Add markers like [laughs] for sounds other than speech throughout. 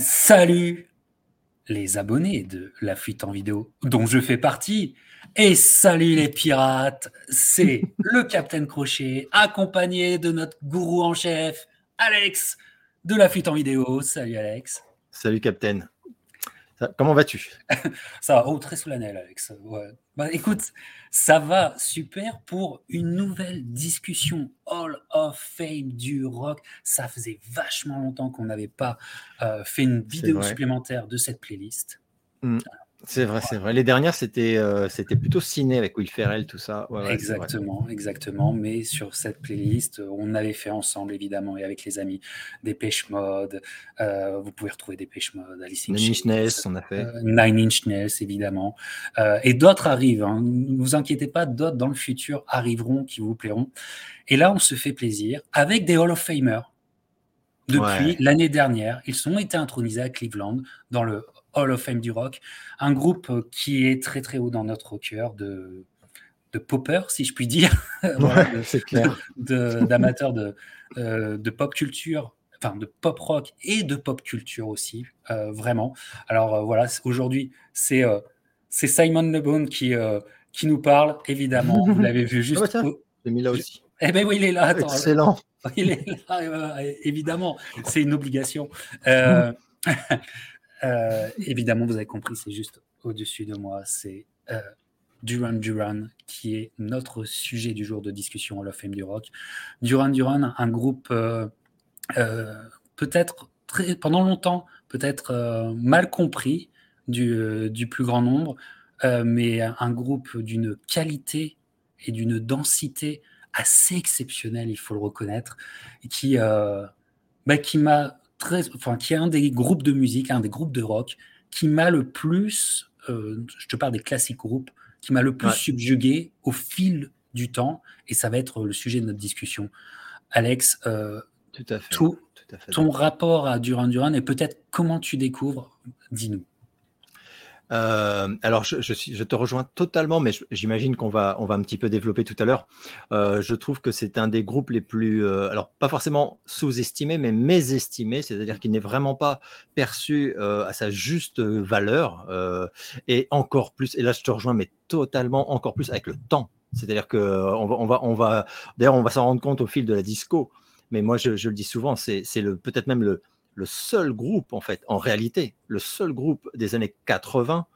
Salut les abonnés de La Fuite en vidéo, dont je fais partie. Et salut les pirates, c'est [laughs] le Capitaine Crochet, accompagné de notre gourou en chef, Alex, de La Fuite en vidéo. Salut Alex. Salut Capitaine. Comment vas-tu? [laughs] Ça va, oh, très solennel, Alex. Bah, écoute, ça va super pour une nouvelle discussion Hall of Fame du rock. Ça faisait vachement longtemps qu'on n'avait pas euh, fait une vidéo supplémentaire de cette playlist. Mmh. C'est vrai, c'est vrai. Les dernières, c'était euh, c'était plutôt ciné avec Will Ferrell, tout ça. exactement, exactement. Mais sur cette playlist, on avait fait ensemble, évidemment, et avec les amis, des Pêche Mode. Euh, vous pouvez retrouver des Pêche Mode, Alice in Nine Inch Nails, on a fait. Euh, Nine Inch Nails, évidemment. et d'autres arrivent. Hein. Ne vous inquiétez pas, d'autres dans le futur arriveront qui vous plairont. Et là, on se fait plaisir avec des Hall of Famers. Depuis l'année dernière, ils ont été intronisés à Cleveland dans le Hall of Fame du rock, un groupe euh, qui est très très haut dans notre cœur de, de popper, si je puis dire, [laughs] c'est clair, d'amateurs de, euh, de, pop culture, enfin de pop rock et de pop culture aussi, euh, vraiment. Alors voilà, aujourd'hui c'est c'est Simon Le qui qui nous parle, évidemment. Vous [laughs] l'avez vu juste. Oh, mis là aussi. Eh ben oui, il est là. Excellent. [laughs] Il est là, évidemment. C'est une obligation. Euh, évidemment, vous avez compris, c'est juste au-dessus de moi. C'est euh, Duran Duran qui est notre sujet du jour de discussion à la Fame du rock. Duran Duran, un groupe euh, peut-être pendant longtemps, peut-être mal compris du, plus grand nombre, mais un groupe d'une qualité et d'une densité assez exceptionnelle, il faut le reconnaître, qui, bah, qui m'a enfin, qui est un des groupes de musique, un des groupes de rock qui m'a le plus, euh, je te parle des classiques groupes, qui m'a le plus subjugué au fil du temps, et ça va être le sujet de notre discussion. Alex, euh, tout à fait, tout, à fait. ton rapport à Duran Duran et peut-être comment tu découvres, dis-nous. Euh, alors, je, je, te rejoins totalement, mais j'imagine qu'on va, on va un petit peu développer tout à l'heure. Euh, je trouve que c'est un des groupes les plus, euh, alors pas forcément sous-estimés, mais mésestimés, c'est-à-dire qu'il n'est vraiment pas perçu à sa juste valeur, et encore plus. Et là, je te rejoins, mais totalement encore plus avec le temps. C'est-à-dire que on va, on va, on va d'ailleurs, on va s'en rendre compte au fil de la disco. Mais moi, je, je le dis souvent, c'est le peut-être même le, le seul groupe, en fait, en réalité, le seul groupe des années 80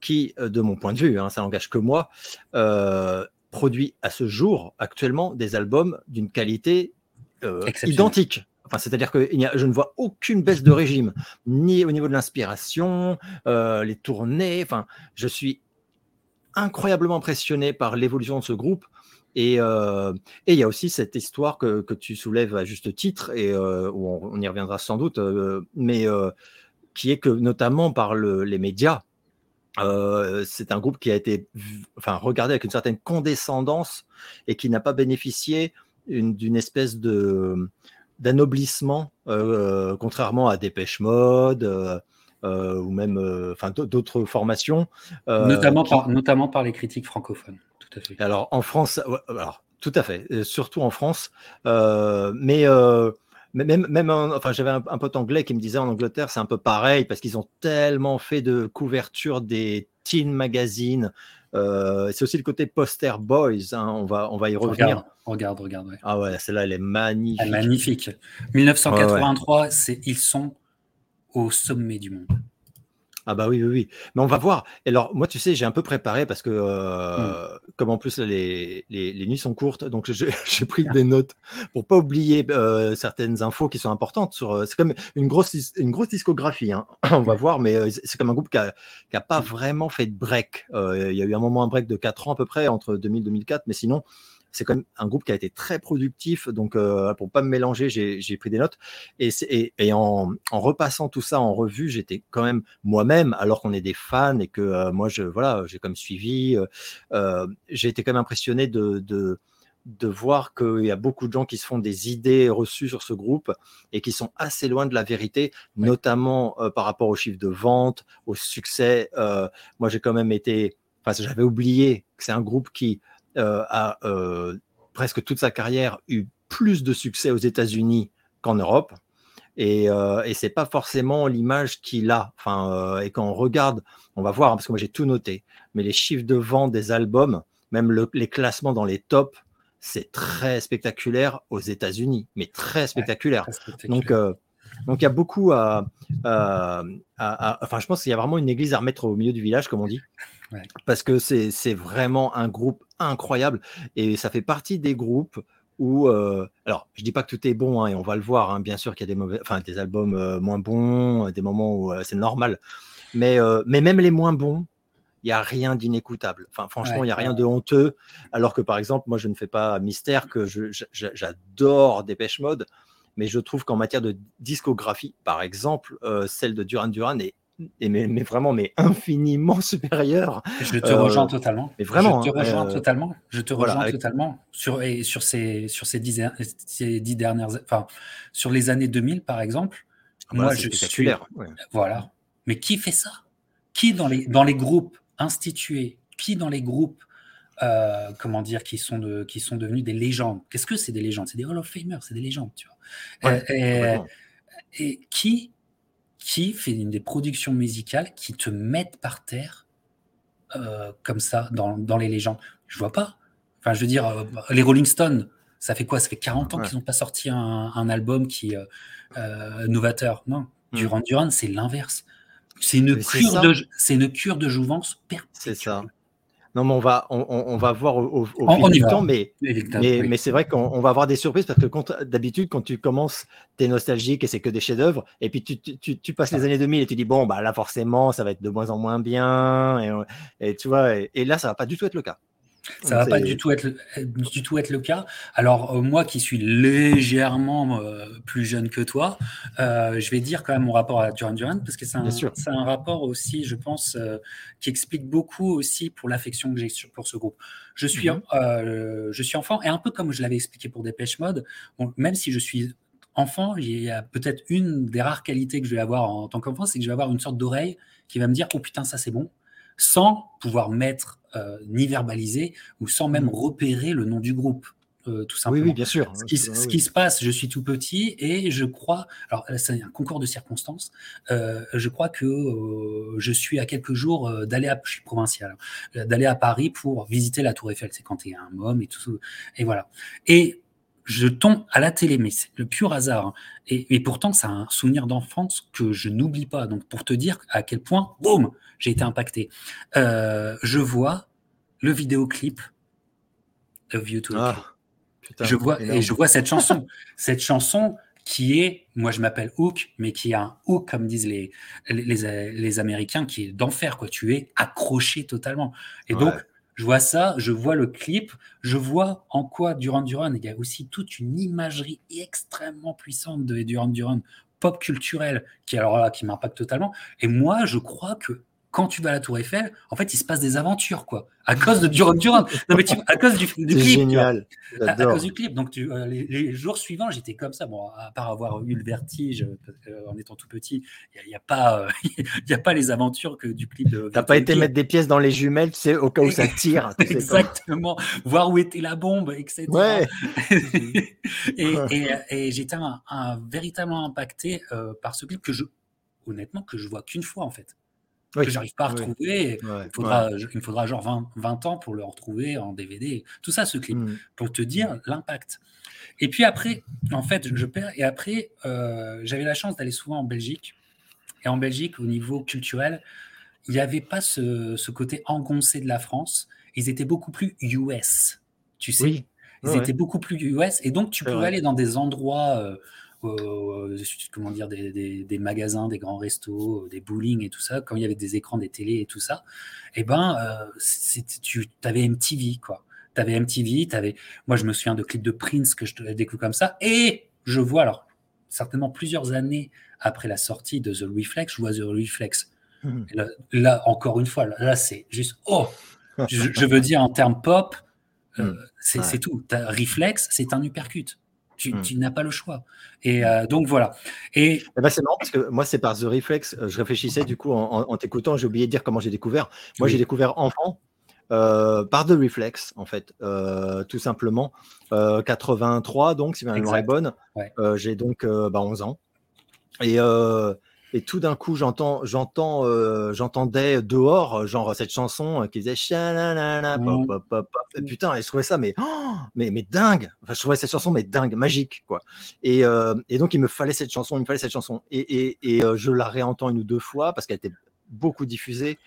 qui, euh, de mon point de vue, hein, ça n'engage que moi, euh, produit à ce jour, actuellement, des albums d'une qualité euh, identique. Enfin, c'est-à-dire que je ne vois aucune baisse de régime, ni au niveau de l'inspiration, les tournées. Enfin, je suis incroyablement impressionné par l'évolution de ce groupe. Euh, et il y a aussi cette histoire que, que, tu soulèves à juste titre, et euh, où on, y reviendra sans doute, euh, mais qui est que notamment par le, les médias, c'est un groupe qui a été enfin, regardé avec une certaine condescendance et qui n'a pas bénéficié d'une espèce de d'anoblissement, contrairement à Dépêche Mode. ou même enfin, d'autres formations. notamment, par, notamment par les critiques francophones. Alors en France, alors tout à fait, euh, surtout en France, euh, mais euh, même, même enfin, j'avais un, pote anglais qui me disait en Angleterre, c'est un peu pareil parce qu'ils ont tellement fait de couverture des teen magazines. c'est aussi le côté poster boys. Hein, on va, on va y revenir. Regarde, regarde, Ah ouais, celle-là, elle est magnifique. magnifique. 1983, c'est ils sont au sommet du monde. Ah bah oui, oui, oui. Mais on va voir. Et alors, moi, tu sais, j'ai un peu préparé parce que, mmh. euh, comme en plus les, les, nuits sont courtes, donc [laughs] j'ai pris des notes pour pas oublier euh, certaines infos qui sont importantes. Sur, euh, c'est comme une grosse, une grosse discographie. Hein. [clears throat] On va voir, mais c'est comme un groupe qui a, qui a pas mmh. vraiment fait de break. Il y a eu un moment un break de 4 ans à peu près entre 2000 et 2004, mais sinon, c'est quand même un groupe qui a été très productif. Donc, euh, pour pas me mélanger, j'ai pris des notes. Et, et, en, repassant tout ça en revue, j'étais quand même moi-même, alors qu'on est des fans et que euh, moi, je voilà, j'ai comme suivi. Euh, j'ai été quand même impressionné de, de de voir qu'il y a beaucoup de gens qui se font des idées reçues sur ce groupe et qui sont assez loin de la vérité, notamment par rapport aux chiffres de vente, au succès. moi, j'ai quand même été, enfin, j'avais oublié que c'est un groupe qui euh, a euh, presque toute sa carrière eu plus de succès aux États-Unis qu'en Europe. Et, euh, et c'est pas forcément l'image qu'il a. Enfin, et quand on regarde, on va voir, hein, parce que moi j'ai tout noté, mais les chiffres de vente des albums, même les classements dans les tops, c'est très spectaculaire aux États-Unis, mais très spectaculaire. Donc, donc il y a beaucoup à, Enfin, je pense qu'il y a vraiment une église à remettre au milieu du village, comme on dit. Parce que c'est vraiment un groupe incroyable. Et ça fait partie des groupes où. Euh, alors, je dis pas que tout est bon, hein, et on va le voir, hein, bien sûr qu'il y a des, mauvais, enfin, des albums euh, moins bons, des moments où euh, c'est normal. Mais, mais même les moins bons, il n'y a rien d'inécoutable. Enfin, franchement, il n'y a rien de honteux. Alors que, par exemple, moi, je ne fais pas mystère que j'adore Dépêche Mode mais je trouve qu'en matière de discographie, par exemple, euh, celle de Duran Duran est, mais, vraiment mais infiniment [laughs] supérieure. Je te rejoins euh, totalement. Mais vraiment, je te rejoins euh, totalement. Je te rejoins totalement sur et sur ces sur ces dix, ces dix dernières, enfin sur les années 2000 par exemple. Ah bah moi, je suis voilà. Mais qui fait ça? Qui dans les dans les groupes institués Qui dans les groupes comment dire, qui sont, de, qui sont devenus des légendes? Qu'est-ce que c'est des légendes? C'est des Hall of Famers, c'est des légendes, tu vois. Et, qui, qui fait des productions musicales qui te mettent par terre euh, comme ça dans, dans, les légendes Je vois pas. Enfin, je veux dire, euh, les Rolling Stones, ça fait quoi? Ça fait 40 ans qu'ils n'ont pas sorti un, album qui euh, novateur. Non, mmh. Duran Duran, c'est l'inverse. C'est une, cure de, une cure de jouvence perpétuelle. C'est ça. Non, mais on va, on, va voir au, fil du temps, mais, mais, c'est vrai qu'on va avoir des surprises parce que d'habitude, quand tu commences, tu es nostalgique et c'est que des chefs-d'œuvre, et puis tu, tu, tu, passes les années 2000 et tu dis, bon, bah là, forcément, ça va être de moins en moins bien, et, tu vois, et, là, ça va pas du tout être le cas. Ça va pas du tout être du tout être le cas. Alors euh, moi qui suis légèrement euh, plus jeune que toi, euh, je vais dire quand même mon rapport à Duran Duran parce que c'est un, un, rapport aussi, je pense, qui explique beaucoup aussi pour l'affection que j'ai pour ce groupe. Je suis mhm. je suis enfant et un peu comme je l'avais expliqué pour Dépêche Mode, même si je suis enfant, il y a peut-être une des rares qualités que je vais avoir en tant qu'enfant, c'est que je vais avoir une sorte d'oreille qui va me dire oh putain ça c'est bon, sans pouvoir mettre euh, ni verbaliser ou sans même mm. repérer le nom du groupe. Euh, tout simplement. Oui, oui, bien sûr. Ce qui, se passe, je suis tout petit et je crois, alors c'est un concours de circonstances, euh, je crois que je suis à quelques jours d'aller à, je suis provincial, hein, d'aller à Paris pour visiter la Tour Eiffel. C'est quand tu es un homme et tout, et voilà. Et je tombe à la télé, mais c'est le pur hasard. Hein. Et, et, pourtant, c'est un souvenir d'enfance que je n'oublie pas. Donc, pour te dire à quel point, boum, j'ai été impacté. Euh, je vois le vidéoclip of You to ah, Je vois, et je vois cette [laughs] chanson. cette chanson qui est, moi je m'appelle Hook, mais qui a un hook, comme disent les, les, les Américains, qui est d'enfer, quoi. Tu es accroché totalement. Et donc, je vois ça, je vois le clip, je vois en quoi Duran Duran, il y a aussi toute une imagerie extrêmement puissante de Duran Duran, pop culturel, qui alors là, qui m'impacte totalement. Et moi, je crois que quand tu vas à la Tour Eiffel, en fait, il se passe des aventures, quoi. À cause de Duran Duran. [laughs] Non, mais à cause du, du clip. génial. À, cause du clip. Donc, tu, euh, les, jours suivants, j'étais comme ça. Bon, à part avoir eu le vertige euh, en étant tout petit, il n'y a, pas, [laughs] il y a pas les aventures que du clip de. T'as pas été mettre des pièces dans les jumelles, tu sais, au cas où ça tire. Exactement. Voir où était la bombe, etc. [laughs] Ouais. et, et, j'étais un, véritablement impacté euh, par ce clip que je, honnêtement, que je vois qu'une fois, en fait que j'arrive pas à retrouver. il, faudra, il faudra genre 20, 20, ans pour le retrouver en DVD. Tout ça, ce clip, mmh. pour te dire l'impact. Et puis après, en fait, je perds. Et après, euh, j'avais la chance d'aller souvent en Belgique. Et en Belgique, au niveau culturel, il n'y avait pas ce, ce, côté engoncé de la France. Ils étaient beaucoup plus US, tu sais. Ils étaient beaucoup plus US. Et donc, tu pouvais aller dans des endroits. Euh, euh, comment dire, des, des, magasins, des grands restos, des bowling et tout ça, quand il y avait des écrans, des télés et tout ça, et eh ben, euh, tu avais MTV, quoi. Tu avais MTV, avais, moi je me souviens de clips de Prince que je découvre comme ça, et je vois, alors, certainement plusieurs années après la sortie de The Reflex, je vois The Reflex. Mmh. Là, encore une fois, là, c'est juste, oh, je, veux dire en termes pop, euh, mmh. c'est tout. Reflex, c'est un uppercut. Hmm. Tu, n'as pas le choix. Et euh, donc voilà. Et eh ben, c'est marrant parce que moi, c'est par The Reflex. Euh, je réfléchissais du coup en, t'écoutant. J'ai oublié de dire comment j'ai découvert. Moi, j'ai découvert enfant euh, par The Reflex, en fait, tout simplement. 83, donc, si ma mémoire est bonne. j'ai donc bah, 11 ans. Et, et tout d'un coup, j'entends, j'entends, j'entendais dehors, genre cette chanson qui disait pop, pop, pop, Putain, et je trouvais ça, mais, oh, mais, mais dingue. Enfin, je trouvais cette chanson, mais dingue, magique, quoi. Et, et donc, il me fallait cette chanson, il me fallait cette chanson. Et, et, et je la réentends une ou deux fois parce qu'elle était beaucoup diffusée.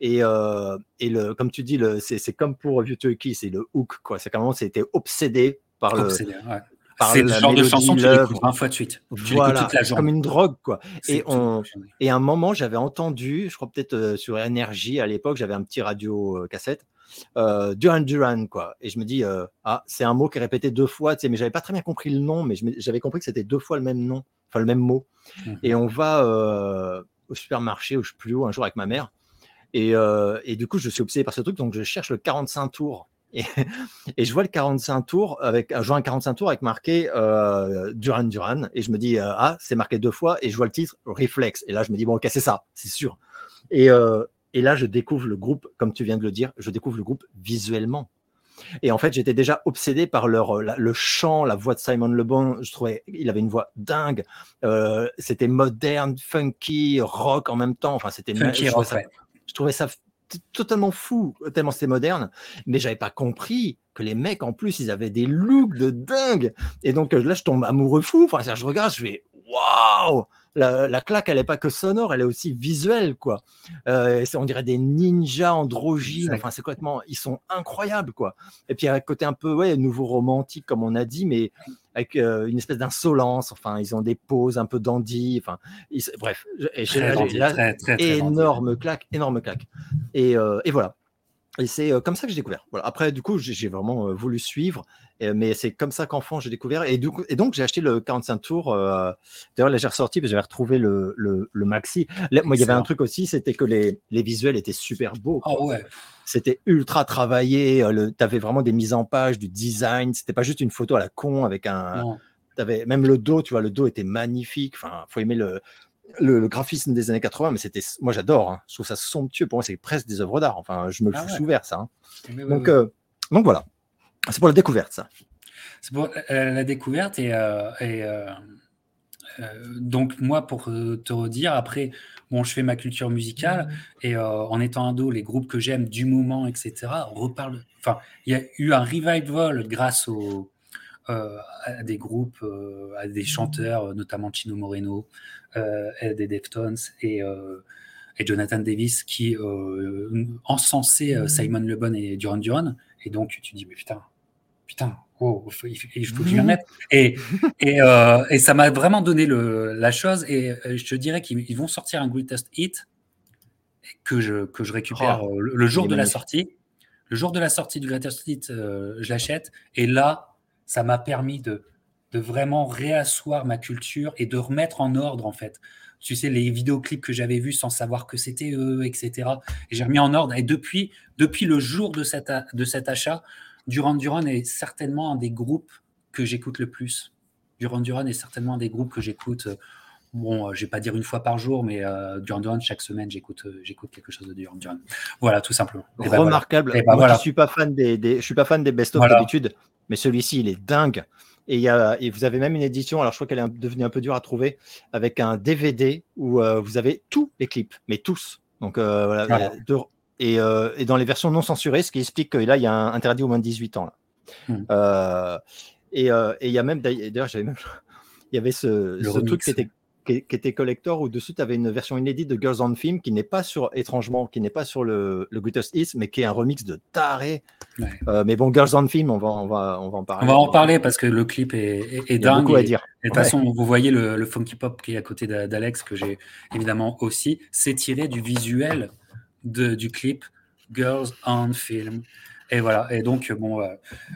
Et, et le, comme tu dis, c'est comme pour View Turkey, c'est le hook, quoi. C'est quand c'était obsédé par le, c'est le genre de chanson que tu écoutes 20 fois de suite. voilà, comme une drogue, quoi. Et, on, et à un moment, j'avais entendu, je crois peut-être euh, sur Énergie à l'époque, j'avais un petit radio euh, cassette, euh, Duran Duran, quoi. Et je me dis, euh, ah, c'est un mot qui est répété deux fois, tu sais, mais j'avais pas très bien compris le nom, mais j'avais compris que c'était deux fois le même nom, enfin le même mot. Mmh. Et on va au supermarché, ou je sais plus où, un jour avec ma mère. Et, et, du coup, je suis obsédé par ce truc, donc je cherche le 45 tours [laughs] Et, je vois le 45 tours avec, je vois un 45 tours avec marqué euh, Duran Duran et je me dis euh, ah c'est marqué deux fois et je vois le titre Reflex. Et là je me dis bon ok c'est ça c'est sûr. Et, euh, et là je découvre le groupe comme tu viens de le dire je découvre le groupe visuellement. Et en fait j'étais déjà obsédé par leur le chant la voix de Simon Le Bon. Je trouvais il avait une voix dingue. C'était moderne funky rock en même temps. Enfin c'était rock, je trouvais ça totalement fou, tellement c'était moderne. Mais j'avais pas compris que les mecs, en plus, ils avaient des looks de dingue. Et donc là, je tombe amoureux fou. Enfin, je regarde, je fais waouh! La, claque, elle n'est pas que sonore, elle est aussi visuelle, quoi. Euh, on dirait des ninjas androgynes. Enfin, c'est complètement, ils sont incroyables, quoi. Et puis, il y a un côté un peu, ouais, nouveau romantique, comme on a dit, mais avec euh, une espèce d'insolence. Enfin, ils ont des poses un peu dandy. Enfin, bref, énorme claque, énorme claque. Et, euh, et voilà. Et c'est comme ça que j'ai découvert. Voilà. Après, du coup, j'ai vraiment voulu suivre, mais c'est comme ça qu'enfant j'ai découvert. Et, du coup, et donc, j'ai acheté le 45 tours. Euh, d'ailleurs, là, j'ai ressorti parce que j'avais retrouvé le, le, maxi. moi, il y avait un truc aussi, c'était que les, les, visuels étaient super beaux. Oh, ouais. C'était ultra travaillé. Tu avais vraiment des mises en page, du design. C'était pas juste une photo à la con avec un. Avais, même le dos, tu vois, le dos était magnifique. Enfin, faut aimer le, le, graphisme des années 80, mais c'était, moi j'adore, hein. je trouve ça somptueux. Pour moi, c'est presque des œuvres d'art. Enfin, je me le ah suis ouvert ça. Hein. donc, euh, donc voilà, c'est pour la découverte ça. C'est pour la découverte et, euh, euh, donc moi pour te redire après, bon, je fais ma culture musicale et en étant ado, les groupes que j'aime du moment, etc. reparle. Enfin, il y a eu un revival grâce au à des groupes, à des chanteurs, notamment Chino Moreno, des Deftones et, et, Jonathan Davis qui encensaient Simon Le Bon et Duran Duran. Et donc tu dis, mais putain, putain, il faut, que je m'y remette. Et, et, et ça m'a vraiment donné le, la chose. Et je te dirais qu'ils vont sortir un Greatest Hit que je, que je récupère oh, le, jour de la sortie. Le jour de la sortie du Greatest Hit, je l'achète. Et là, ça m'a permis de, vraiment réasseoir ma culture et de remettre en ordre, en fait. Tu sais, les vidéoclips que j'avais vus sans savoir que c'était eux, etc. Et j'ai remis en ordre. Et depuis, depuis le jour de, cet achat, Duran Duran est certainement un des groupes que j'écoute le plus. Duran Duran est certainement un des groupes que j'écoute. Euh, bon, euh, je vais pas dire une fois par jour, mais euh, Duran Duran, chaque semaine, j'écoute, j'écoute quelque chose de Duran Duran. Voilà, tout simplement. Ben Remarquable. Ben Moi, je suis pas fan des, je suis pas fan des best-of d'habitude mais celui-ci, il est dingue. Et, y a, et, vous avez même une édition, alors je crois qu'elle est devenue un peu dure à trouver, avec un DVD où euh, vous avez tous les clips, mais tous. Donc euh, voilà. et, euh, et, dans les versions non censurées, ce qui explique que là, il y a un interdit au moins de 18 ans. Là. Hmm. et il y a même, d'ailleurs, j'avais même, [laughs] il y avait ce, ce truc qui était qui, était collector où dessus tu avais une version inédite de Girls on Film qui n'est pas sur étrangement qui n'est pas sur le, le Greatest Hits mais qui est un remix de taré. Euh, mais bon Girls on Film on va on va on va en parler. On va en parler parce que le clip est, est, dingue beaucoup à dire. de toute façon vous voyez le, le, funky pop qui est à côté d'Alex que j'ai évidemment aussi. C'est tiré du visuel de, du clip Girls on Film et voilà. Et donc, bon, euh,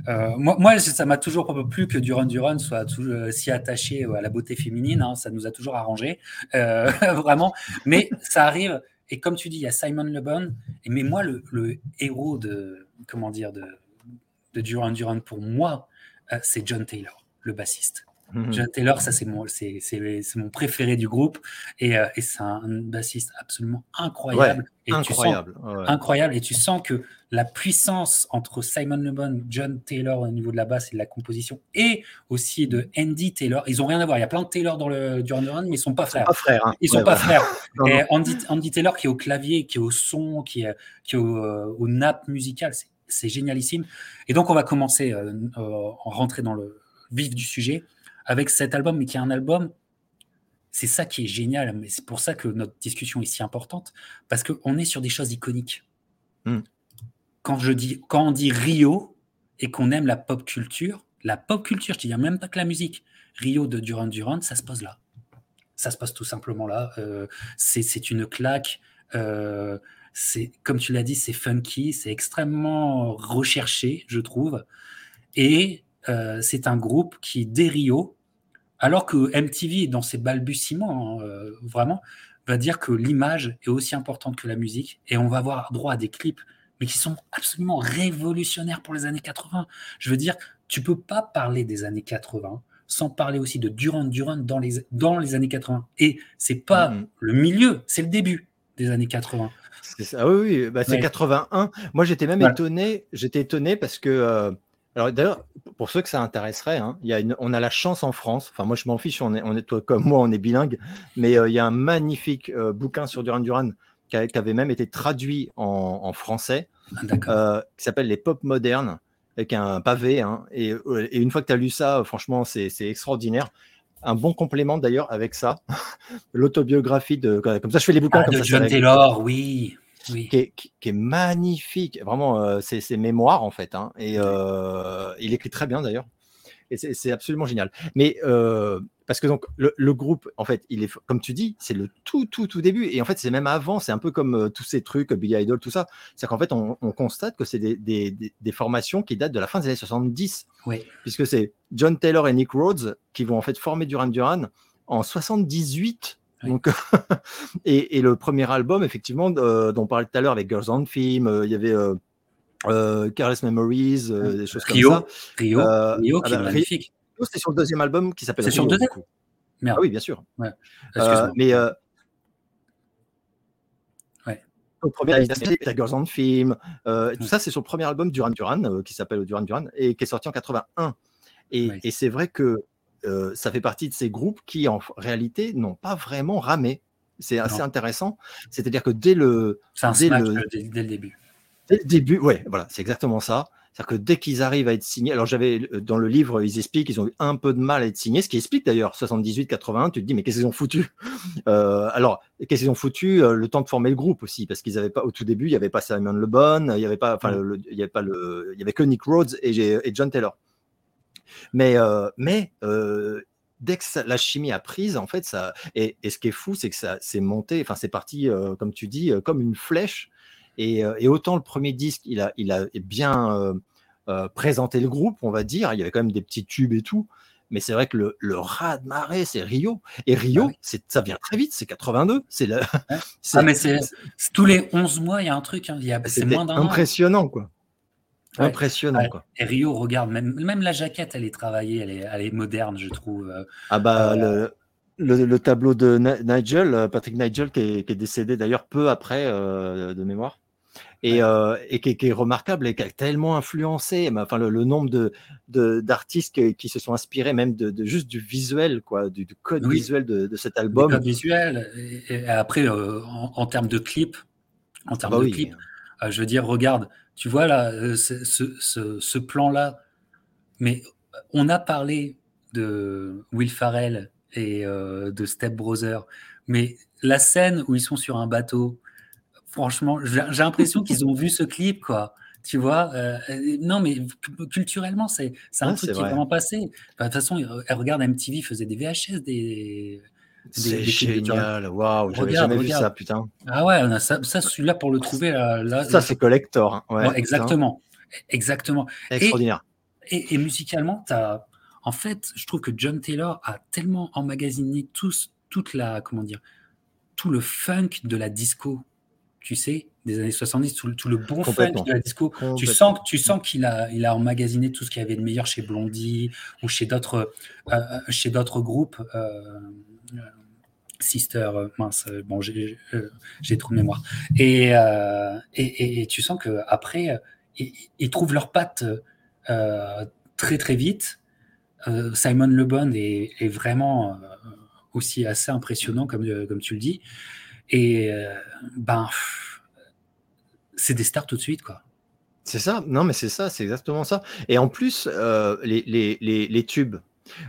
euh, moi, ça m'a toujours plu que Duran Duran soit euh, si attaché à la beauté féminine. Hein, ça nous a toujours arrangé, [laughs] vraiment. Mais ça arrive. Et comme tu dis, il y a Simon Le Bon. Mais moi, le, héros de comment de Duran Duran pour moi, c'est John Taylor, le bassiste. Mhm. John Taylor, ça c'est mon, c'est, mon préféré du groupe et, euh, et c'est un bassiste absolument incroyable. et incroyable, incroyable. Et tu sens que la puissance entre Simon Le Bon, John Taylor au niveau de la basse et de la composition, et aussi de Andy Taylor, ils ont rien à voir. Il y a plein de Taylor dans le Duran Duran, mais ils sont pas frères. Pas frères. Hein. Ils sont pas frères. [laughs] et Andy, Andy, Taylor qui est au clavier, qui est au son, qui est, qui est au, euh, au nappe musical, c'est génialissime. Et donc on va commencer euh, euh rentrer dans le vif du sujet avec cet album, mais qui est un album, c'est ça qui est génial, mais c'est pour ça que notre discussion est si importante, parce qu'on est sur des choses iconiques. Hmm. Quand, je dis, quand on dit Rio et qu'on aime la pop culture, la pop culture, je ne dis même pas que la musique, Rio de Duran Duran, ça se pose là. Ça se passe tout simplement là. Euh, c'est une claque. Euh, c'est comme tu l'as dit, c'est funky, c'est extrêmement recherché, je trouve. Et euh, c'est un groupe qui, dès Rio, alors que MTV, dans ses balbutiements, hein, euh, vraiment, va dire que l'image est aussi importante que la musique et on va avoir droit à des clips, mais qui sont absolument révolutionnaires pour les années 80. Je veux dire, tu peux pas parler des années 80 sans parler aussi de Duran Duran dans les, dans les années 80. Et c'est pas mm-hmm. le milieu, c'est le début des années 80. C'est ça, oui, oui. Bah, c'est 81. Moi, j'étais même étonné. J'étais étonné parce que euh, alors d'ailleurs, pour ceux que ça intéresserait, hein, y a on a la chance en France, enfin moi je m'en fiche, on est, on est toi, comme moi, on est bilingue, mais euh, il y a un magnifique euh, bouquin sur Duran Duran qui, avait même été traduit en, français, ah, euh, qui s'appelle Les Pop modernes, avec un pavé. Hein, et, une fois que tu as lu ça, franchement, c'est extraordinaire. Un bon complément d'ailleurs avec ça, [laughs] l'autobiographie de. Comme ça, je fais les bouquins ah, comme de John Taylor, oui qui, est, magnifique. Vraiment, euh, c'est ses mémoires en fait. Hein, et euh, il écrit très bien d'ailleurs. Et c'est absolument génial. Mais euh, parce que donc le, groupe, en fait, il est comme tu dis, c'est le tout tout tout début. Et en fait, c'est même avant. C'est un peu comme tous ces trucs, Billy Idol, tout ça. C'est qu'en fait, on, constate que c'est des, des, formations qui datent de la fin des années 70. Oui. Puisque c'est John Taylor et Nick Rhodes qui vont en fait former Duran Duran en 78 donc, [laughs] et, le premier album, effectivement, euh, dont on parlait tout à l'heure avec Girls on Film, euh, il y avait euh, Careless Memories, des choses comme ça. Rio, Rio qui est magnifique. Rio, c'est sur le deuxième album qui s'appelle C'est sur le deuxième Ah oui, bien sûr. Ouais. mais. Ouais. Au premier, il y a Girls on Film. Tout ça, c'est sur le premier album Duran Duran, qui s'appelle Duran Duran, et qui est sorti en 81. Et, et c'est vrai que euh, ça fait partie de ces groupes qui, en réalité, n'ont pas vraiment ramé. C'est assez intéressant. C'est-à-dire que dès le. dès, le, dès, le début. Dès le début, ouais, voilà, c'est exactement ça. C'est-à-dire que dès qu'ils arrivent à être signés, alors j'avais euh, dans le livre, ils expliquent qu'ils ont eu un peu de mal à être signés, ce qui explique d'ailleurs 78-81, tu te dis mais qu'est-ce qu'ils ont foutu? Euh, Alors qu'est-ce qu'ils ont foutu? Le temps de former le groupe aussi, parce qu'ils n'avaient pas au tout début, il n'y avait pas Simon Le Bon, il n'y avait pas, enfin, mm. il y avait pas le, il y avait que Nick Rhodes et, et John Taylor. Mais, euh, mais euh, dès que la chimie a prise, en fait, ça. Et, ce qui est fou, c'est que ça c'est monté, enfin, c'est parti, euh, comme tu dis, comme une flèche. Et, autant le premier disque, il a, il a bien présenté le groupe, on va dire. Il y avait quand même des petits tubes et tout. Mais c'est vrai que le, le raz de marée, c'est Rio. Et Rio, ah c'est ça vient très vite, c'est 82. C'est le... [laughs] ah, mais c'est tous les 11 mois, il y a un truc. Hein. C'est moins d'un Impressionnant, quoi. Impressionnant. Quoi. Et Rio, regarde, même, même la jaquette, elle est travaillée, elle est, elle est moderne, je trouve. Euh, ah bah, euh, le, le, tableau de Nigel, euh, Patrick Nigel, qui est, qui est décédé d'ailleurs peu après de mémoire. Et, et qui, est remarquable et qui a tellement influencé enfin, le, nombre de, d'artistes qui, se sont inspirés même de, juste du visuel, quoi, du, code visuel de, cet album. Le code visuel, et, après, en, termes de clips, en termes ah bah de clips, je veux dire, regarde, tu vois là, euh, ce, plan-là, mais on a parlé de Will Farrell et euh, de Step Brother, mais la scène où ils sont sur un bateau, franchement, j'ai l'impression qu'ils ont vu ce clip, quoi. Tu vois, euh, non, mais culturellement, c'est un truc qui est vraiment passé. de toute façon, regarde, MTV faisait des VHS, des, c'est génial, waouh, j'avais jamais vu ça, putain. Ah ouais, ça, ça celui-là pour le trouver là. ça, c'est collector. Hein. Ouais, exactement, exactement. Extraordinaire. Et, et, musicalement, as, en fait, je trouve que John Taylor a tellement emmagasiné tous, toute la, comment dire, tout le funk de la disco. tu sais, des années 70, tout, tout le bon funk de la disco. Tu sens, tu sens qu'il a, il a emmagasiné tout ce qu'il y avait de meilleur chez Blondie ou chez d'autres, euh, chez d'autres groupes. Euh, Sister, mince, bon, j'ai, trop de mémoire. Et, et, tu sens que après, ils, trouvent leurs pattes très très vite. Simon Le Bon est, vraiment aussi assez impressionnant, comme, comme tu le dis. Et ben, c'est des stars tout de suite, quoi. C'est ça, non, mais c'est ça, c'est exactement ça. Et en plus, les, les, les, tubes,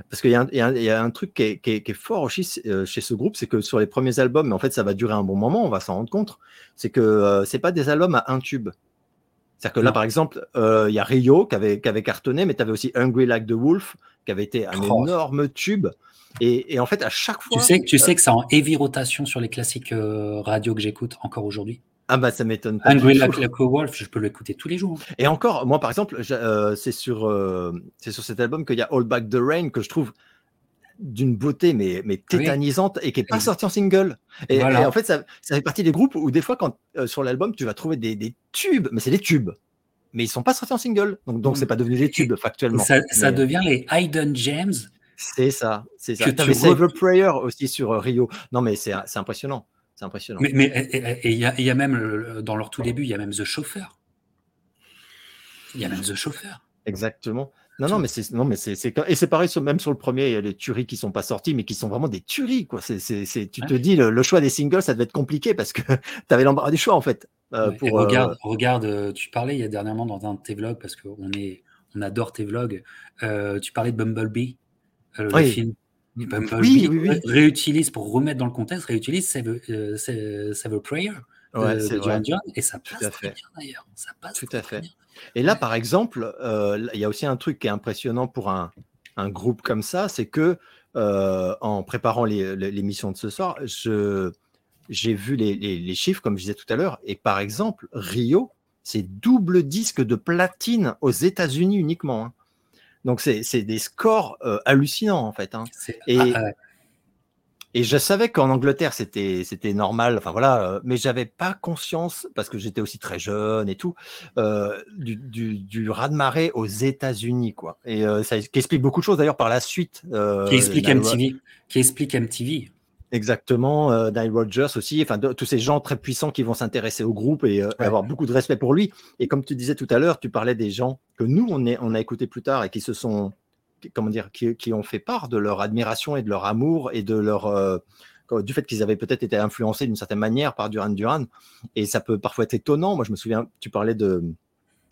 parce qu'il y, y, a un truc qui est, qui est, fort aussi chez ce groupe, c'est que sur les premiers albums, mais en fait ça va durer un bon moment, on va s'en rendre compte, c'est que euh, c'est pas des albums à un tube. C'est-à-dire que là, par exemple, il y a Rio qui avait, qui avait cartonné, mais tu avais aussi Hungry Like the Wolf, qui avait été un oh. énorme tube. Et, en fait, à chaque fois. Tu sais, tu sais que c'est en heavy rotation sur les classiques radio que j'écoute encore aujourd'hui? Ah bah ça m'étonne pas. Angry Wolf, je peux l'écouter tous les jours. Et encore, moi par exemple, c'est sur, c'est sur cet album qu'il y a All Back the Rain que je trouve d'une beauté mais, mais tétanisante et qui n'est pas sorti en single. Et, en fait, ça, ça, fait partie des groupes où des fois, quand sur l'album, tu vas trouver des, des tubes, mais c'est des tubes mais ils sont pas sortis en single. Donc, donc c'est pas devenu des tubes factuellement. Ça, devient les Hidden Gems. C'est ça, c'est ça. Tu Save Prayer aussi sur euh, Rio. Non, mais c'est impressionnant. C'est impressionnant. Mais, il y, y, a même, dans leur tout début, il y a même The Chauffeur. Il y a même The Chauffeur. Exactement. Non, non, mais c'est non, mais c'est et c'est pareil même sur le premier, il y a les tueries qui sont pas sorties, mais qui sont vraiment des tueries quoi. C'est tu te dis le, choix des singles, ça devait être compliqué parce que [laughs] tu avais l'embarras du choix en fait. Euh, pour, regarde, euh, regarde, euh, tu parlais il y a dernièrement dans un de tes vlogs parce qu'on est, on adore tes vlogs. tu parlais de Bumblebee, le film. Bumblebee oui, oui, réutilise pour remettre dans le contexte, réutilise Save, Save, Prayer. Ouais, c'est vrai. et ça passe Tout à fait. d'ailleurs. Ça passe Tout à fait. Et là, par exemple, il y a aussi un truc qui est impressionnant pour un, un groupe comme ça, c'est que en préparant l'émission de ce soir, je j'ai vu les, chiffres, comme je disais tout à l'heure, et par exemple, Rio, c'est double disque de platine aux États-Unis uniquement. Hein. Donc, c'est des scores euh, hallucinants, en fait. Hein. Et, et, je savais qu'en Angleterre, c'était normal, enfin voilà, euh, mais j'avais pas conscience, parce que j'étais aussi très jeune et tout, euh, du, du, du raz-de-marée aux États-Unis, quoi. Et ça qui explique beaucoup de choses, d'ailleurs, par la suite. qui explique MTV. Qui explique MTV. Exactement, euh, Nile Rogers aussi, enfin tous ces gens très puissants qui vont s'intéresser au groupe et euh, avoir beaucoup de respect pour lui. Et comme tu disais tout à l'heure, tu parlais des gens que nous on, est, on a écoutés plus tard et qui se sont, comment dire, qui, ont fait part de leur admiration et de leur amour et de leur euh, du fait qu'ils avaient peut-être été influencés d'une certaine manière par Duran Duran. Et ça peut parfois être étonnant. Moi, je me souviens, tu parlais de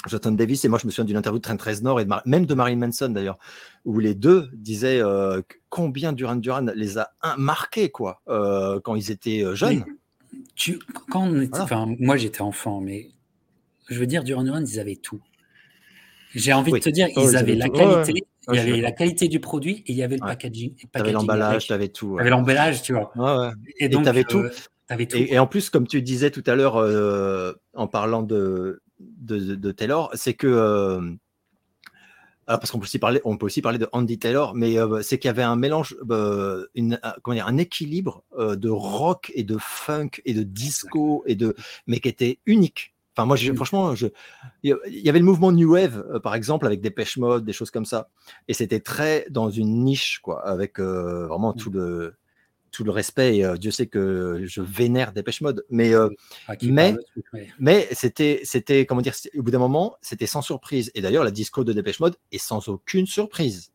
Jonathan Davis et moi je me souviens d'une interview de Trent Reznor et même de Marilyn Manson d'ailleurs où les deux disaient euh, combien Duran Duran les a marqués quoi euh, quand ils étaient euh, jeunes. tu, quand moi j'étais enfant mais je veux dire Duran Duran ils avaient tout. J'ai envie de te dire oh, ils avaient la qualité, il y avait la qualité du produit et il y avait le packaging. Tu avais l'emballage, tu avais tout. Tu avais l'emballage, tu vois. Et, donc tu avais tout. Et, et, en plus, comme tu disais tout à l'heure en parlant de, de, Taylor, c'est que euh, ah, parce qu'on peut aussi parler, on peut aussi parler de Andy Taylor, mais euh, c'est qu'il y avait un mélange, euh, une, comment dire, un équilibre de rock et de funk et de disco et de, mais qui était unique. Enfin, moi, franchement, je, il y avait le mouvement New Wave, par exemple, avec des pêche mode, des choses comme ça, et c'était très dans une niche, quoi, avec vraiment tout le tout le respect, et, Dieu sait que je vénère Dépêche Mode, mais, mais, mais c'était, c'était, comment dire, au bout d'un moment, c'était sans surprise. Et d'ailleurs, la disco de Dépêche Mode est sans aucune surprise.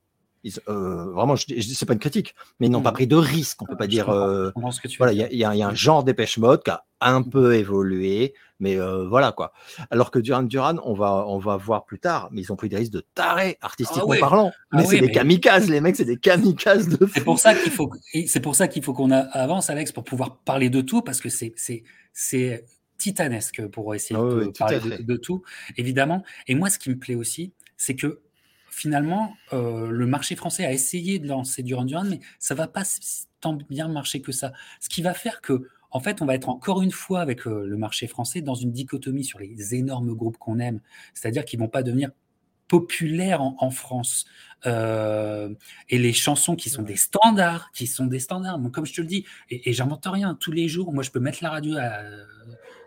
Vraiment, je, c'est pas une critique, mais ils n'ont pas mmh. pris de risque. On peut pas dire. voilà, il y, a un genre Dépêche Mode qui a un mmh. peu évolué, mais voilà quoi. Alors que Duran Duran, on va, on va voir plus tard, mais ils ont pris des risques de taré, artistiquement ah parlant. Ah mais c'est des kamikazes, les mecs, c'est des kamikazes de C'est pour ça qu'il faut, c'est pour ça qu'il faut qu'on avance, Alex, pour pouvoir parler de tout, parce que c'est, c'est, c'est titanesque pour essayer ah de parler de, tout, évidemment. Et moi, ce qui me plaît aussi, c'est que finalement, le marché français a essayé de lancer Duran Duran, mais ça va pas tant bien marcher que ça. Ce qui va faire que en fait, on va être encore une fois avec euh, le marché français dans une dichotomie sur les énormes groupes qu'on aime, c'est-à-dire qu'ils vont pas devenir populaires en, France. Euh, et les chansons qui sont des standards, qui sont des standards. comme je te le dis, et, et j'invente rien, tous les jours, moi je peux mettre la radio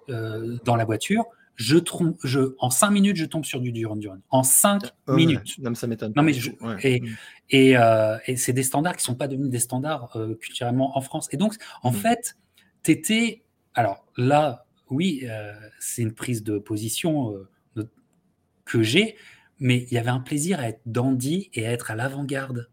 dans la voiture, je, trompe, je en cinq minutes, je tombe sur du Duran Duran. En cinq minutes. Non, mais ça m'étonne. Non, mais et, mm. et, euh, et c'est des standards qui sont pas devenus des standards euh, culturellement en France. Et donc, en mm. fait, tu étais. Alors là, oui, euh, c'est une prise de position que j'ai, mais il y avait un plaisir à être dandy et à être à l'avant-garde.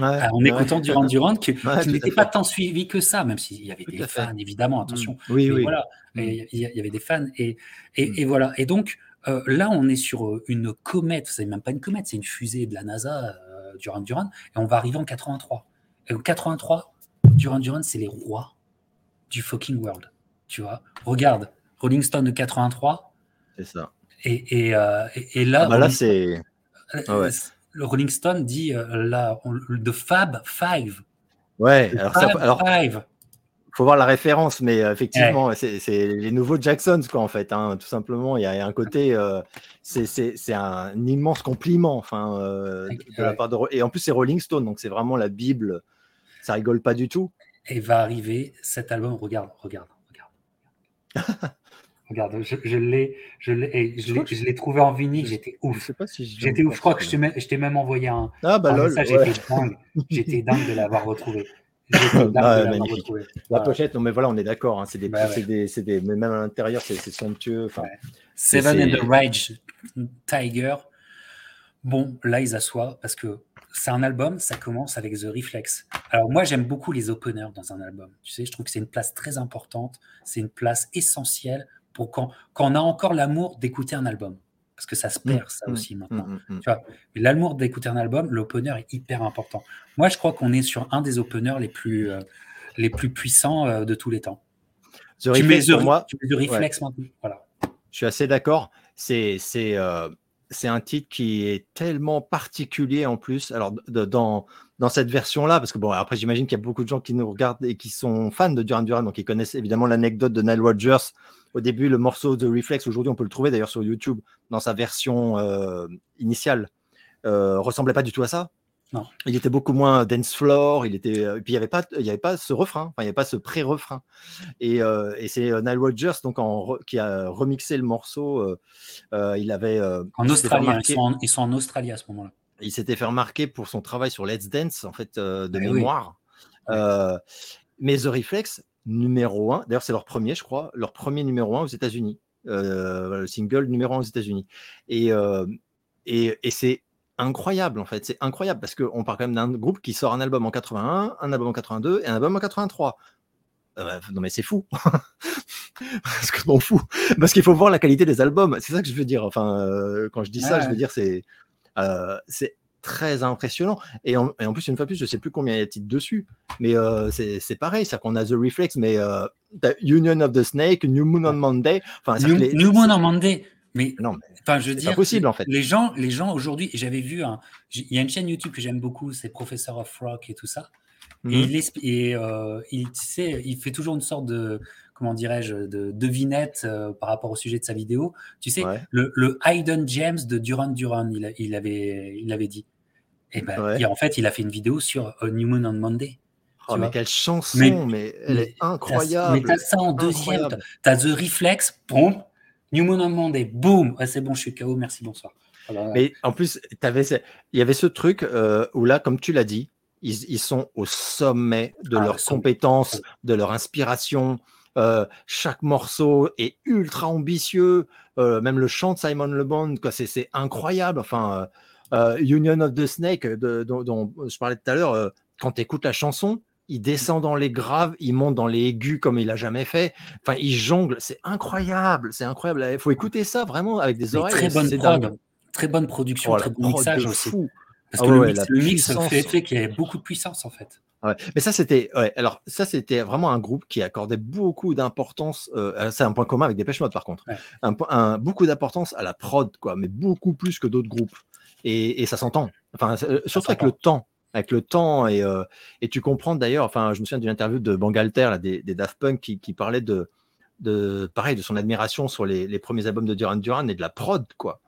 Ouais, on est content du Durand qui, n'était pas tant suivi que ça, même s'il y avait des fans, évidemment, attention. Mmh. Oui, oui. Voilà, mmh. il y, avait des fans. Et, et, mmh. voilà. Et donc, euh, là, on est sur euh, une comète. C'est même pas une comète, c'est une fusée de la NASA, euh, Duran Duran. Et on va arriver en 83. Et en 83, Duran Duran, c'est les rois du fucking world. Tu vois? Regarde, Rolling Stone de 83. C'est ça. Et, et, et, là. Ah bah là, c'est. Ah ouais le Rolling Stone dit euh, la, de Fab Five. Ouais, alors, Five. faut voir la référence, mais euh, effectivement, c'est les nouveaux Jacksons, quoi, en fait. Hein, tout simplement, il y, a un côté, euh, c'est un immense compliment, enfin, de la part de. Et en plus, c'est Rolling Stone, donc c'est vraiment la Bible. Ça rigole pas du tout. Et va arriver cet album. Regarde, regarde, regarde. [laughs] Regarde, je, l'ai, je l'ai, je l'ai trouvé en vinyle, j'étais ouf. Je sais pas si j'étais ouf. Je crois que je t'ai même envoyé un. Ah bah lol. j'étais dingue. J'étais dingue de l'avoir retrouvé. [laughs] Ah, La pochette, non mais voilà, on est d'accord. Hein, c'est des, bah des, des, mais même à l'intérieur, c'est somptueux. Enfin, Seven and the Rage Tiger. Bon, là ils assoient parce que c'est un album, ça commence avec The Reflex. Alors moi j'aime beaucoup les openers dans un album. Tu sais, je trouve que c'est une place très importante, c'est une place essentielle pour quand, quand on a encore l'amour d'écouter un album. Parce que ça se mmh, perd, ça mmh, aussi maintenant. Mmh, tu vois, l'amour d'écouter un album, l'opener est hyper important. Moi, je crois qu'on est sur un des openers les plus, euh, les plus puissants euh, de tous les temps. The tu, mets the, moi, tu mets Reflex maintenant. Voilà. Je suis assez d'accord. C'est, c'est, euh, un titre qui est tellement particulier en plus. Alors, dans, dans cette version-là, parce que bon, après, j'imagine qu'il y a beaucoup de gens qui nous regardent et qui sont fans de Duran Duran, donc ils connaissent évidemment l'anecdote de Nile Rodgers au début, le morceau de Reflex, aujourd'hui, on peut le trouver d'ailleurs sur YouTube dans sa version euh, initiale, euh, ressemblait pas du tout à ça. Non. Il était beaucoup moins dance floor. Il était, euh, puis il n'y avait pas, il y avait pas ce refrain, il n'y avait pas ce pré-refrain. Et, euh, et c'est Nile Rodgers donc en, qui a remixé le morceau. il avait en Australie, hein, ils, sont en, Australie à ce moment-là. Il s'était fait remarquer pour son travail sur Let's Dance en fait de eh mémoire. mais The Reflex, numéro 1. D'ailleurs, c'est leur premier, je crois, leur premier numéro 1 aux États-Unis. Euh, le single numéro 1 aux États-Unis. Et, euh, et, et c'est incroyable, en fait. C'est incroyable parce qu'on parle quand même d'un groupe qui sort un album en 81, un album en 82 et un album en 83. Euh, non mais c'est fou. [laughs] parce que m'en fous. Parce qu'il faut voir la qualité des albums. C'est ça que je veux dire. Enfin, quand je dis ça, je veux dire c'est c'est très impressionnant. Et en, plus, une fois plus, je sais plus combien il y a de titres dessus, mais euh, c'est pareil, c'est qu'on a The Reflex, mais euh, Union of the Snake, New Moon on Monday. Enfin, New, Moon on Monday. Mais, non, enfin, je veux dire, possible en fait. Les gens, les gens aujourd'hui, j'avais vu, il y a une chaîne YouTube que j'aime beaucoup, c'est Professor of Rock et tout ça. Et, mhm. et euh, il, sait, il fait toujours une sorte de, comment dirais-je, de devinette par rapport au sujet de sa vidéo. Tu sais, le, le Hidden James de Duran Duran, il, il, avait, il avait dit. Et, ben, en fait, il a fait une vidéo sur A New Moon on Monday. Oh, mais quelle chanson, mais, elle est incroyable. Mais t'as ça en deuxième, t'as The Reflex, boum, New Moon on Monday, boum, c'est bon, je suis KO, merci, bonsoir. Mais en plus, il y avait ce truc euh, où là, comme tu l'as dit, ils, sont au sommet de ah, leurs compétences, de leur inspiration. Euh, chaque morceau est ultra ambitieux. Euh, même le chant de Simon Le Bon, c'est incroyable. Enfin, euh, Union of the Snake, dont, je parlais tout à l'heure, euh, quand tu écoutes la chanson, il descend dans les graves, il monte dans les aigus comme il a jamais fait. Enfin, il jongle, c'est incroyable, c'est incroyable. Il faut écouter ça vraiment avec des oreilles. Très bonne très bonne production, oh, très bon mixage aussi. Parce ah que le, mix, fait, qu'il y avait beaucoup de puissance en fait. Mais ça, c'était. alors, ça, c'était vraiment un groupe qui accordait beaucoup d'importance. Euh, c'est un point commun avec Dépêche Mode, par contre. Un, beaucoup d'importance à la prod, quoi, mais beaucoup plus que d'autres groupes et, ça s'entend. Enfin, euh, surtout avec le temps. Avec le temps, et, euh, et tu comprends d'ailleurs, enfin, je me souviens d'une interview de Bangalter, là, des, des, Daft Punk, qui, qui parlait de, de, pareil, de son admiration sur les, les, premiers albums de Duran Duran et de la prod, quoi.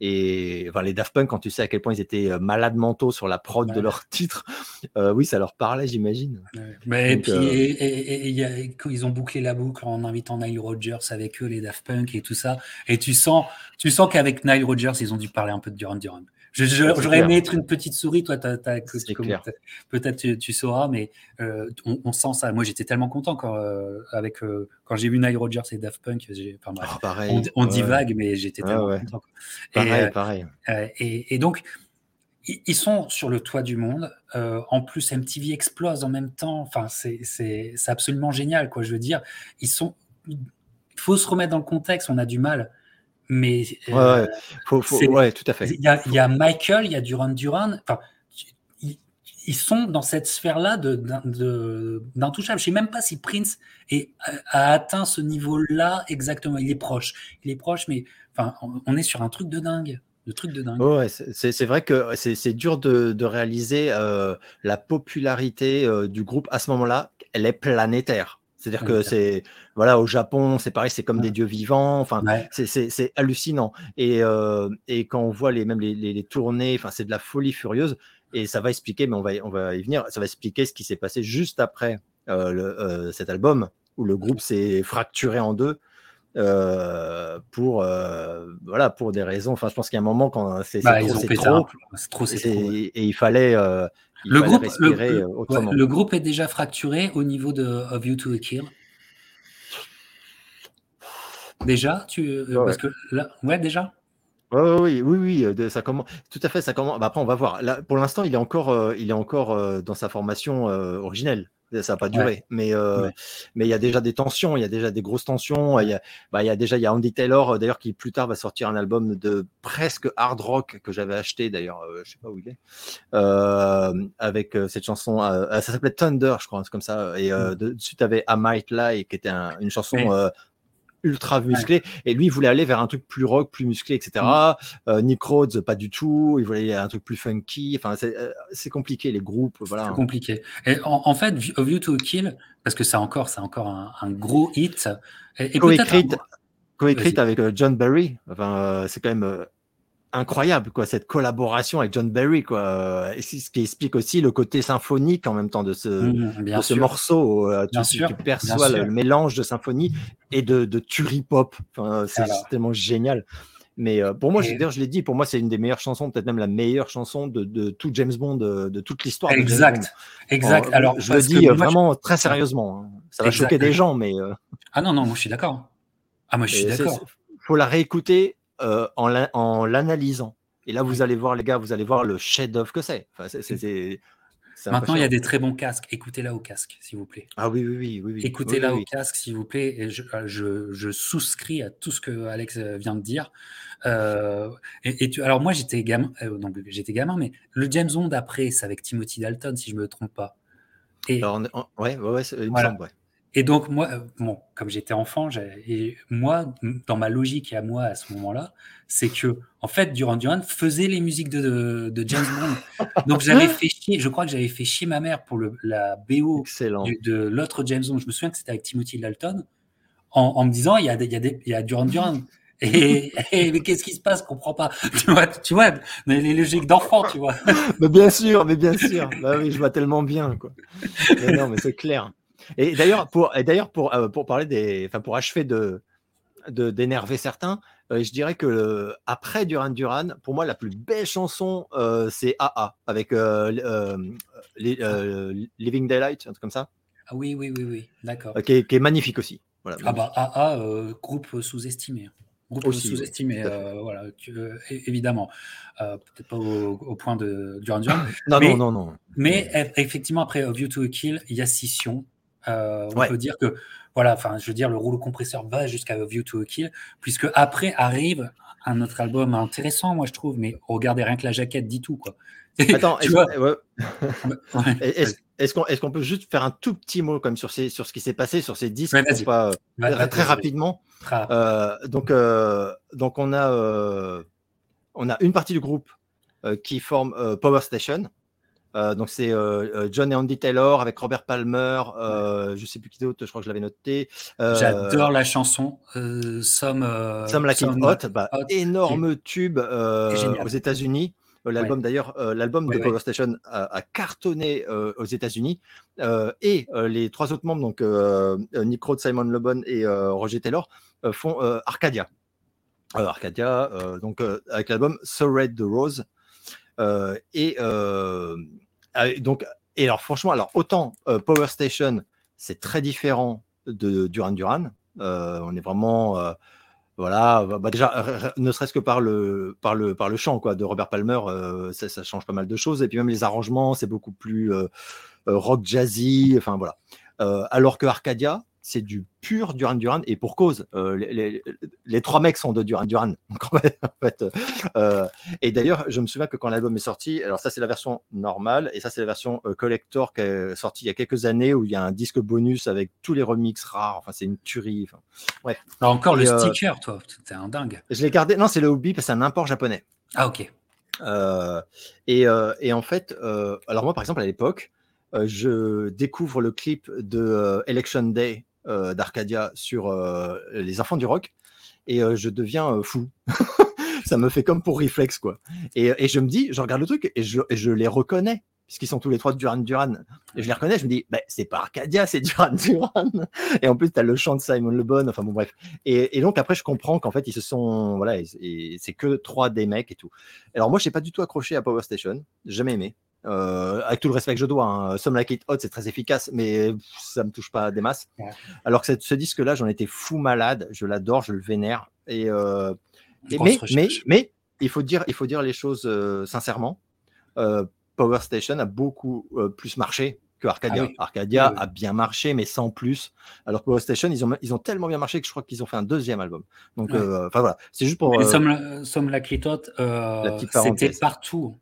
Et enfin, les Daft Punk, quand tu sais à quel point ils étaient euh, malades mentaux sur la prod de leur [laughs] titre, euh, oui, ça leur parlait, j'imagine. Mais et puis, euh, ils ont bouclé la boucle en invitant Nile Rodgers avec eux, les Daft Punk et tout ça. Et tu sent, tu sens qu'avec Nile Rodgers, ils ont dû parler un peu de Duran Duran. J'aurais aimé être une petite souris, toi, peut-être tu, sauras, mais euh, on, sent ça. Moi, j'étais tellement content quand, euh, avec, euh, quand j'ai vu Nile Rodgers et Daft Punk. Enfin, pareil, on, dit vague, mais j'étais tellement content. Pareil, et, pareil. Et, donc, ils sont sur le toit du monde. en plus, MTV explose en même temps. Enfin, c'est absolument génial, quoi. Je veux dire, ils sont. Il faut se remettre dans le contexte. On a du mal mais ouais, euh, tout à fait. Il y, a Michael, il y a Duran Duran. Enfin, ils, sont dans cette sphère-là d'intouchable. Je sais même pas si Prince a atteint ce niveau-là exactement. Il est proche. Il est proche, mais enfin, on est sur un truc de dingue. Truc de dingue. Ouais, c'est vrai que c'est dur de, réaliser euh, la popularité euh, du groupe à ce moment-là. Elle est planétaire. C'est-à-dire que c'est voilà au Japon, c'est pareil, c'est comme des dieux vivants. Enfin, c'est hallucinant. Et, euh, et, quand on voit les même les, les, tournées, enfin, c'est de la folie furieuse. Et ça va expliquer, mais on va on va y venir. Ça va expliquer ce qui s'est passé juste après euh, le, euh, cet album où le groupe s'est fracturé en deux. pour voilà pour des raisons enfin je pense qu'il y a un moment quand c'est bah, trop c'est trop, trop, trop et il fallait le groupe, le, le, groupe est déjà fracturé au niveau de Of You to a Kill. Déjà, tu, euh, parce que là, ouais, déjà? oui, oui, oui, euh, ça commence. Tout à fait, ça commence. Bah, après, on va voir. Là, pour l'instant, il est encore, euh, il est encore dans sa formation originelle ça n'a pas duré. Mais euh, mais il y a déjà des tensions, il y a déjà des grosses tensions. Il y a, bah, il y a déjà il y a Andy Taylor d'ailleurs qui plus tard va sortir un album de presque hard rock que j'avais acheté d'ailleurs, euh, je sais pas où il est, euh, avec cette chanson. ça s'appelait Thunder, je crois, c'est comme ça. Et mmh. de, suite avait I Might Lie qui était une chanson ultra musclé. Et lui, il voulait aller vers un truc plus rock, plus musclé, etc. Mm. Euh, Nick Rhodes, pas du tout. Il voulait aller un truc plus funky. Enfin, c'est euh, compliqué, les groupes. Voilà. C'est compliqué. Et en, fait, A View to a Kill, parce que c'est encore, c'est encore un, gros hit. Et, coécrite, avec euh, John Barry. Enfin, c'est quand même incroyable, quoi, cette collaboration avec John Barry, quoi. Et ce qui explique aussi le côté symphonique en même temps de ce, mmh, ce morceau. Euh, tu, perçois le mélange de symphonie et de, de tuerie pop. Enfin, c'est tellement génial. Mais euh, pour moi, d'ailleurs, je l'ai dit, pour moi, c'est une des meilleures chansons, peut-être même la meilleure chanson de, de tout James Bond, de, toute l'histoire. Exact, exact. Alors, je le dis vraiment très sérieusement. Hein. Ça va choquer des gens, mais. Euh, ah non, non, moi je suis d'accord. Ah, moi je suis d'accord. Faut la réécouter euh, en l'analysant. Et là, vous allez voir, les gars, vous allez voir le chef-d'œuvre que c'est. Maintenant, il y a des très bons casques. Écoutez-la au casque, s'il vous plaît. Ah oui, oui, oui. oui, Écoutez-la au casque, s'il vous plaît. Et je, euh, je, souscris à tout ce que Alex euh, vient de dire. et, tu, alors, moi, j'étais gamin, donc j'étais gamin, mais le James Bond après, c'est avec Timothy Dalton, si je ne me trompe pas. Et, alors, ouais, ouais, ouais, il me semble, ouais. Et donc, moi, euh, bon, comme j'étais enfant, et moi, dans ma logique et à moi à ce moment-là, c'est que, en fait, Duran Duran faisait les musiques de, de, James Bond. [laughs] donc, j'avais fait chier, je crois que j'avais fait chier ma mère pour le, la BO de l'autre James Bond. Je me souviens que c'était avec Timothy Dalton, en, me disant, il y a, il y a, des, il y a Duran Duran. Et, [laughs] mais qu'est-ce qui se passe? Je comprends pas. [laughs] Tu vois, tu vois les logiques d'enfant, tu vois. mais bien sûr, mais bien sûr. Bah oui, je vois tellement bien, quoi. Mais non, mais c'est clair. Et d'ailleurs, pour, pour, euh, pour parler des, enfin pour achever de, d'énerver certains, euh, je dirais que après Duran Duran, pour moi la plus belle chanson euh, c'est AA avec Living Daylight, un truc comme ça. Ah oui, oui, oui, oui, d'accord. Qui, est magnifique aussi. Voilà, ah bah AA, groupe sous-estimé. Groupe sous-estimé, voilà, évidemment. Peut-être pas au, point de Duran Duran. non, [laughs] non, non, non. Mais effectivement, après View to a Kill, il y a Scission, euh, on peut dire que, voilà, enfin, je veux dire, le rouleau compresseur va jusqu'à View to a Kill, puisque après arrive un autre album intéressant, moi je trouve, mais regardez rien que la jaquette dit tout, quoi. [laughs] Attends, est-ce qu'on est peut juste faire un tout petit mot comme sur, ces, sur ce qui s'est passé sur ces disques pas, très rapidement euh, donc, euh, donc on a, on a une partie du groupe qui forme Power Station, donc c'est John et Andy Taylor avec Robert Palmer, je sais plus qui d'autre, je crois que je l'avais noté. J'adore la chanson Some, Some Like It bah, Hot, énorme tube aux États-Unis. L'album d'ailleurs, l'album de Power Station a, cartonné aux États-Unis et les trois autres membres, donc Nick Rhodes, Simon Le Bon et Roger Taylor, font Arcadia. Arcadia, donc avec l'album So Red the Rose. et donc, et alors franchement, alors autant Power Station, c'est très différent de Duran Duran. on est vraiment voilà, bah, bah, déjà, ne serait-ce que par le, par, le, par le chant quoi, de Robert Palmer, euh, ça, change pas mal de choses. Et puis même les arrangements, c'est beaucoup plus euh, euh, rock jazzy. Enfin voilà. alors que Arcadia, c'est du pur Duran Duran et pour cause. Euh, les, trois mecs sont de Duran Duran. [laughs] en fait, euh, et d'ailleurs, je me souviens que quand l'album est sorti, alors ça c'est la version normale et ça c'est la version euh, collector qui est sortie il y a quelques années où il y a un disque bonus avec tous les remixes rares. Enfin, c'est une tuerie. ouais. encore le sticker, toi, t'es un dingue. Je l'ai gardé. Non, c'est le Hobby parce que c'est un import japonais. Ah ok. Et, et, en fait, alors moi par exemple à l'époque, je découvre le clip de Election Day euh, d'Arcadia sur euh, les enfants du rock et euh, je deviens fou. [laughs] ça me fait comme pour réflexe quoi. Et, je me dis, je regarde le truc et je, les reconnais puisqu'ils sont tous les trois de Duran Duran. Et je les reconnais, je me dis, bah, c'est pas Arcadia, c'est Duran Duran. Et en plus, tu le chant de Simon Le Bon, enfin bon, bref. Et, donc après, je comprends qu'en fait, ils se sont, voilà, et, c'est que trois des mecs et tout. Alors moi, j'ai pas du tout accroché à Power Station, jamais aimé. Euh, avec tout le respect que je dois, hein. Some Like It Hot, c'est très efficace, mais ça me touche pas des masses. Alors que ce disque-là, j'en étais fou malade, je l'adore, je le vénère. Et, euh, mais, mais, mais, il faut dire, il faut dire les choses euh, sincèrement. Power Station a beaucoup plus marché que Arcadia. Ah Arcadia a bien marché, mais sans plus. Alors Power Station, ils ont, ils ont tellement bien marché que je crois qu'ils ont fait un deuxième album. Donc, enfin voilà, c'est juste pour. Some Like It Hot, c'était partout.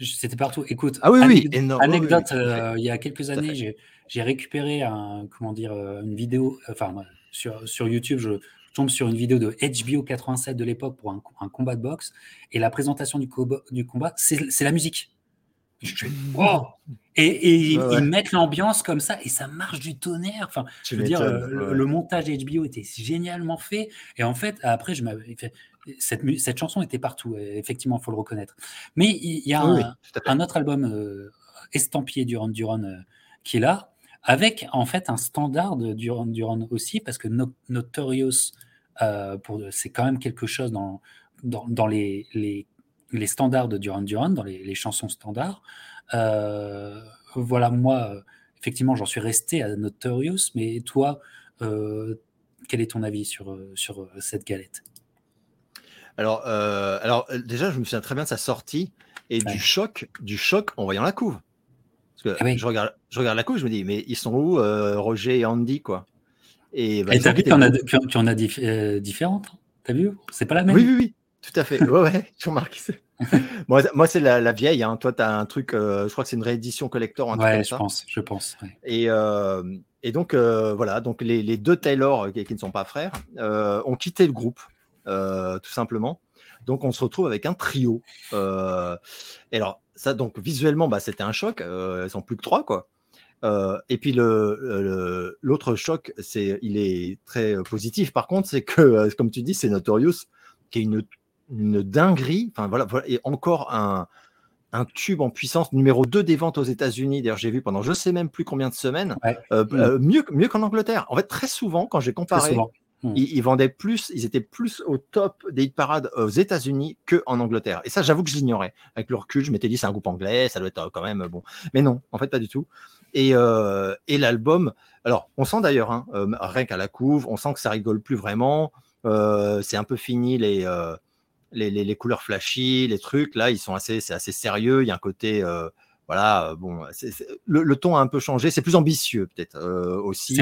C'était partout. Écoute, ah oui, anecdote, euh, il y a quelques années, j'ai récupéré un, comment dire, euh, une vidéo, enfin, sur, sur YouTube, je, tombe sur une vidéo de HBO 87 de l'époque pour un, un, combat de boxe, et la présentation du, du combat, c'est la musique. Et, ils mettent l'ambiance comme ça et ça marche du tonnerre. Enfin, je veux dire, euh, le, montage HBO était génialement fait. Et en fait, après, je cette, cette chanson était partout. Effectivement, il faut le reconnaître. Mais il y a un, autre album euh, estampillé Duran Duran euh, qui est là, avec en fait un standard de Duran Duran aussi, parce que Notorious, c'est quand même quelque chose dans, dans, les, les les standards de Duran Duran, dans les, chansons standards. Euh, voilà, moi, euh, effectivement, j'en suis resté à Notorious, mais toi, euh, quel est ton avis sur, sur cette galette? Alors, alors, déjà, je me souviens très bien de sa sortie et du choc, du choc en voyant la couve. Parce que ah je, regarde, je regarde la couve, je me dis, mais ils sont où Roger et Andy, quoi? Et bah, t'as vu qu'il y en a, en a différentes T'as vu? C'est pas la même? Oui, oui, oui. Tout à fait. Ouais, ouais, [laughs] je remarque. [laughs] moi, moi c'est la, vieille. Hein. Toi, tu as un truc, euh, je crois que c'est une réédition collector. Un ouais, je pense, je pense. Et, euh, et, donc, euh, voilà, donc les, les, deux Taylor, qui, ne sont pas frères, ont quitté le groupe, tout simplement. Donc, on se retrouve avec un trio. et alors, ça, donc, visuellement, bah, c'était un choc. ils sont plus que trois, quoi. et puis le, l'autre choc, c'est, il est très positif. Par contre, c'est que, comme tu dis, c'est Notorious, qui est une une dinguerie. Enfin, voilà, et encore un, un tube en puissance numéro 2 des ventes aux États-Unis. D'ailleurs, j'ai vu pendant je sais même plus combien de semaines, euh, euh, mieux, mieux qu'en Angleterre. En fait, très souvent, quand j'ai comparé, mm. ils, vendaient plus, ils étaient plus au top des hit parades aux États-Unis qu'en Angleterre. Et ça, j'avoue que je l'ignorais. Avec le recul, je m'étais dit, c'est un groupe anglais, ça doit être quand même bon. Mais non, en fait, pas du tout. Et, euh, l'album, alors, on sent d'ailleurs, hein, rien qu'à la couve, on sent que ça rigole plus vraiment. c'est un peu fini les les, couleurs flashy, les trucs, là, ils sont assez, c'est assez sérieux. Il y a un côté, euh, voilà, bon, le, ton a un peu changé. C'est plus ambitieux, peut-être euh, aussi.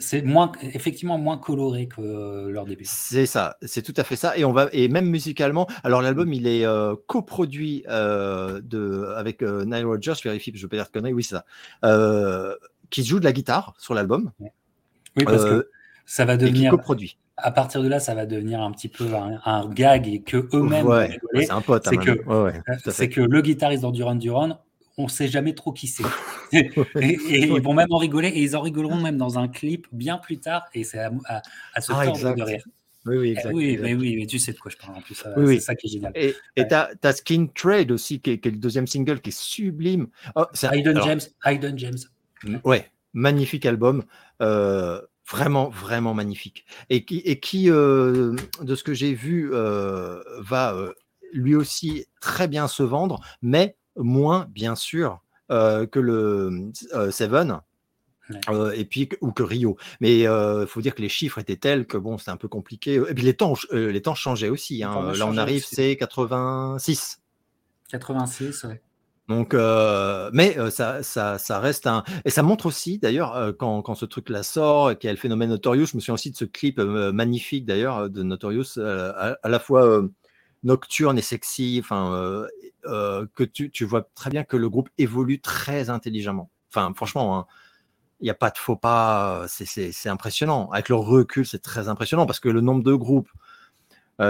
C'est moins, effectivement, moins coloré que leur début. C'est ça, c'est tout à fait ça. Et on va, et même musicalement, alors l'album, il est euh, coproduit de, avec Nile Rodgers. Je vérifie, je peux pas dire de conneries. Oui, c'est ça. qui joue de la guitare sur l'album. Oui, parce que ça va devenir. coproduit à partir de là, ça va devenir un petit peu un, gag et que eux-mêmes, c'est un pote. C'est que, c'est que le guitariste dans Duran Duran, on sait jamais trop qui c'est. [laughs] et, ils vont même en rigoler, et ils en rigoleront même dans un clip bien plus tard, et c'est à, à, se ah, tordre de rire. Oui, oui, eh oui, mais oui, mais tu sais de quoi je parle en plus. c'est ça qui est génial. Et tu as, Skin Trade aussi, qui est, le deuxième single, qui est sublime. Oh, Hayden James. Hayden James. Ouais, magnifique album. Euh, vraiment, vraiment magnifique. Et qui, et qui euh, de ce que j'ai vu, euh, va lui aussi très bien se vendre, mais moins, bien sûr, que le Seven. et puis ou que Rio. Mais il faut dire que les chiffres étaient tels que bon, c'était un peu compliqué. Et puis les temps, les temps changeaient aussi. Hein. Là, on arrive, c'est 86. 86, ouais. Donc, mais ça, ça, ça, reste un. Et ça montre aussi, d'ailleurs, quand, quand, ce truc-là sort, qu'il y a le phénomène Notorious, je me souviens aussi de ce clip magnifique, d'ailleurs, de Notorious, à, la fois nocturne et sexy, enfin, que tu, tu, vois très bien que le groupe évolue très intelligemment. Enfin, franchement, hein, il n'y a pas de faux pas, c'est impressionnant. Avec le recul, c'est très impressionnant parce que le nombre de groupes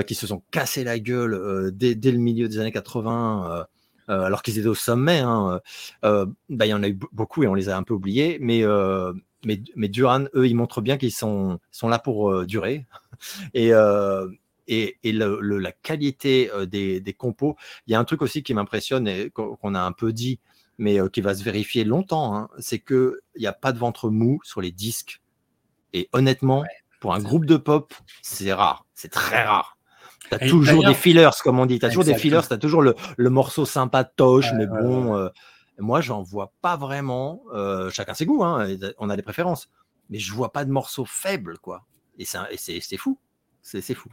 qui se sont cassés la gueule dès, dès, le milieu des années 80 euh, alors qu'ils étaient au sommet. Hein, euh, bah, il y en a eu beaucoup et on les a un peu oubliés, mais euh, mais, mais, Duran, eux, ils montrent bien qu'ils sont, sont là pour durer. [laughs] Et, et, et le, la qualité des, des, compos, il y a un truc aussi qui m'impressionne et qu'on a un peu dit, mais qui va se vérifier longtemps, hein, c'est qu'il n'y a pas de ventre mou sur les disques. Et honnêtement, pour un groupe de pop, c'est rare, c'est très rare. T'as toujours des fillers, comme on dit. T'as toujours des fillers, t'as toujours le, le, morceau sympatoche, mais bon, euh, moi, j'en vois pas vraiment. Euh, chacun ses goûts, hein, on a des préférences. Mais je vois pas de morceau faible, quoi. Et c'est fou. C'est fou.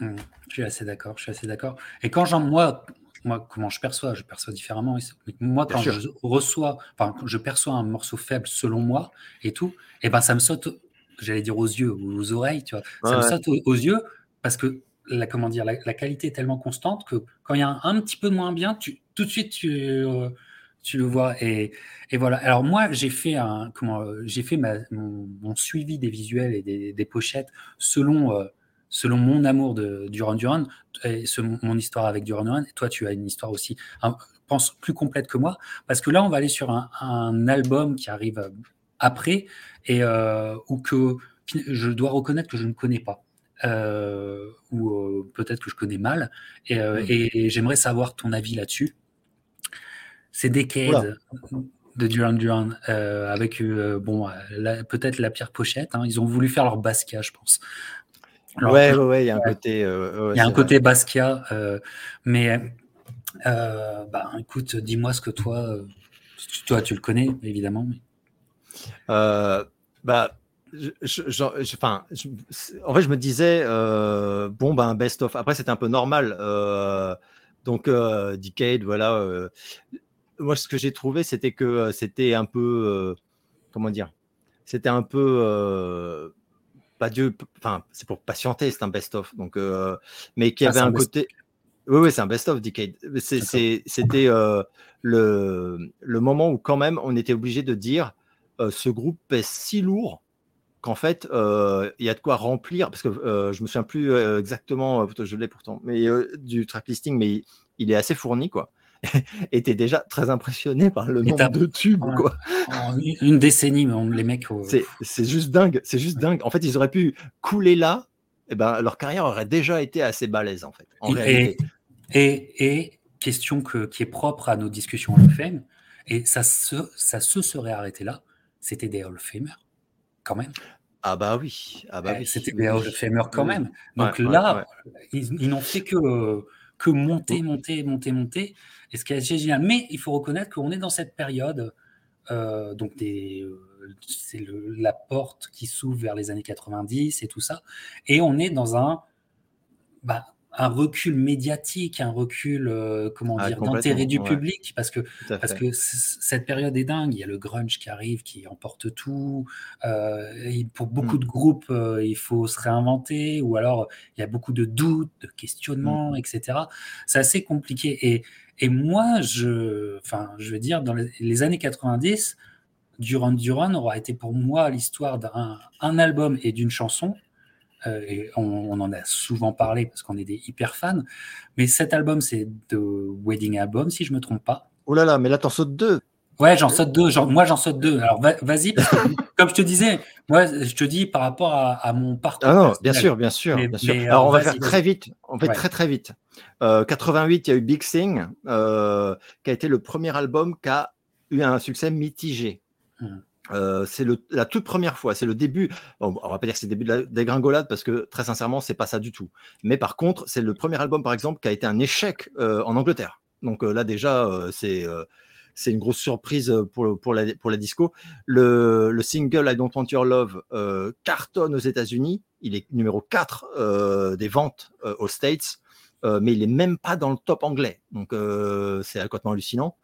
Mmh. je suis assez d'accord. Je suis assez d'accord. Et quand j'en moi, moi, comment je perçois Je perçois différemment. Moi, quand je reçois, enfin, je perçois un morceau faible selon moi et tout, et eh ben ça me saute, j'allais dire aux yeux ou aux oreilles, tu vois. Ça me saute aux yeux parce que la, comment dire, la, qualité est tellement constante que quand il y a un, petit peu moins bien, tu, tout de suite tu, euh, tu le vois. Et, et, voilà. Alors moi, j'ai fait un, comment, j'ai fait ma, mon, suivi des visuels et des, des pochettes selon, euh, selon mon amour de Duran Duran et ce, mon histoire avec Duran Duran. Et toi, tu as une histoire aussi, je pense, plus complète que moi, parce que là, on va aller sur un, un album qui arrive après et euh, ou que je dois reconnaître que je ne connais pas. Euh, ou euh, peut-être que je connais mal, et, euh, hmm. j'aimerais savoir ton avis là-dessus. C'est Decade de Duran Duran, avec bon, peut-être la pire pochette. Hein. Ils ont voulu faire leur Basquiat, je pense. Ouais, ouais, ouais, il y a un côté. il y a un côté Basquiat, mais bah, écoute, dis-moi ce que toi, toi, tu le connais évidemment. bah, je, enfin, en fait, je me disais, euh, bon, ben, best of. Après, c'était un peu normal. Euh, donc, euh, Decade, voilà. moi, ce que j'ai trouvé, c'était que c'était un peu, comment dire, c'était un peu, pas Dieu, enfin, c'est pour patienter, c'est un best of. Donc, mais qui ah, avait un côté. Oui, oui, c'est un best-of Decade. C'était le, le moment où, quand même, on était obligé de dire ce groupe est si lourd qu'en fait, euh, il y a de quoi remplir, parce que euh, je me souviens plus euh, exactement, je l'ai pourtant, mais du track listing, mais il, est assez fourni, quoi. [laughs] Es déjà très impressionné par le nombre de tubes, quoi. une décennie, les mecs. C'est juste dingue, c'est juste dingue. En fait, ils auraient pu couler là, et ben, leur carrière aurait déjà été assez balèze, en fait. et, et, question que, qui est propre à nos discussions Hall of Fame, et ça se, ça se serait arrêté là, c'était des Hall of Famers quand même. Ah bah oui, ah bah eh, C'était des Hall of quand même. Donc là, ils, n'ont fait que, que monter, monter, monter, monter. Et ce qui est génial. Mais il faut reconnaître qu'on est dans cette période, euh, donc euh, c'est la porte qui s'ouvre vers les années 90 et tout ça. Et on est dans un, bah, un recul médiatique, un recul, euh, comment ah, dire, d'intérêt du public, parce que, parce que cette période est dingue. Il y a le grunge qui arrive, qui emporte tout. Euh, pour beaucoup mm. de groupes, euh, il faut se réinventer, ou alors il y a beaucoup de doutes, de questionnements, mm. etc. C'est assez compliqué. Et, et moi, je, enfin, je veux dire, dans les, années 90, Duran Duran aura été pour moi l'histoire d'un un album et d'une chanson euh, et on, en a souvent parlé parce qu'on est des hyper fans. Mais cet album, c'est The Wedding Album, si je me trompe pas. Oh là là, mais là, t'en sautes deux. Ouais, j'en saute deux. moi, j'en saute deux. Alors, vas-y, parce que, [laughs] comme je te disais, moi, je te dis par rapport à, mon parcours. Ah non, bien sûr, bien sûr. bien sûr. Alors, on va faire très vite. On fait très, très vite. 88, il y a eu Big Thing, qui a été le premier album qui a eu un succès mitigé. Mmh. Euh, c'est la toute première fois, c'est le début. on va pas dire que c'est le début de la dégringolade parce que très sincèrement, c'est pas ça du tout. Mais par contre, c'est le premier album, par exemple, qui a été un échec euh, en Angleterre. Donc euh, là, déjà, c'est c'est une grosse surprise pour, pour, la, pour la disco. Le, le single I Don't Want Your Love cartonne aux États-Unis. Il est numéro 4 des ventes aux States, mais il est même pas dans le top anglais. Donc c'est complètement hallucinant.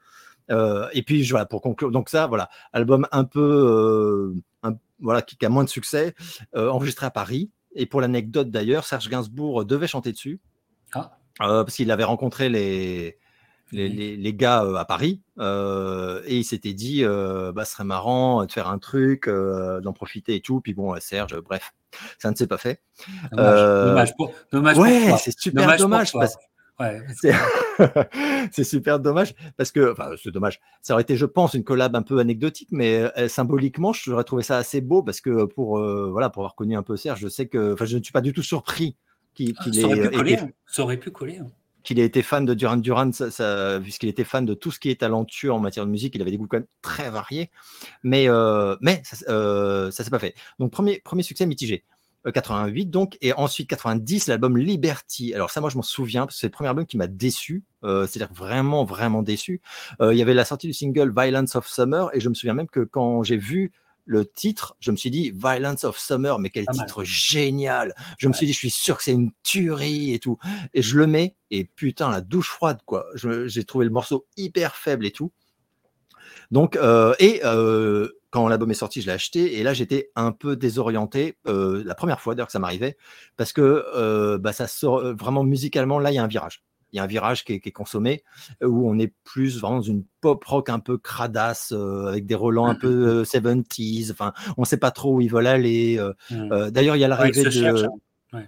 Euh, et puis voilà, pour conclure, donc ça, voilà, album un peu, euh, voilà, qui, a moins de succès, euh, enregistré à Paris. Et pour l'anecdote d'ailleurs, Serge Gainsbourg devait chanter dessus, ah. parce qu'il avait rencontré les, les, les, gars à Paris, et il s'était dit, bah, ce serait marrant de faire un truc, d'en profiter et tout. Puis bon, Serge, bref, ça ne s'est pas fait. Dommage, pour, dommage ouais, c'est super dommage. parce, [laughs] [laughs] c'est super dommage parce que, enfin, c'est dommage. Ça aurait été, je pense, une collab un peu anecdotique, mais euh, symboliquement, j'aurais trouvé ça assez beau parce que pour, euh, voilà, pour avoir connu un peu Serge, je sais que, enfin, je ne suis pas du tout surpris qu'il ah, ait, aurait pu coller, hein. ça aurait pu coller. Hein. Qu'il ait été fan de Duran Duran, puisqu'il était fan de tout ce qui est talentueux en matière de musique, il avait des goûts quand même très variés, mais, euh, mais ça, ne s'est pas fait. Donc premier, premier succès mitigé. 88 donc, et ensuite 90, l'album Liberty. Alors ça, moi, je m'en souviens, parce que c'est le premier album qui m'a déçu, euh, c'est-à-dire vraiment, vraiment déçu. Euh, il y avait la sortie du single Violence of Summer, et je me souviens même que quand j'ai vu le titre, je me suis dit Violence of Summer, mais quel titre génial. Je me suis dit, je suis sûr que c'est une tuerie et tout. Et je le mets, et putain, la douche froide, quoi. J'ai trouvé le morceau hyper faible et tout. Donc, euh, et quand l'album est sorti, je l'ai acheté et là j'étais un peu désorienté euh, la première fois d'ailleurs que ça m'arrivait parce que euh, bah, ça sort euh, vraiment musicalement là il y a un virage. Il y a un virage qui est, consommé où on est plus vraiment dans une pop rock un peu cradasse avec des relents un peu 70s. Enfin, on ne sait pas trop où ils veulent aller. Mmh. D'ailleurs, il y a l'arrivée de. Hein.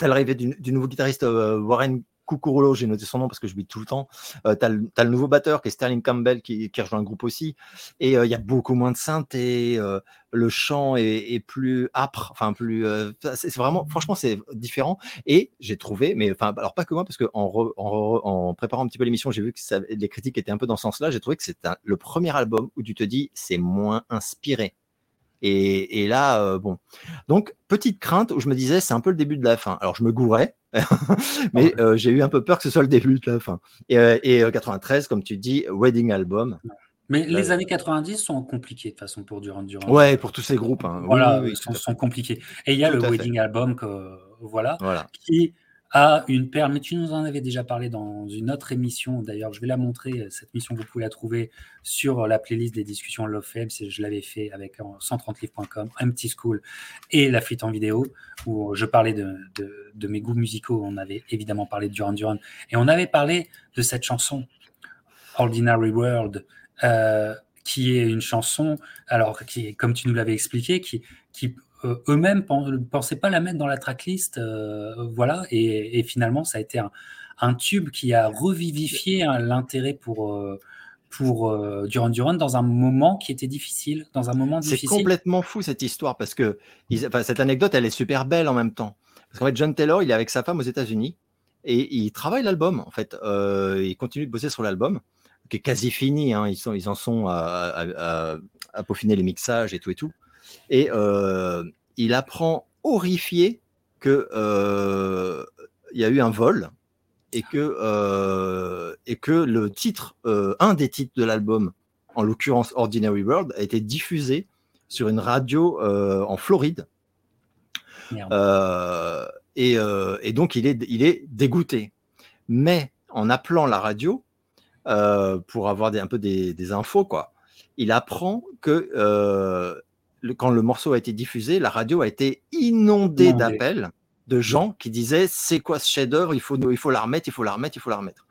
l'arrivée du, du, nouveau guitariste Warren Kukurulo, j'ai noté son nom parce que je lis tout le temps. Euh, tu as, le nouveau batteur qui est Sterling Campbell qui, qui rejoint le groupe aussi. Et euh, il y a beaucoup moins de synthé. Euh, le chant est, plus âpre. Enfin, plus. c'est vraiment, franchement, c'est différent. Et j'ai trouvé, mais enfin, alors pas que moi, parce qu'en en, en, préparant un petit peu l'émission, j'ai vu que ça, les critiques étaient un peu dans ce sens-là. J'ai trouvé que c'est le premier album où tu te dis c'est moins inspiré. Et, là, euh, bon. Donc, petite crainte où je me disais, c'est un peu le début de la fin. Alors, je me gourais, [laughs] mais euh, j'ai eu un peu peur que ce soit le début de la fin. Et, et 93, comme tu dis, Wedding Album. Mais les années 90 sont compliquées de toute façon pour Durand Durand. Ouais, pour tous ces groupes. Hein. Voilà, ils sont, compliqués. Et il y a le Wedding Album que, voilà, voilà, qui à une paire, mais tu nous en avais déjà parlé dans une autre émission. D'ailleurs, je vais la montrer. Cette mission, vous pouvez la trouver sur la playlist des discussions Love Fame. Je l'avais fait avec 130livres.com, Empty School et la fuite en vidéo, où je parlais de, mes goûts musicaux. On avait évidemment parlé de Duran Duran. Et on avait parlé de cette chanson, Ordinary World. Euh, qui est une chanson, alors qui, comme tu nous l'avais expliqué, qui, euh, eux-mêmes ne pensaient pas la mettre dans la tracklist. Euh, voilà, et, finalement, ça a été un, tube qui a revivifié hein, l'intérêt pour, euh, pour Duran Duran dans un moment qui était difficile, dans un moment difficile. C'est complètement fou cette histoire parce que cette anecdote, elle est super belle en même temps. Parce qu'en fait, John Taylor, il est avec sa femme aux États-Unis et il travaille l'album. En fait, il continue de bosser sur l'album qui est quasi fini. Hein. Ils, sont, ils en sont à, à, peaufiner les mixages et tout et tout. Et euh, il apprend horrifié que euh, il y a eu un vol et que, euh, et que le titre, un des titres de l'album, en l'occurrence Ordinary World, a été diffusé sur une radio en Floride. Et, et, donc il est, il est dégoûté. Mais en appelant la radio pour avoir des, un peu des, des, infos, quoi, il apprend que quand le morceau a été diffusé, la radio a été inondée d'appels de gens qui disaient c'est quoi ce chef-d'œuvre il faut, il faut la remettre, il faut la remettre, il faut la remettre.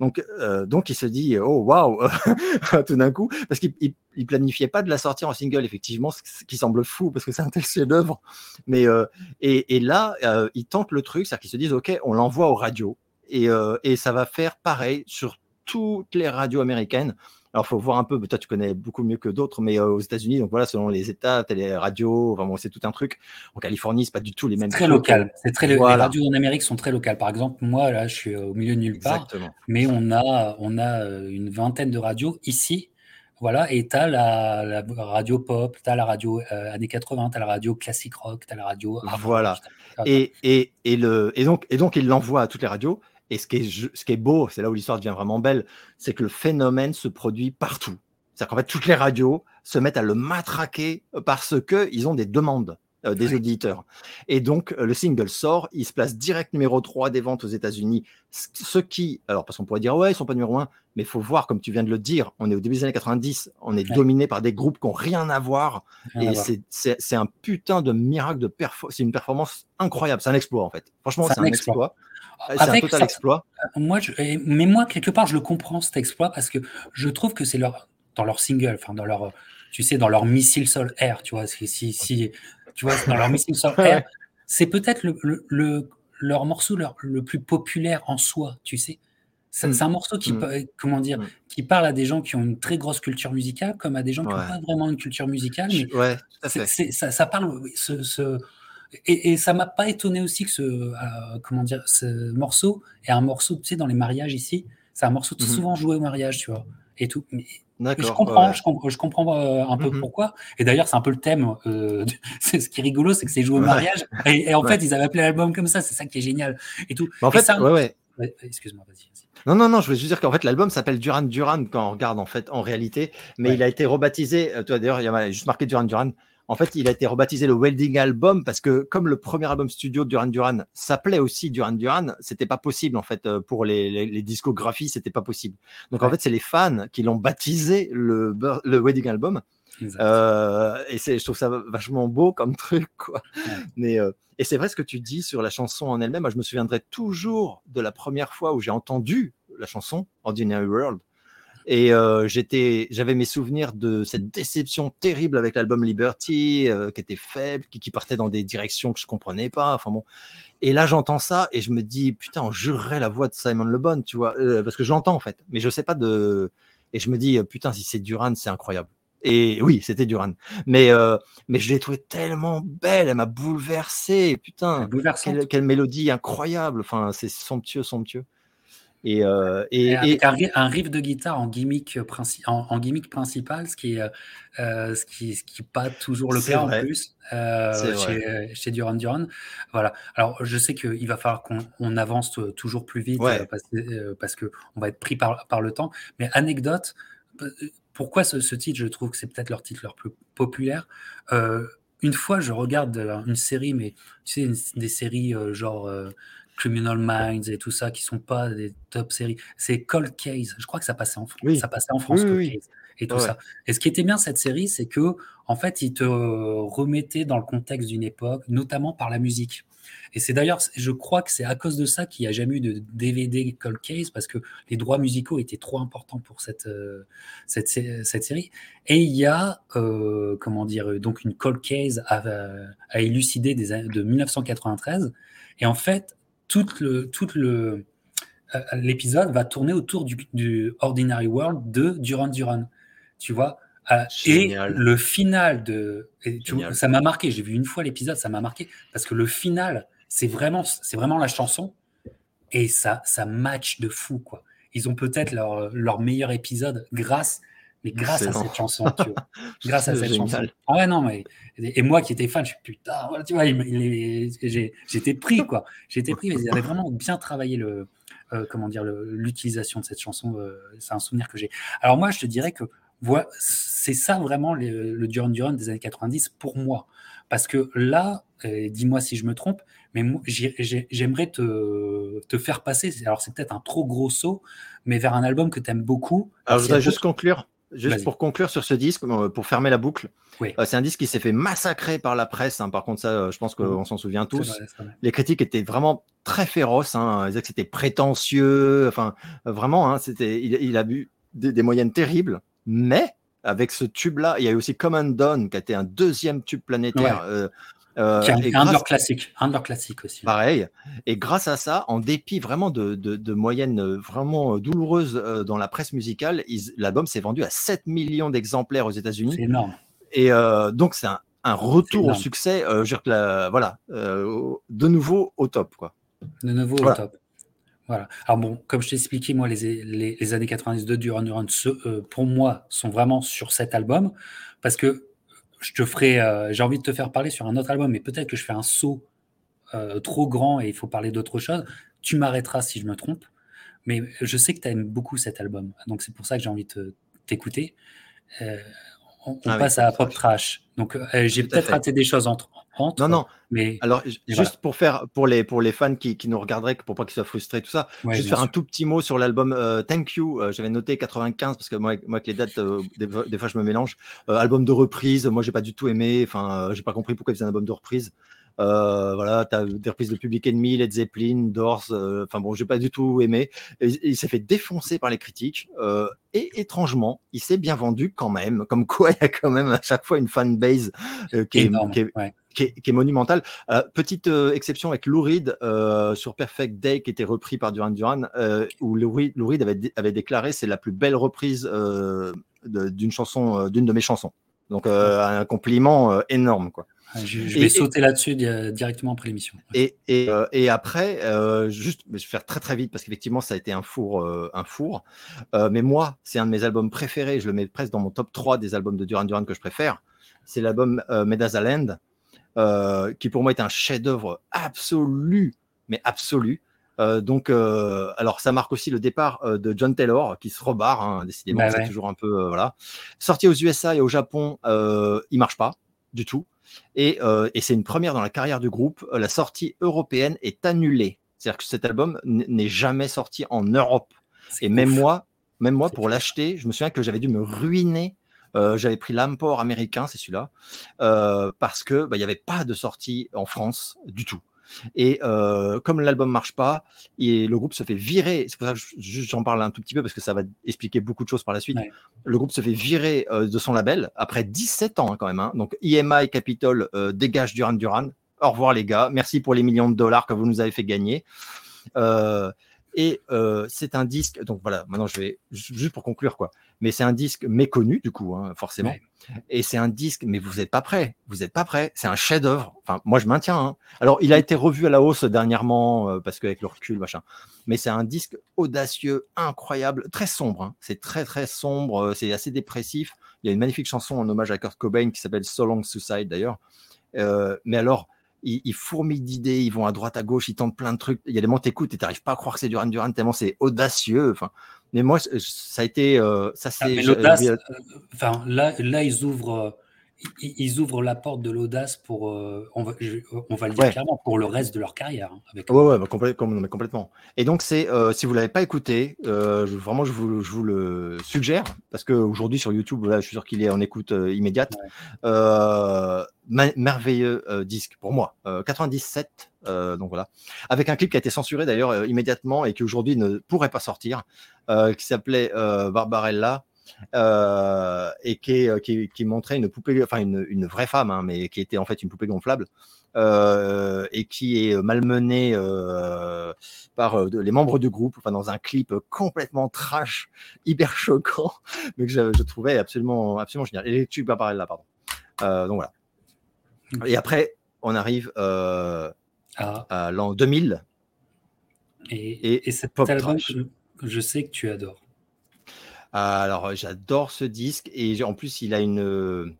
Donc, euh, donc il se dit oh waouh [laughs] tout d'un coup parce qu'il il, planifiait pas de la sortir en single effectivement, ce qui semble fou parce que c'est un tel chef-d'œuvre. Mais euh, et, et, là euh, il tente le truc, c'est-à-dire qu'ils se disent ok on l'envoie aux radios et, et ça va faire pareil sur toutes les radios américaines. Alors, il faut voir un peu, toi, tu connais beaucoup mieux que d'autres, mais euh, aux États-Unis, donc voilà, selon les États, tu les radios, enfin, bon, c'est tout un truc. En Californie, c'est pas du tout les mêmes. Très local. C'est très Les radios en Amérique sont très locales. Par exemple, moi, là, je suis au milieu de nulle part, mais on a, on a euh, une vingtaine de radios ici. Voilà, et tu as la, radio pop, tu as la radio euh, années 80, tu as la radio classique rock, tu as la radio. Voilà. et, et, et, le, et, donc, et donc, il l'envoie à toutes les radios. Et ce qui est, ce qui est beau, c'est là où l'histoire devient vraiment belle, c'est que le phénomène se produit partout. C'est-à-dire qu'en fait, toutes les radios se mettent à le matraquer parce qu'ils ont des demandes euh, des auditeurs. Et donc, euh, le single sort, il se place direct numéro 3 des ventes aux États-Unis. Ce qui, alors, parce qu'on pourrait dire, ouais, ils sont pas numéro 1, mais il faut voir, comme tu viens de le dire, on est au début des années 90, on est dominé par des groupes qui n'ont rien à voir. et c'est un putain de miracle de performance. C'est une performance incroyable. C'est un exploit, en fait. Franchement, c'est un, exploit. C'est un total exploit. Moi, mais moi, quelque part, je le comprends cet exploit parce que je trouve que c'est leur, dans leur single, enfin, dans leur, tu sais, dans leur missile sol-air, tu vois, si, si, tu vois, dans leur missile sol-air, [laughs] c'est peut-être le, le, leur morceau leur, le plus populaire en soi, tu sais. C'est mm. un morceau qui, mm. comment dire, mm. qui parle à des gens qui ont une très grosse culture musicale, comme à des gens qui n'ont pas vraiment une culture musicale. Mais ouais, ça, ça, parle, ce, ce et, et, ça m'a pas étonné aussi que ce, euh, comment dire, ce morceau est un morceau, tu sais, dans les mariages ici, c'est un morceau mmh souvent joué au mariage, tu vois, et tout. Mais, je comprends, je comprends, je comprends euh, un peu mmh pourquoi. Et d'ailleurs, c'est un peu le thème. Euh, [laughs] ce qui est rigolo, c'est que c'est joué au mariage. Et, en fait, ils avaient appelé l'album comme ça. C'est ça qui est génial. Et tout. en fait, ouais, ouais. Excuse-moi, vas-y. non, non, non, je voulais juste dire qu'en fait, l'album s'appelle Duran Duran quand on regarde en fait en réalité, mais il a été rebaptisé. Toi, d'ailleurs, il y a juste marqué Duran Duran. En fait, il a été rebaptisé le Welding Album parce que comme le premier album studio de Duran Duran s'appelait aussi Duran Duran, c'était pas possible en fait euh, pour les, les, discographies, c'était pas possible. Donc en fait, c'est les fans qui l'ont baptisé le, le Wedding Album. Euh, et c'est, je trouve ça vachement beau comme truc, quoi. Mais euh, et c'est vrai ce que tu dis sur la chanson en elle-même. Moi, je me souviendrai toujours de la première fois où j'ai entendu la chanson Ordinary World et euh, j'étais, j'avais mes souvenirs de cette déception terrible avec l'album Liberty, euh, qui était faible, qui, partait dans des directions que je comprenais pas. Enfin bon. Et là, j'entends ça et je me dis, putain, on jurerait la voix de Simon Le Bon, tu vois, euh, parce que j'entends en fait, mais je sais pas de. Et je me dis, putain, si c'est Duran, c'est incroyable. Et oui, c'était Duran. Mais, mais je l'ai trouvée tellement belle, elle m'a bouleversé. Putain, quelle, quelle, mélodie incroyable. Enfin, c'est somptueux, somptueux. Et, euh, et, un, riff de guitare en gimmick, en, gimmick principal, ce qui est euh, ce qui, ce qui pas toujours le cas en plus euh, chez, chez, Duran Duran. Voilà. Alors je sais qu'il va falloir qu'on avance toujours plus vite parce, parce que on va être pris par, par le temps. Mais anecdote, pourquoi ce, ce titre Je trouve que c'est peut-être leur titre leur plus populaire. une fois, je regarde une série, mais tu sais, des séries genre Criminal Minds et tout ça, qui sont pas des top séries. C'est Cold Case. Je crois que ça passait en France. Ça passait en France, Cold Case et tout ça. Et ce qui était bien cette série, c'est que en fait, il te remettait dans le contexte d'une époque, notamment par la musique. Et c'est d'ailleurs, je crois que c'est à cause de ça qu'il n'y a jamais eu de DVD Cold Case, parce que les droits musicaux étaient trop importants pour cette, euh, cette, cette, série. Et il y a, euh, comment dire, donc une Cold Case à, à élucider des, de 1993. Et en fait, tout le, tout le, euh, l'épisode va tourner autour du, Ordinary World de Duran Duran. Tu vois euh, Et le final de. ça m'a marqué. J'ai vu une fois l'épisode, ça m'a marqué. Parce que le final, c'est vraiment, c'est vraiment la chanson. Et ça, ça match de fou, quoi. Ils ont peut-être leur, leur meilleur épisode grâce mais grâce à cette chanson, tu vois. [laughs] grâce à cette chanson. Ah ouais, non, mais. Et moi qui étais fan, je suis putain, tu vois, j'étais pris, quoi. J'étais pris, mais ils avaient vraiment bien travaillé le. Euh, comment dire, l'utilisation de cette chanson. Euh, c'est un souvenir que j'ai. Alors, moi, je te dirais que voilà, c'est ça vraiment le, le Duran Duran des années 90 pour moi. Parce que là, dis-moi si je me trompe, mais j'aimerais te, te, faire passer, alors c'est peut-être un trop gros saut, mais vers un album que tu aimes beaucoup. Alors je voudrais juste conclure Juste pour conclure sur ce disque, euh, pour fermer la boucle, euh, c'est un disque qui s'est fait massacrer par la presse. Hein. Par contre, ça, euh, je pense qu'on mmh. s'en souvient tous. Les critiques étaient vraiment très féroces. Hein. Ils disaient que c'était prétentieux. Enfin, vraiment, hein, c'était, il, a bu des, moyennes terribles. Mais avec ce tube-là, il y a eu aussi Come and Done, qui a été un deuxième tube planétaire. Euh, et un de leurs classiques, un de leurs classiques aussi. Pareil. Et grâce à ça, en dépit vraiment de, de, moyennes vraiment douloureuses dans la presse musicale, l'album s'est vendu à 7 millions d'exemplaires aux États-Unis. C'est énorme. Et donc, c'est un, un, retour au succès. voilà, de nouveau au top. Quoi. De nouveau au top. Voilà. Alors bon, comme je t'ai expliqué, moi, les, les, années 90 de Duran Duran, pour moi, sont vraiment sur cet album, parce que je te ferai, euh, j'ai envie de te faire parler sur un autre album, mais peut-être que je fais un saut euh, trop grand et il faut parler d'autre chose. Tu m'arrêteras si je me trompe, mais je sais que tu aimes beaucoup cet album, donc c'est pour ça que j'ai envie de t'écouter. Euh, on, ah passe à Pop Trash. Donc j'ai peut-être raté des choses entre, non, non. Mais alors, juste pour faire pour les pour les fans qui, qui nous regarderaient, pour pas qu'ils soient frustrés, tout ça, juste faire un tout petit mot sur l'album euh, Thank You. Euh, j'avais noté 95 parce que moi, moi avec les dates, euh, des, fois je me mélange. album de reprise, moi j'ai pas du tout aimé. Enfin, j'ai pas compris pourquoi ils faisaient un album de reprise. Euh, voilà, tu as des reprises de Public Enemy, Led Zeppelin, Doors. Euh, enfin bon, j'ai pas du tout aimé. il s'est fait défoncer par les critiques. Euh, et étrangement, il s'est bien vendu quand même. Comme quoi, il y a quand même à chaque fois une fanbase qui, est, qui, est, qui, est, monumentale. petite exception avec Lou Reed sur Perfect Day, qui était repris par Duran Duran, où Lou Reed, avait, avait, déclaré c'est la plus belle reprise d'une chanson, d'une de mes chansons. Donc un compliment énorme, quoi. Je, vais sauter là-dessus directement après l'émission. Et, et, euh, et, après, euh, juste, je vais faire très très vite parce qu'effectivement, ça a été un four. Euh, un four. mais moi, c'est un de mes albums préférés. Je le mets presque dans mon top 3 des albums de Duran Duran que je préfère. C'est l'album Medazaland, qui pour moi est un chef-d'œuvre absolu, mais absolu. donc, alors ça marque aussi le départ de John Taylor qui se rebarre, hein, décidément, bah c'est toujours un peu voilà. Sorti aux USA et au Japon, il marche pas du tout. Euh, et, c'est une première dans la carrière du groupe. Euh, la sortie européenne est annulée. C'est-à-dire que cet album n'est jamais sorti en Europe. Et même moi, même moi, pour l'acheter, je me souviens que j'avais dû me ruiner. Euh, j'avais pris l'import américain, c'est celui-là, parce que bah, il n'y avait pas de sortie en France du tout. Et euh, comme l'album marche pas, et le groupe se fait virer. C'est pour ça que j'en parle un tout petit peu parce que ça va expliquer beaucoup de choses par la suite. Le groupe se fait virer euh, de son label après 17 ans hein, quand même. Hein. Donc EMI Capitol euh, dégage Duran Duran. Au revoir les gars. Merci pour les millions de dollars que vous nous avez fait gagner. Et c'est un disque. Donc voilà. Maintenant je vais juste pour conclure quoi mais c'est un disque méconnu du coup, hein, forcément. Et c'est un disque, mais vous n'êtes pas prêt, vous n'êtes pas prêt. C'est un chef-d'œuvre. Enfin, moi je maintiens. Hein. Alors, il a été revu à la hausse dernièrement euh, parce qu'avec le recul, machin. Mais c'est un disque audacieux, incroyable, très sombre. Hein. C'est très très sombre, euh, c'est assez dépressif. Il y a une magnifique chanson en hommage à Kurt Cobain qui s'appelle So Long Suicide d'ailleurs. Euh, mais alors, ils, fourmillent d'idées, ils vont à droite, à gauche, ils tentent plein de trucs. Il y a des moments t'écoutes et t'arrives pas à croire que c'est Duran Duran tellement c'est audacieux. Enfin, mais moi, ça a été, euh, ça ah, c'est. Euh, enfin, là, là, ils ouvrent ils ouvrent la porte de l'audace pour, euh, on, va, on, va, le dire clairement, pour le reste de leur carrière. Hein, avec ouais, ouais bah, complètement. Et donc, c'est, euh, si vous ne l'avez pas écouté, euh, vraiment, je vous, je vous, le suggère, parce qu'aujourd'hui, sur YouTube, là, je suis sûr qu'il est en écoute immédiate. merveilleux disque pour moi. 97, donc voilà. Avec un clip qui a été censuré d'ailleurs immédiatement et qui aujourd'hui ne pourrait pas sortir, qui s'appelait Barbarella. Euh, et euh, qui, qui, montrait une poupée, enfin une, une vraie femme, hein, mais qui était en fait une poupée gonflable. Euh, et qui est malmenée par les membres du groupe, enfin dans un clip complètement trash, hyper choquant, [laughs] mais que je, trouvais absolument, absolument génial. Et tu vas parler là, pardon. donc voilà. Et après, on arrive ah. à l'an 2000. Et, et, cette pop trash. je sais que tu adores. Alors, j'adore ce disque et en plus, il a une,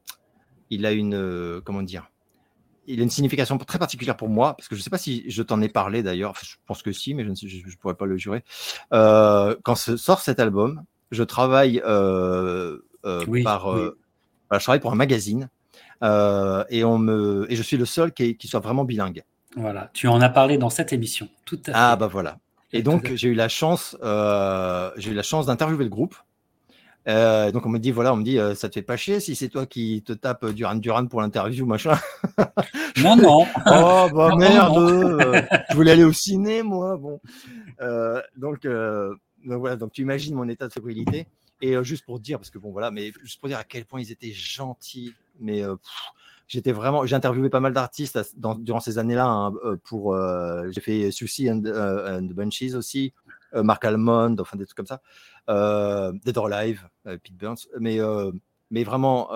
il a une, comment dire, il a une signification très particulière pour moi parce que je ne sais pas si je t'en ai parlé d'ailleurs. je pense que si, mais je ne je, pourrais pas le jurer. Euh, quand sort cet album, je travaille euh, euh, par, je travaille pour un magazine et on me, et je suis le seul qui, qui soit vraiment bilingue. Voilà, tu en as parlé dans cette émission. Tout à fait. Ah bah voilà. Et donc j'ai eu la chance, j'ai eu la chance d'interviewer le groupe euh, donc on me dit voilà, on me dit euh, ça te fait pas chier si c'est toi qui te tapes Duran Duran pour l'interview machin. [laughs] Non non. oh bah merde, euh, je voulais aller au ciné moi bon. donc, voilà donc tu imagines mon état de fébrilité et juste pour dire parce que bon voilà mais juste pour dire à quel point ils étaient gentils mais j'étais vraiment, j'ai interviewé pas mal d'artistes durant ces années-là. Hein, pour, j'ai fait Susie and, the Bunches aussi, Mark Almond, enfin des trucs comme ça, Dead or Alive, Pete Burns, mais mais vraiment.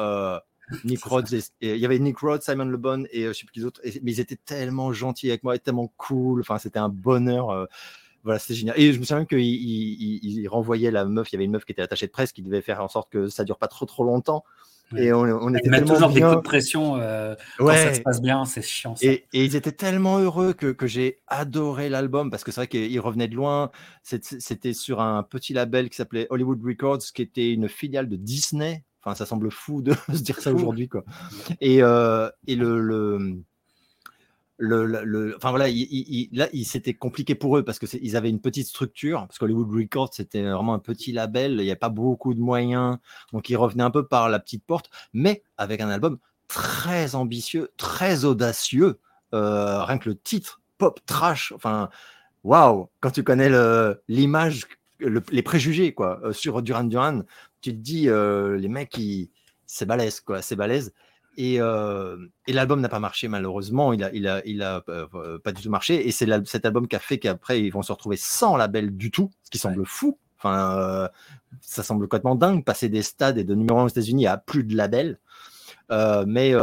[laughs] Nick Rhodes, il y avait Nick Rhodes, Simon Le Bon et je sais plus qui d'autres, mais ils étaient tellement gentils avec moi et tellement cool. Enfin, c'était un bonheur. Voilà, c'était génial. Et je me souviens qu'il il, renvoyait la meuf. Il y avait une meuf qui était attachée de presse qui devait faire en sorte que ça dure pas trop trop longtemps. Et on, était tellement toujours des coups de pression euh, quand ça se passe bien, c'est chiant. Et, ils étaient tellement heureux que, que j'ai adoré l'album parce que c'est vrai qu'ils revenaient de loin. C'était sur un petit label qui s'appelait Hollywood Records, qui était une filiale de Disney. Enfin, ça semble fou de [laughs] se dire ça aujourd'hui, quoi. Et, euh, et le, le le, enfin voilà, il, là, c'était compliqué pour eux parce que ils avaient une petite structure, parce qu'Hollywood Records c'était vraiment un petit label, il n'y a pas beaucoup de moyens, donc ils revenaient un peu par la petite porte, mais avec un album très ambitieux, très audacieux, euh, rien que le titre, pop trash, enfin waouh, quand tu connais l'image, les préjugés quoi euh, sur Duran Duran, tu te dis euh, les mecs, c'est balèze quoi, c'est balèze. Et, l'album n'a pas marché malheureusement, il a, il a, il a pas du tout marché. Et c'est cet album qui a fait qu'après ils vont se retrouver sans label du tout, ce qui semble fou. Enfin, ça semble complètement dingue, passer des stades et de numéro 1 aux États-Unis à plus de labels. mais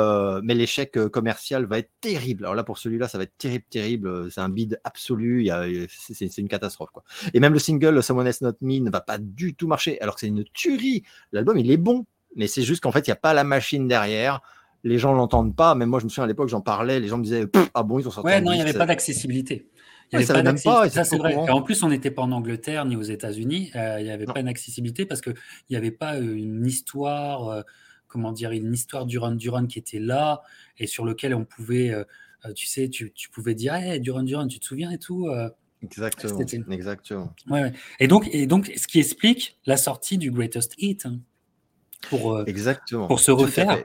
mais l'échec commercial va être terrible. Alors là, pour celui-là, ça va être terrible, terrible. C'est un bid absolu. C'est une catastrophe. Quoi. Et même le single Someone Else Not Me ne va pas du tout marcher, alors que c'est une tuerie. L'album, il est bon, mais c'est juste qu'en fait, il n'y a pas la machine derrière les gens l'entendent pas. Même moi, je me souviens à l'époque, j'en parlais, les gens me disaient Ah bon, ils ont sorti. Ouais, non, il n'y avait pas d'accessibilité. Il n'y avait pas Ça, c'est vrai. en plus, on n'était pas en Angleterre ni aux États-Unis. Euh, il n'y avait pas d'accessibilité parce qu'il n'y avait pas euh, une histoire, euh, comment dire, une histoire du run du run qui était là et sur lequel on pouvait, tu sais, tu, pouvais dire hey, du run du run, tu te souviens et tout. Exactement. Exactement. Ouais, Et, donc, et donc, ce qui explique la sortie du Greatest Hit. Hein, pour, Exactement. pour se refaire.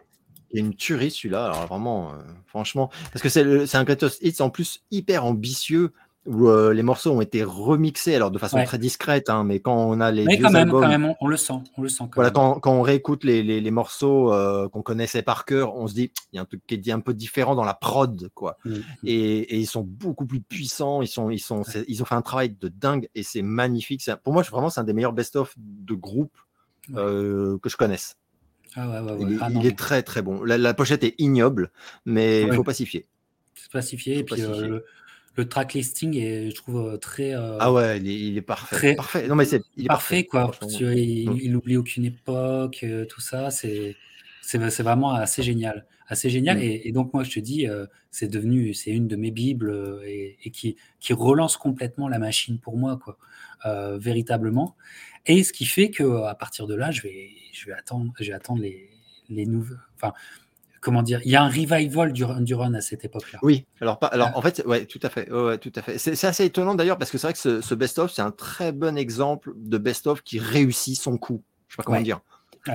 Il y a une tuerie celui-là, alors vraiment, euh, franchement, parce que c'est un Greatest Hits en plus hyper ambitieux où euh, les morceaux ont été remixés, alors de façon très discrète, hein, mais quand on a les mais quand même, quand même, on, le sent, on le sent. Quand, voilà, quand, on réécoute les, les, morceaux euh, qu'on connaissait par cœur, on se dit il y a un truc qui est un peu différent dans la prod, quoi. Mmh, mmh. Et, et, ils sont beaucoup plus puissants, ils sont, ils sont, ils ont fait un travail de dingue et c'est magnifique. Pour moi, vraiment, c'est un des meilleurs best-of de groupe que je connaisse. Ah ah il, est très très bon. La, pochette est ignoble, mais il faut pacifier. Et puis euh, le, track listing est, je trouve, euh, très. Euh, ah ouais, il est, parfait. parfait. Non, mais c'est il est parfait, quoi. il, n'oublie oublie aucune époque, tout ça. C'est c'est vraiment assez génial. Assez génial. Mm. Et, donc, moi, je te dis, c'est devenu, c'est une de mes Bibles et, et, qui, qui relance complètement la machine pour moi, quoi. véritablement. Et ce qui fait que à partir de là, je vais, je vais attendre, je vais attendre les, les nouveaux. Enfin, comment dire Il y a un revival du, du run à cette époque-là. Oui. Alors, pas, alors en fait, ouais, tout à fait, ouais, tout à fait. C'est assez étonnant d'ailleurs parce que c'est vrai que ce, best-of, c'est un très bon exemple de best-of qui réussit son coup. Je sais pas comment dire.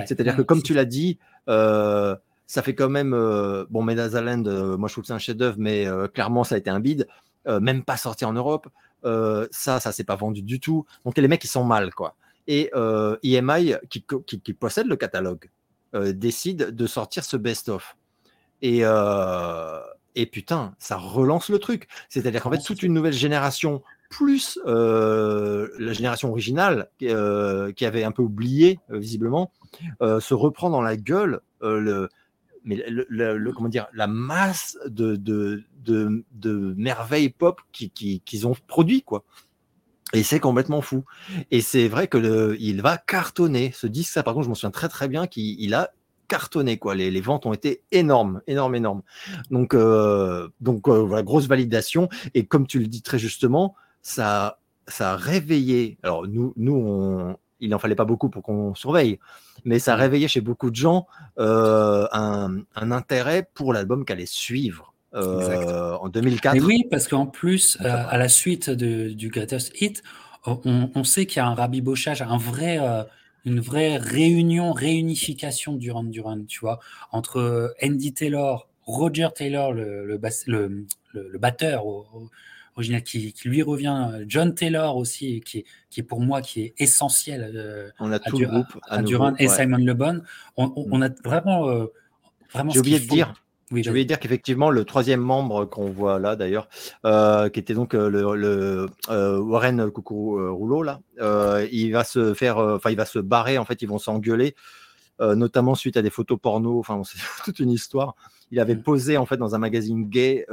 C'est-à-dire que comme tu l'as dit. Euh, ça fait quand même euh, bon Medazaland euh, moi je trouve que c'est un chef-d'œuvre mais clairement ça a été un bide même pas sorti en Europe ça ça s'est pas vendu du tout donc les mecs ils sont mal quoi et EMI, euh, e qui, possède le catalogue, euh, décide de sortir ce best-of. Et, euh, et putain, ça relance le truc. C'est-à-dire qu'en fait, toute une nouvelle génération, plus la génération originale, qui avait un peu oublié, visiblement, se reprend dans la gueule le, mais le, comment dire, la masse de, de, de, merveilles pop qu'ils qui, ont produit, quoi. Et c'est complètement fou. Et c'est vrai que le, il va cartonner. Ce disque, ça, par contre, je m'en souviens très très bien qu'il a cartonné. Quoi. Les, les, ventes ont été énormes, énormes, énormes. Donc, euh, donc euh, voilà, grosse validation. Et comme tu le dis très justement, ça, ça a réveillé. Alors, nous, nous on, il n'en fallait pas beaucoup pour qu'on surveille, mais ça a réveillé chez beaucoup de gens euh, un, un, intérêt pour l'album qu'allait suivre. Euh, en 2004. oui, parce qu'en plus, euh, à la suite du Greatest Hit, on, sait qu'il y a un rabibochage, un vrai, euh, une vraie réunion, réunification du Run du Run, tu vois, entre Andy Taylor, Roger Taylor, le, le, le, batteur original, qui, lui revient, John Taylor aussi, qui est, qui est pour moi qui est essentiel on a à, tout le groupe, à, Duran et Simon Le Bon. On, on, a vraiment, vraiment. J'ai oublié de dire je voulais dire qu'effectivement, le troisième membre qu'on voit là, d'ailleurs, euh, qui était donc euh, le, euh, Warren Coucou Rouleau, là, il va se faire, enfin, il va se barrer, en fait, ils vont s'engueuler, notamment suite à des photos porno, enfin, [laughs] c'est toute une histoire. Il avait mm. posé, en fait, dans un magazine gay,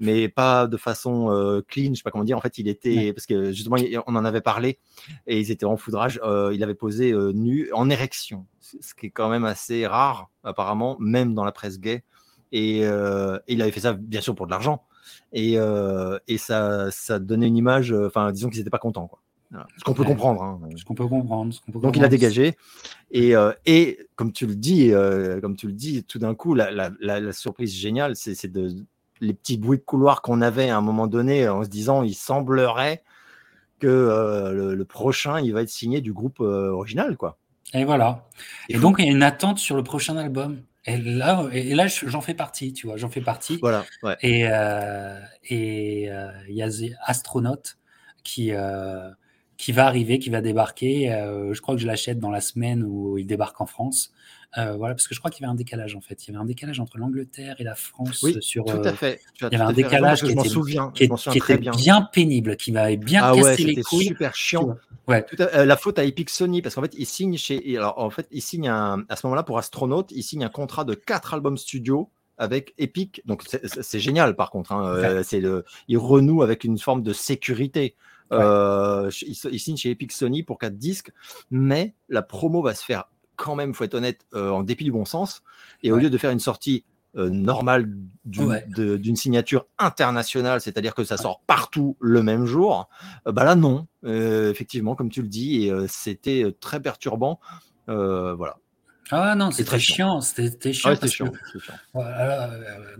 mais pas de façon clean, je sais pas comment dire. En fait, il était, parce que justement, on en avait parlé, et ils étaient en foudrage, il avait posé nu, en érection, ce qui est quand même assez rare, apparemment, même dans la presse gay. Et, il avait fait ça, bien sûr, pour de l'argent. Et, et ça, ça donnait une image, enfin, disons qu'ils n'étaient pas contents, quoi. Ce qu'on peut comprendre. Hein. Ce qu'on peut comprendre. Donc il a dégagé. Et, et comme tu le dis, comme tu le dis, tout d'un coup, la, la, la, surprise géniale, c'est de les petits bruits de couloir qu'on avait à un moment donné, en se disant, il semblerait que le, le, prochain, il va être signé du groupe original, quoi. Et voilà. Et, donc il y a une attente sur le prochain album. Et là, et là j'en fais partie, tu vois, j'en fais partie. Voilà. Et euh, et euh, il y a Astronaute qui euh, qui va arriver, qui va débarquer. je crois que je l'achète dans la semaine où il débarque en France. Euh, voilà, parce que je crois qu'il y avait un décalage en fait. Il y avait un décalage entre l'Angleterre et la France oui, sur. Tout à euh, fait. il y avait un décalage qui, était, souviens, qui, était, bien. pénible, qui m'avait bien ah cassé les couilles. super chiant. Ouais. Euh, la faute à Epic Sony, parce qu'en fait, il signe chez. Alors, en fait, il signe un, à ce moment-là pour Astronaut, il signe un contrat de 4 albums studio avec Epic. Donc, c'est génial par contre. Hein. c'est le, il renoue avec une forme de sécurité. il, il, signe chez Epic Sony pour 4 disques, mais la promo va se faire quand même, faut être honnête, euh, en dépit du bon sens. Et au lieu de faire une sortie euh, normale d'une signature internationale, c'est-à-dire que ça sort partout le même jour, euh, bah là non, effectivement, comme tu le dis, et c'était très perturbant. voilà. Ah non, c'était chiant, c'était chiant. chiant,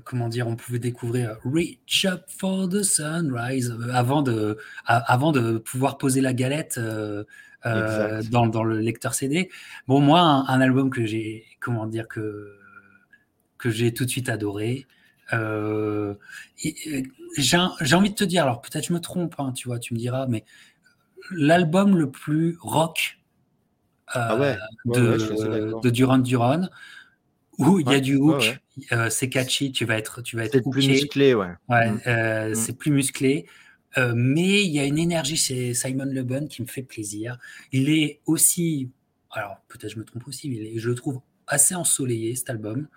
comment dire, on pouvait découvrir Reach Up for the Sunrise avant de, avant de pouvoir poser la galette euh, dans, dans, le lecteur CD. Bon, moi, un, album que j'ai, comment dire, que, que j'ai tout de suite adoré. Euh, j'ai envie de te dire, alors peut-être je me trompe, hein, tu vois, tu me diras, mais l'album le plus rock euh, ah de, de, Duran Duran, où il y a du hook, c'est catchy, tu vas être, tu vas être plus musclé, ouais. ouais mm. Mm. C'est plus musclé. Euh, mais il y a une énergie chez Simon Le Bon qui me fait plaisir. Il est aussi, alors peut-être je me trompe aussi, mais je le trouve assez ensoleillé cet album.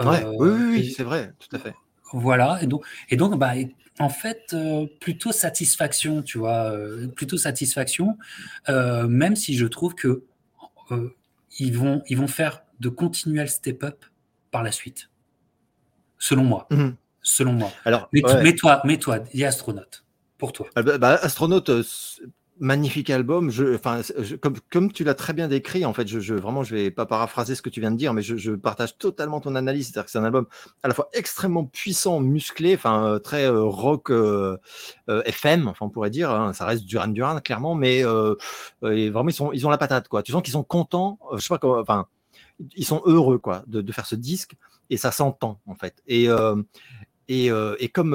Euh, oui, oui, c'est vrai, tout à fait. Voilà, et donc, et donc bah, en fait, euh, plutôt satisfaction, tu vois, plutôt satisfaction, même si je trouve que ils, vont, ils vont faire de continuels step-up par la suite, selon moi. Mmh selon moi. Alors, mais, toi, mais toi, il y a astronaute pour toi ah bah, bah, Astronaute, euh, magnifique album. Je, enfin, comme, comme, tu l'as très bien décrit, en fait, je, je, vraiment, je vais pas paraphraser ce que tu viens de dire, mais je, je partage totalement ton analyse. C'est-à-dire que c'est un album à la fois extrêmement puissant, musclé, enfin euh, très euh, rock FM, enfin on pourrait dire. Hein, ça reste Duran Duran clairement, mais vraiment ils sont, ils ont la patate quoi. Tu sens qu'ils sont contents. je sais pas comment, enfin, ils sont heureux quoi de, de faire ce disque et ça s'entend en fait. Et et, comme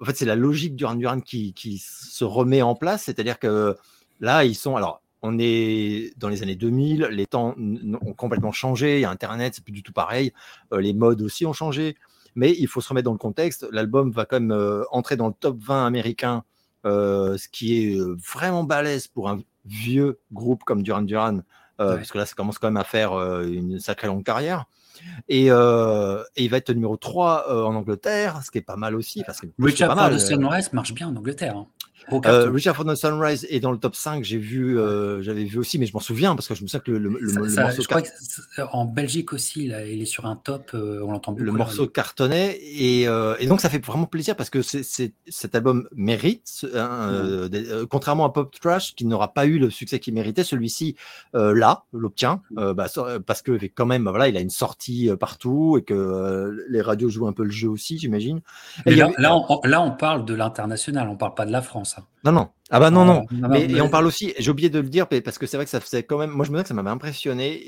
en fait c'est la logique du Duran qui, qui se remet en place, c'est-à-dire que là ils sont alors on est dans les années 2000, les temps ont complètement changé, il y a Internet, c'est plus du tout pareil, les modes aussi ont changé, mais il faut se remettre dans le contexte. L'album va quand même entrer dans le top 20 américain, ce qui est vraiment balèze pour un vieux groupe comme Duran Duran, parce que là ça commence quand même à faire une sacrée longue carrière. Euh, et, il va être numéro 3 euh, en Angleterre, ce qui est pas mal aussi. Parce que Richard for the Sunrise marche bien en Angleterre. Hein. Euh, Richard for the Sunrise est dans le top 5, j'ai vu, euh, j'avais vu aussi, mais je m'en souviens parce que je me souviens que le, le, morceau. Je crois en Belgique aussi, il est sur un top, euh, on l'entend beaucoup. Le morceau cartonnait et, et, donc ça fait vraiment plaisir parce que cet album mérite, hein, contrairement à Pop Trash qui n'aura pas eu le succès qu'il méritait, celui-ci là l'obtient bah, parce que quand même, voilà, il a une sortie partout et que les radios jouent un peu le jeu aussi, j'imagine. Là, là, on, là, on parle de l'international, on parle pas de la France. Non, non. Ah bah non, non. mais, Et on parle aussi, j'ai oublié de le dire, parce que c'est vrai que ça faisait quand même. Moi, je me dis que ça m'avait impressionné.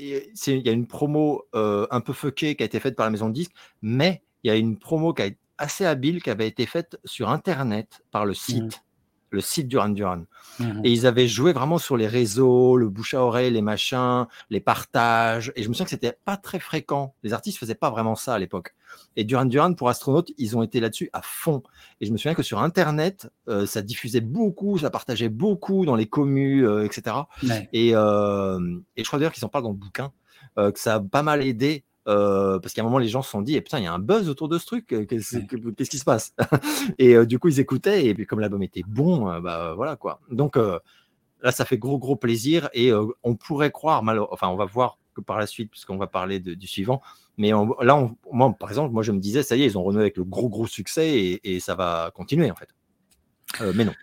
Il y a une promo euh, un peu fuckée qui a été faite par la maison de disques, mais il y a une promo qui a été assez habile qui avait été faite sur Internet par le site. le site Duran Duran. Mmh et ils avaient joué vraiment sur les réseaux, le bouche à oreille, les machins, les partages. Et je me souviens que c'était pas très fréquent. Les artistes faisaient pas vraiment ça à l'époque. Et Duran Duran, pour astronautes, ils ont été là-dessus à fond. Et je me souviens que sur Internet, euh, ça diffusait beaucoup, ça partageait beaucoup dans les communes, euh, etc. Et, euh, et, je crois d'ailleurs qu'ils en parlent dans le bouquin, que ça a pas mal aidé parce qu'à un moment, les gens se sont dit, eh, putain, il y a un buzz autour de ce truc, qu'est-ce qui se passe? [laughs] Et du coup, ils écoutaient, et puis comme l'album était bon, bah voilà quoi. Donc là, ça fait gros, gros plaisir, et on pourrait croire, mal, enfin, on va voir que par la suite, puisqu'on va parler du suivant, mais là, moi, par exemple, moi, je me disais, ça y est, ils ont renoué avec le gros, gros succès, et, et ça va continuer en fait. mais non.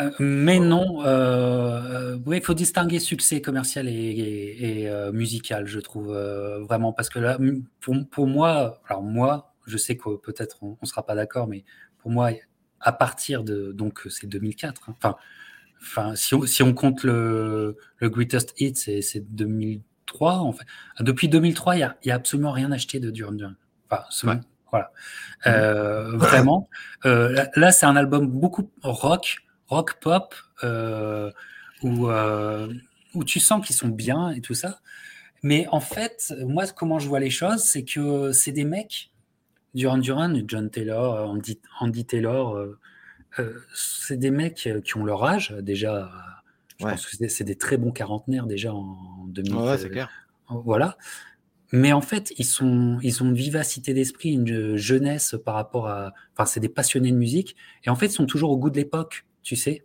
Euh, mais non, euh, oui, il faut distinguer succès commercial et, euh, musical, je trouve vraiment, parce que là, pour, moi, alors moi, je sais que peut-être on, ne sera pas d'accord, mais pour moi, à partir de donc c'est 2004. Hein, enfin, si on, si on compte le, le Greatest Hit, c'est 2003 en fait. Depuis 2003, il y a, absolument rien acheté de Duran Duran. Enfin, voilà. Mmh. vraiment. là c'est un album beaucoup rock rock pop euh, où, euh, où tu sens qu'ils sont bien et tout ça. Mais en fait, moi, comment je vois les choses, c'est que c'est des mecs, Duran Duran, John Taylor, Andy, Andy Taylor, euh, c'est des mecs qui ont leur âge déjà. Je pense que c'est des très bons quarantenaires déjà en 2000. Ouais, c'est clair. Voilà. Mais en fait, ils, sont, ils ont une vivacité d'esprit, une jeunesse par rapport à. Enfin, c'est des passionnés de musique. Et en fait, ils sont toujours au goût de l'époque tu sais.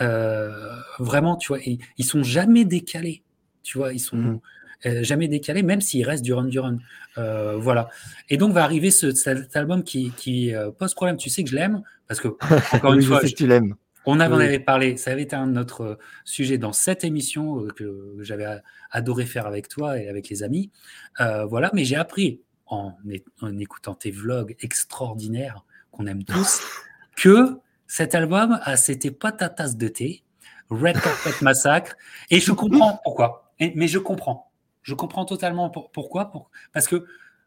Euh, vraiment, tu vois, ils, ils, sont jamais décalés, tu vois, ils sont mmh. euh, jamais décalés, même s'ils restent du run du run. Euh, voilà. Et donc va arriver ce, cet album qui, qui pose problème. Tu sais que je l'aime parce que [laughs] encore une fois, je sais que tu l'aimes. On en avait parlé, ça avait été un autre sujet dans cette émission que j'avais adoré faire avec toi et avec les amis. voilà, mais j'ai appris en, en, écoutant tes vlogs extraordinaires qu'on aime tous [laughs] que cet album, ah, c'était pas ta tasse de thé. Red Carpet Massacre. Et je comprends [laughs] pourquoi. mais je comprends. Je comprends totalement pourquoi. parce que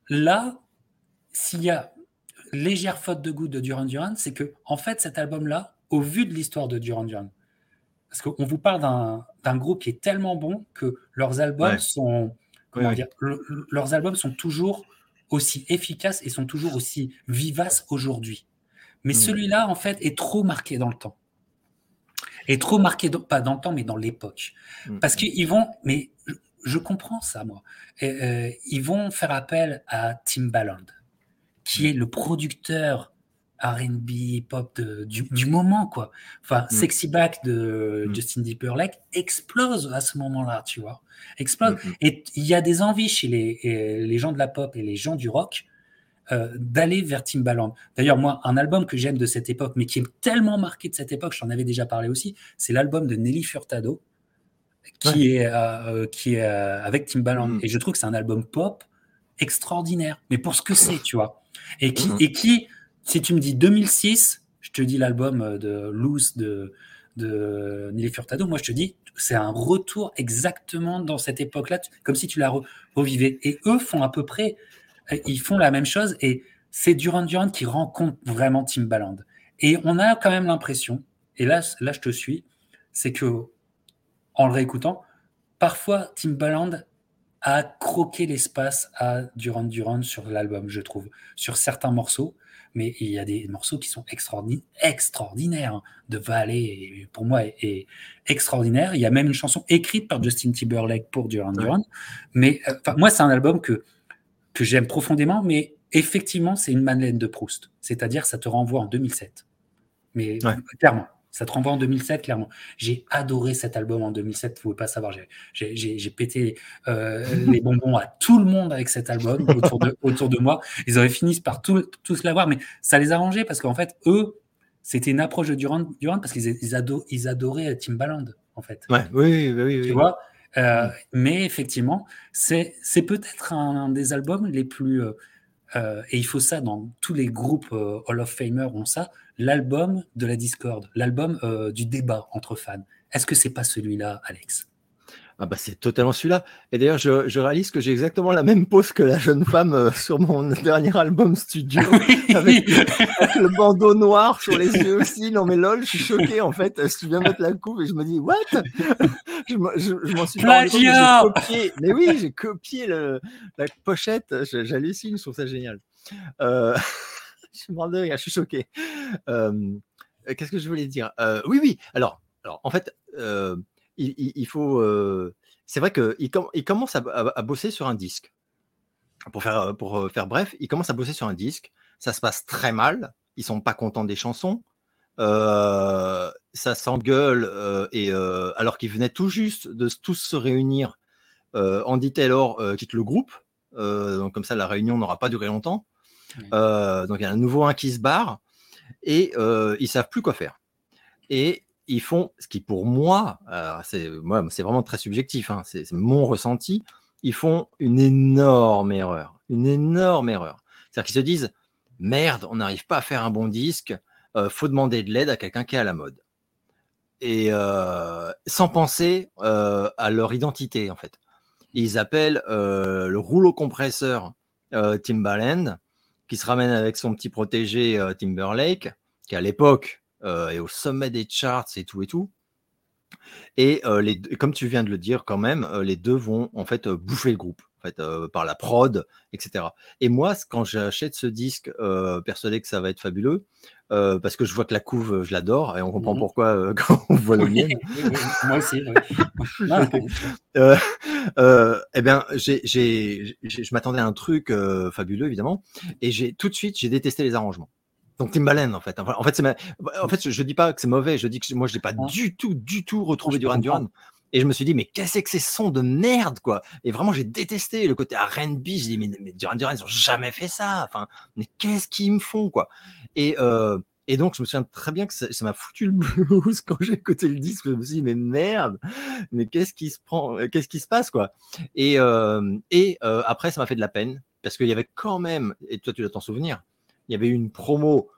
là, s'il y a légère faute de goût de Duran Duran, c'est que, en fait, cet album-là, au vu de l'histoire de Duran Duran, parce qu'on vous parle d'un groupe qui est tellement bon que leurs albums sont, comment dire, leurs albums sont toujours aussi efficaces et sont toujours aussi vivaces aujourd'hui. Mais hmm. celui-là, en fait, est trop marqué dans le temps. Est trop marqué, pas dans le temps, mais dans l'époque. Hmm. Parce qu'ils vont, mais je, comprends ça, moi. Euh, ils vont faire appel à Timbaland, qui hmm. est le producteur R&B pop du, moment quoi. Enfin, Sexy Back de Justin Timberlake explose à ce moment-là, tu vois. Explose. Et il y a des envies chez les, les, gens de la pop et les gens du rock euh, d'aller vers Timbaland. D'ailleurs, moi, un album que j'aime de cette époque, mais qui est tellement marqué de cette époque, j'en avais déjà parlé aussi, c'est l'album de Nelly Furtado, qui est, euh, qui est euh, avec Timbaland. Mm. Et je trouve que c'est un album pop extraordinaire, mais pour ce que c'est, tu vois. Et qui, mm. et qui, si tu me dis 2006, je te dis l'album de Loose de, de Nelly Furtado, moi je te dis, c'est un retour exactement dans cette époque-là, comme si tu la revivais. Et eux font à peu près ils font la même chose et c'est Duran Duran qui rencontre vraiment Timbaland. Et on a quand même l'impression, et là, là je te suis, c'est que en le réécoutant, parfois Timbaland a croqué l'espace à Duran Duran sur l'album, je trouve, sur certains morceaux. Mais il y a des morceaux qui sont extraordinaires, extraordinaires hein. de Valley, pour moi, est, extraordinaire. Il y a même une chanson écrite par Justin Timberlake pour Duran Duran. Mais euh, moi, c'est un album que que j'aime profondément, mais effectivement, c'est une Madeleine de Proust. C'est-à-dire, ça te renvoie en 2007. Mais clairement, ça te renvoie en 2007, clairement. J'ai adoré cet album en 2007, vous ne pouvez pas savoir. J'ai pété euh, les bonbons à tout le monde avec cet album [laughs] autour de, autour de moi. Ils auraient fini par tout, tous l'avoir, mais ça les a arrangeait parce qu'en fait, eux, c'était une approche de Durand, Durand parce qu'ils ils, adoraient Timbaland, en fait. Ouais, oui, oui, oui. Tu vois euh, mais effectivement, c'est peut-être un, des albums les plus. Euh, euh, et il faut ça dans tous les groupes Hall of Famer ont ça, l'album de la discorde, l'album du débat entre fans. Est-ce que c'est pas celui-là, Alex? Ah bah c'est totalement celui-là. Et d'ailleurs, je, réalise que j'ai exactement la même pose que la jeune femme euh, sur mon [laughs] dernier album studio, avec le, bandeau noir sur les yeux aussi. Non mais lol, je suis choqué en fait. Je viens mettre la coupe et je me dis what? Je, m'en suis pas copié. Mais oui, j'ai copié la pochette. J'hallucine, je trouve ça génial. Euh, [laughs] je suis mort de je suis choqué. Euh, qu'est-ce que je voulais dire? Oui, oui. Alors, alors en fait il, faut. Euh, c'est vrai qu'il il commence à, bosser sur un disque. Pour faire, pour euh, faire bref, il commence à bosser sur un disque. Ça se passe très mal. Ils sont pas contents des chansons. Euh, ça s'engueule. et alors qu'ils venaient tout juste de tous se réunir, Andy Taylor quitte le groupe. donc comme ça, la réunion n'aura pas duré longtemps. donc il y a un nouveau un qui se barre et ils savent plus quoi faire. Et ils font ce qui, pour moi, c'est moi, c'est vraiment très subjectif, hein, c'est mon ressenti. Ils font une énorme erreur, une énorme erreur. C'est-à-dire qu'ils se disent merde, on n'arrive pas à faire un bon disque, euh, faut demander de l'aide à quelqu'un qui est à la mode. Et euh, sans penser euh, à leur identité, en fait. Ils appellent le rouleau compresseur Timbaland, qui se ramène avec son petit protégé Timberlake, qui à l'époque euh, et au sommet des charts et tout et tout. Et euh, les, comme tu viens de le dire, quand même, euh, les deux vont en fait bouffer le groupe. En fait, par la prod, etc. Et moi, quand j'achète ce disque, persuadé que ça va être fabuleux, parce que je vois que la couve, je l'adore, et on comprend mmh pourquoi [laughs] quand on voit le mien. moi aussi. [laughs] eh bien, je m'attendais à un truc fabuleux, évidemment, et j'ai tout de suite, j'ai détesté les arrangements. Donc Timbaland en fait. En fait, en fait, je dis pas que c'est mauvais. Je dis que moi, je n'ai pas ah. du tout, du tout retrouvé Duran Duran. Et je me suis dit, mais qu'est-ce que c'est ces sons de merde, quoi? Et vraiment, j'ai détesté le côté R&B. Je dis, mais, mais Duran Duran, ils ont jamais fait ça. Enfin, mais qu'est-ce qu'ils me font, quoi? Et euh, et donc, je me souviens très bien que ça m'a foutu le blues [laughs] quand j'ai écouté le disque. Je me suis dit, mais merde, mais qu'est-ce qui se prend, qu'est-ce qui se passe, quoi? Et, euh, et euh, après, ça m'a fait de la peine parce qu'il y avait quand même, et toi, tu dois t'en souvenir, il y avait eu une promo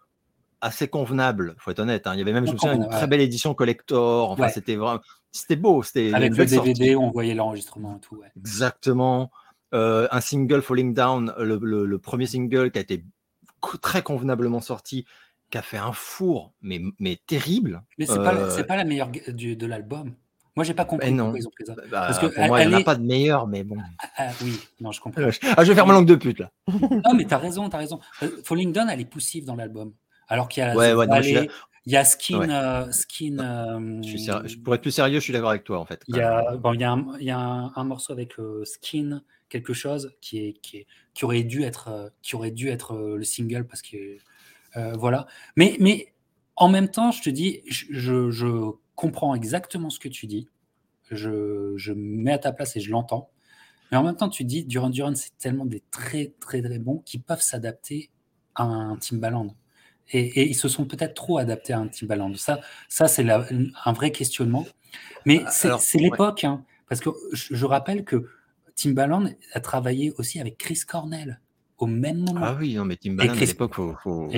assez convenable, faut être honnête. Hein. Il y avait même, je me souviens, une très belle édition collector. Enfin, c'était vraiment, c'était beau. C'était avec le DVD, on voyait l'enregistrement et tout. Exactement. Euh, un single Falling Down, le, premier single qui a été très convenablement sorti, qui a fait un four, mais, mais terrible. Mais c'est pas, euh, pas la meilleure du, de l'album. Moi, j'ai pas compris non. pourquoi ils ont pris ça. Bah, Parce que pour moi, il n'y en a pas de meilleur, mais bon. Ah, ah, oui, non, je comprends. ah, je vais faire ma langue de pute, là. non, mais t'as raison, t'as raison. Euh, Falling Down, elle est poussive dans l'album. Alors qu'il y a ouais, ouais, il y a Skin. Euh, skin euh, je, je, pour être plus sérieux, je suis d'accord avec toi, en fait. Il y a, bon, il y a, un, il y a un, morceau avec Skin, quelque chose, qui, est, qui, est, qui aurait dû être, qui aurait dû être le single, parce que. voilà. Mais, mais en même temps, je te dis, je, je comprends exactement ce que tu dis. Je, je me mets à ta place et je l'entends. Mais en même temps, tu dis, Duran Duran, c'est tellement des très, très, très bons qui peuvent s'adapter à un Timbaland. Et, et ils se sont peut-être trop adaptés à un Timbaland. Ça, ça c'est un vrai questionnement. Mais ah, c'est l'époque, hein, parce que je, je, rappelle que Timbaland a travaillé aussi avec Chris Cornell au même moment. Ah oui, non, mais Timbaland à l'époque, faut, faut...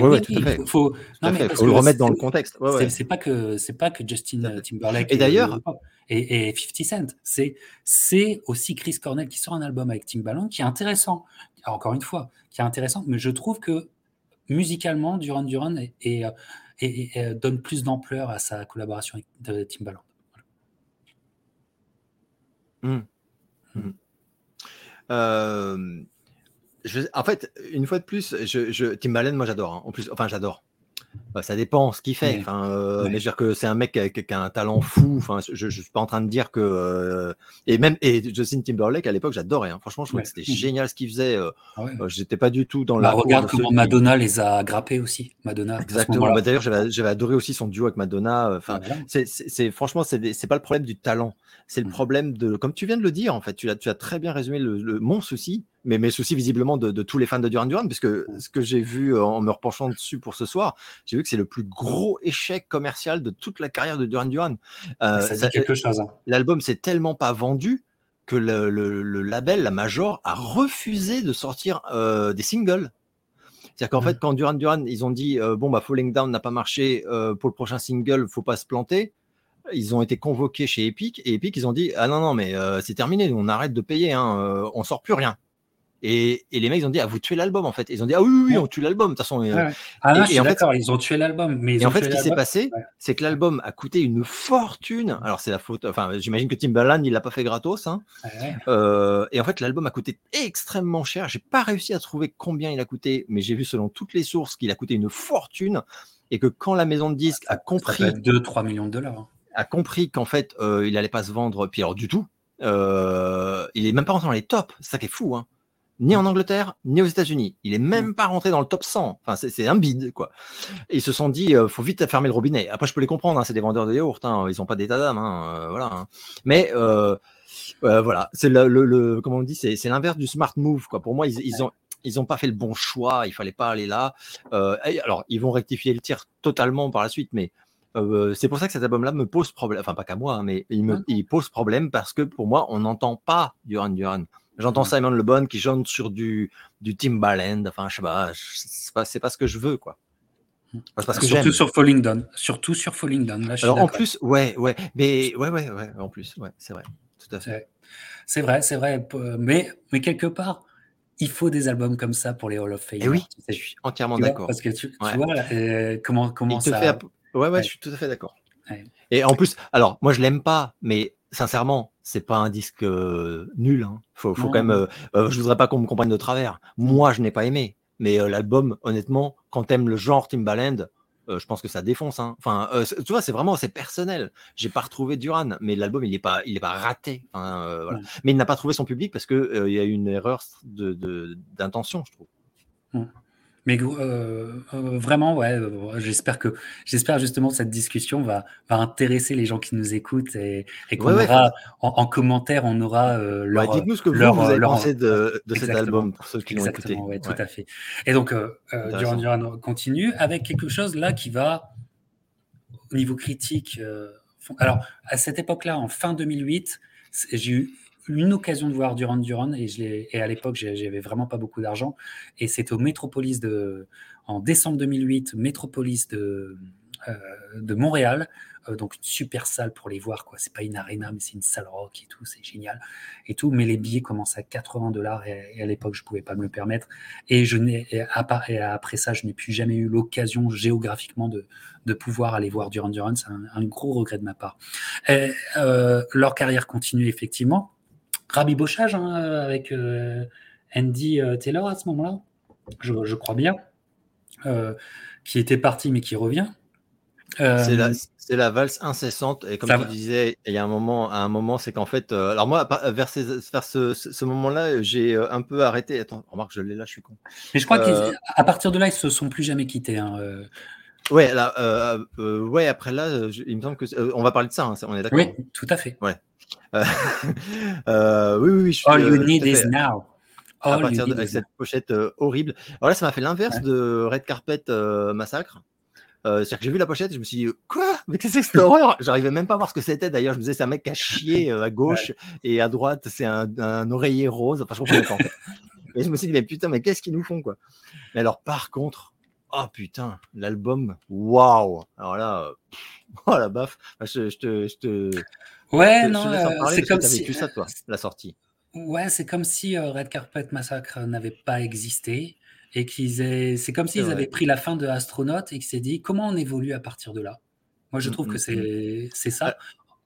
faut, le remettre dans le contexte. c'est pas que c'est pas que Justin Timberlake et d'ailleurs et, 50 Cent, c'est c'est aussi Chris Cornell qui sort un album avec Timbaland qui est intéressant. Encore une fois, qui est intéressant, mais je trouve que musicalement, Duran Duran et, et, donne plus d'ampleur à sa collaboration avec Timbaland. Mmh. Mmh. Euh, en fait, une fois de plus, je, je Timbaland, moi j'adore. Hein. En plus, enfin j'adore. Bah, ça dépend ce qu'il fait. Enfin, euh, Mais je veux dire que c'est un mec qui a, un talent fou. Enfin, je, ne suis pas en train de dire que euh, et même et Justin Timberlake à l'époque j'adorais. Hein. Franchement, je trouvais que c'était génial ce qu'il faisait. Euh, ah J'étais pas du tout dans bah, la. Regarde comment Madonna les a grappés aussi. Madonna. Exactement. Bah, d'ailleurs, j'avais adoré aussi son duo avec Madonna. Enfin, c'est franchement c'est pas le problème du talent. C'est le mmh. problème de, comme tu viens de le dire en fait. Tu as, tu as très bien résumé le mon souci mais mes soucis visiblement de, tous les fans de Duran Duran, puisque ce que j'ai vu euh, en me repenchant dessus pour ce soir, j'ai vu que c'est le plus gros échec commercial de toute la carrière de Duran Duran. Euh, ça quelque chose. Hein. L'album s'est tellement pas vendu que le, label, la Major, a refusé de sortir euh, des singles. C'est-à-dire qu'en fait, quand Duran Duran, ils ont dit bon bah Falling Down n'a pas marché pour le prochain single, faut pas se planter. ils ont été convoqués chez Epic et Epic ils ont dit ah non non mais c'est terminé, on arrête de payer, hein, on sort plus rien. Et, les mecs, ils ont dit, ah, vous tuez l'album, en fait. Ils ont dit, ah oui, oui, on tue l'album, de toute façon. Euh. Ah je suis d'accord, ils ont tué l'album. Mais et en fait, ce qui s'est passé, c'est que l'album a coûté une fortune. Alors, c'est la faute, enfin, j'imagine que Timbaland, il l'a pas fait gratos. Hein. Euh, et en fait, l'album a coûté extrêmement cher. J'ai pas réussi à trouver combien il a coûté, mais j'ai vu selon toutes les sources qu'il a coûté une fortune. Et que quand la maison de disques a compris. 2-3 millions de dollars. Hein. A compris qu'en fait, euh, il allait pas se vendre, puis alors du tout. il est même pas rentré dans les tops, ça qui est fou. Hein ni en Angleterre, ni aux États-Unis. Il est même pas rentré dans le top 100. Enfin, c'est un bide, quoi. Et ils se sont dit, euh, faut vite fermer le robinet. Après, je peux les comprendre, hein, c'est des vendeurs de yaourt, hein, ils ont pas d'état d'âme, hein, euh, voilà. Mais euh, voilà, c'est le, le, comment on dit, c'est l'inverse du smart move, quoi. Pour moi, ils, ils ont ils ont pas fait le bon choix. Il fallait pas aller là. alors, ils vont rectifier le tir totalement par la suite, mais c'est pour ça que cet album-là me pose problème. Enfin, pas qu'à moi, mais il me il pose problème parce que pour moi, on n'entend pas Duran Duran. J'entends mmh. Simon Le Bon qui chante sur du, du Timbaland. Enfin, je sais pas, c'est pas, pas ce que je veux, quoi. Mmh. Parce que Surtout sur Falling Down. Surtout sur Falling Down. Là, Alors, en plus, ouais, ouais, mais ouais, ouais, ouais, en plus, ouais, c'est vrai. Tout à fait. C'est vrai, c'est vrai. Mais, mais quelque part, il faut des albums comme ça pour les Hall of Fame. Et oui, je suis entièrement d'accord. Parce que tu, vois euh, comment, comment ça. Fait... Ouais, ouais, je suis tout à fait d'accord. Et en plus, alors, moi, je l'aime pas, mais sincèrement, c'est pas un disque euh, nul. Hein. Faut, faut quand même. Euh, euh, je voudrais pas qu'on me comprenne de travers. Moi, je n'ai pas aimé, mais l'album, honnêtement, quand t'aimes le genre Timbaland, je pense que ça défonce. Hein. Enfin, tu vois, c'est vraiment c'est personnel. J'ai pas retrouvé Duran, mais l'album il est pas il est pas raté. voilà. Mais il n'a pas trouvé son public parce que il y a eu une erreur de d'intention, je trouve. Mais euh, euh, vraiment, ouais, euh, j'espère que j'espère justement que cette discussion va, va intéresser les gens qui nous écoutent et, et qu'on aura en, commentaire, on aura leur. Dites-nous ce que vous, vous avez pensé de, de cet album pour ceux qui l'ont écouté. Ouais, tout à fait. Et donc, Duran Duran continue avec quelque chose là qui va au niveau critique. alors, à cette époque-là, en fin 2008, j'ai eu une occasion de voir Duran Duran et, je et à l'époque, j'avais vraiment pas beaucoup d'argent. Et c'était au Métropolis de, en décembre 2008, Métropolis de, euh, de Montréal. Euh, donc une super salle pour les voir. quoi. C'est pas une arena, mais c'est une salle rock et tout. C'est génial et tout. Mais les billets commencent à 80 dollars et, à l'époque, je pouvais pas me le permettre. Et je n'ai, après ça, je n'ai plus jamais eu l'occasion géographiquement de, de pouvoir aller voir Duran Duran. C'est un, gros regret de ma part. Euh, leur carrière continue effectivement rabibochage hein, avec euh, Andy euh, Taylor à ce moment-là, je, crois bien, euh, qui était parti mais qui revient. c'est la, valse incessante et comme tu disais, il y a un moment, à un moment, c'est qu'en fait, alors moi, vers, ce, moment-là, j'ai un peu arrêté. Attends, remarque, je l'ai là, je suis con. Mais je crois qu'à partir de là, ils se sont plus jamais quittés. Hein, Ouais, là, ouais, après là, il me semble que on va parler de ça, hein, on est d'accord. Oui, tout à fait. Ouais. Euh, [laughs] euh, oui, oui, oui. Je, All you need is now. à partir de cette pochette euh, horrible. Alors là, ça m'a fait l'inverse de Red Carpet Massacre. C'est-à-dire que j'ai vu la pochette et je me suis dit, quoi? Mais qu'est-ce que c'est cette [laughs] horreur? J'arrivais même pas à voir ce que c'était. D'ailleurs, je me disais, c'est un mec qui a chié à gauche et à droite, c'est un, oreiller rose. Enfin, je comprenais pas. Et je me suis dit, mais putain, mais qu'est-ce qu'ils nous font, quoi? Mais alors, par contre, oh putain, l'album, waouh Alors là, oh la baffe. Je, je, te, je te, Ouais, non, euh, c'est comme si. vécu ça, toi, la sortie. Ouais, c'est comme si euh, Red Carpet Massacre n'avait pas existé et qu'ils aient. C'est comme s'ils avaient pris la fin de Astronaut et qu'ils s'est dit comment on évolue à partir de là? Moi, je mmh, trouve que mmh, mmh. c'est ça. Euh,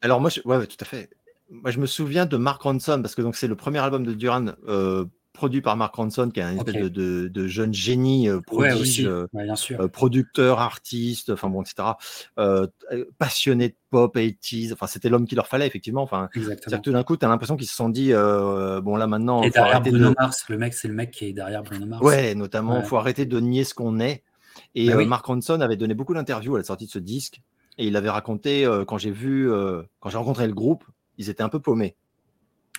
alors, moi, je... ouais, tout à fait. Moi, je me souviens de Mark Ronson parce que donc c'est le premier album de Duran produit par Mark Ronson, qui est un espèce de, jeune génie euh, euh, euh, producteur, artiste, enfin bon, etc. passionné de pop, 80 Enfin, c'était l'homme qu'il leur fallait, effectivement. Enfin, tout d'un coup, tu as l'impression qu'ils se sont dit, bon, là maintenant. Et derrière Bruno Mars, le mec, c'est le mec qui est derrière Bruno Mars. Ouais, notamment, il faut arrêter de nier ce qu'on est. Et bah Mark Ronson avait donné beaucoup d'interviews à la sortie de ce disque. Et il avait raconté, quand j'ai vu, quand j'ai rencontré le groupe, ils étaient un peu paumés.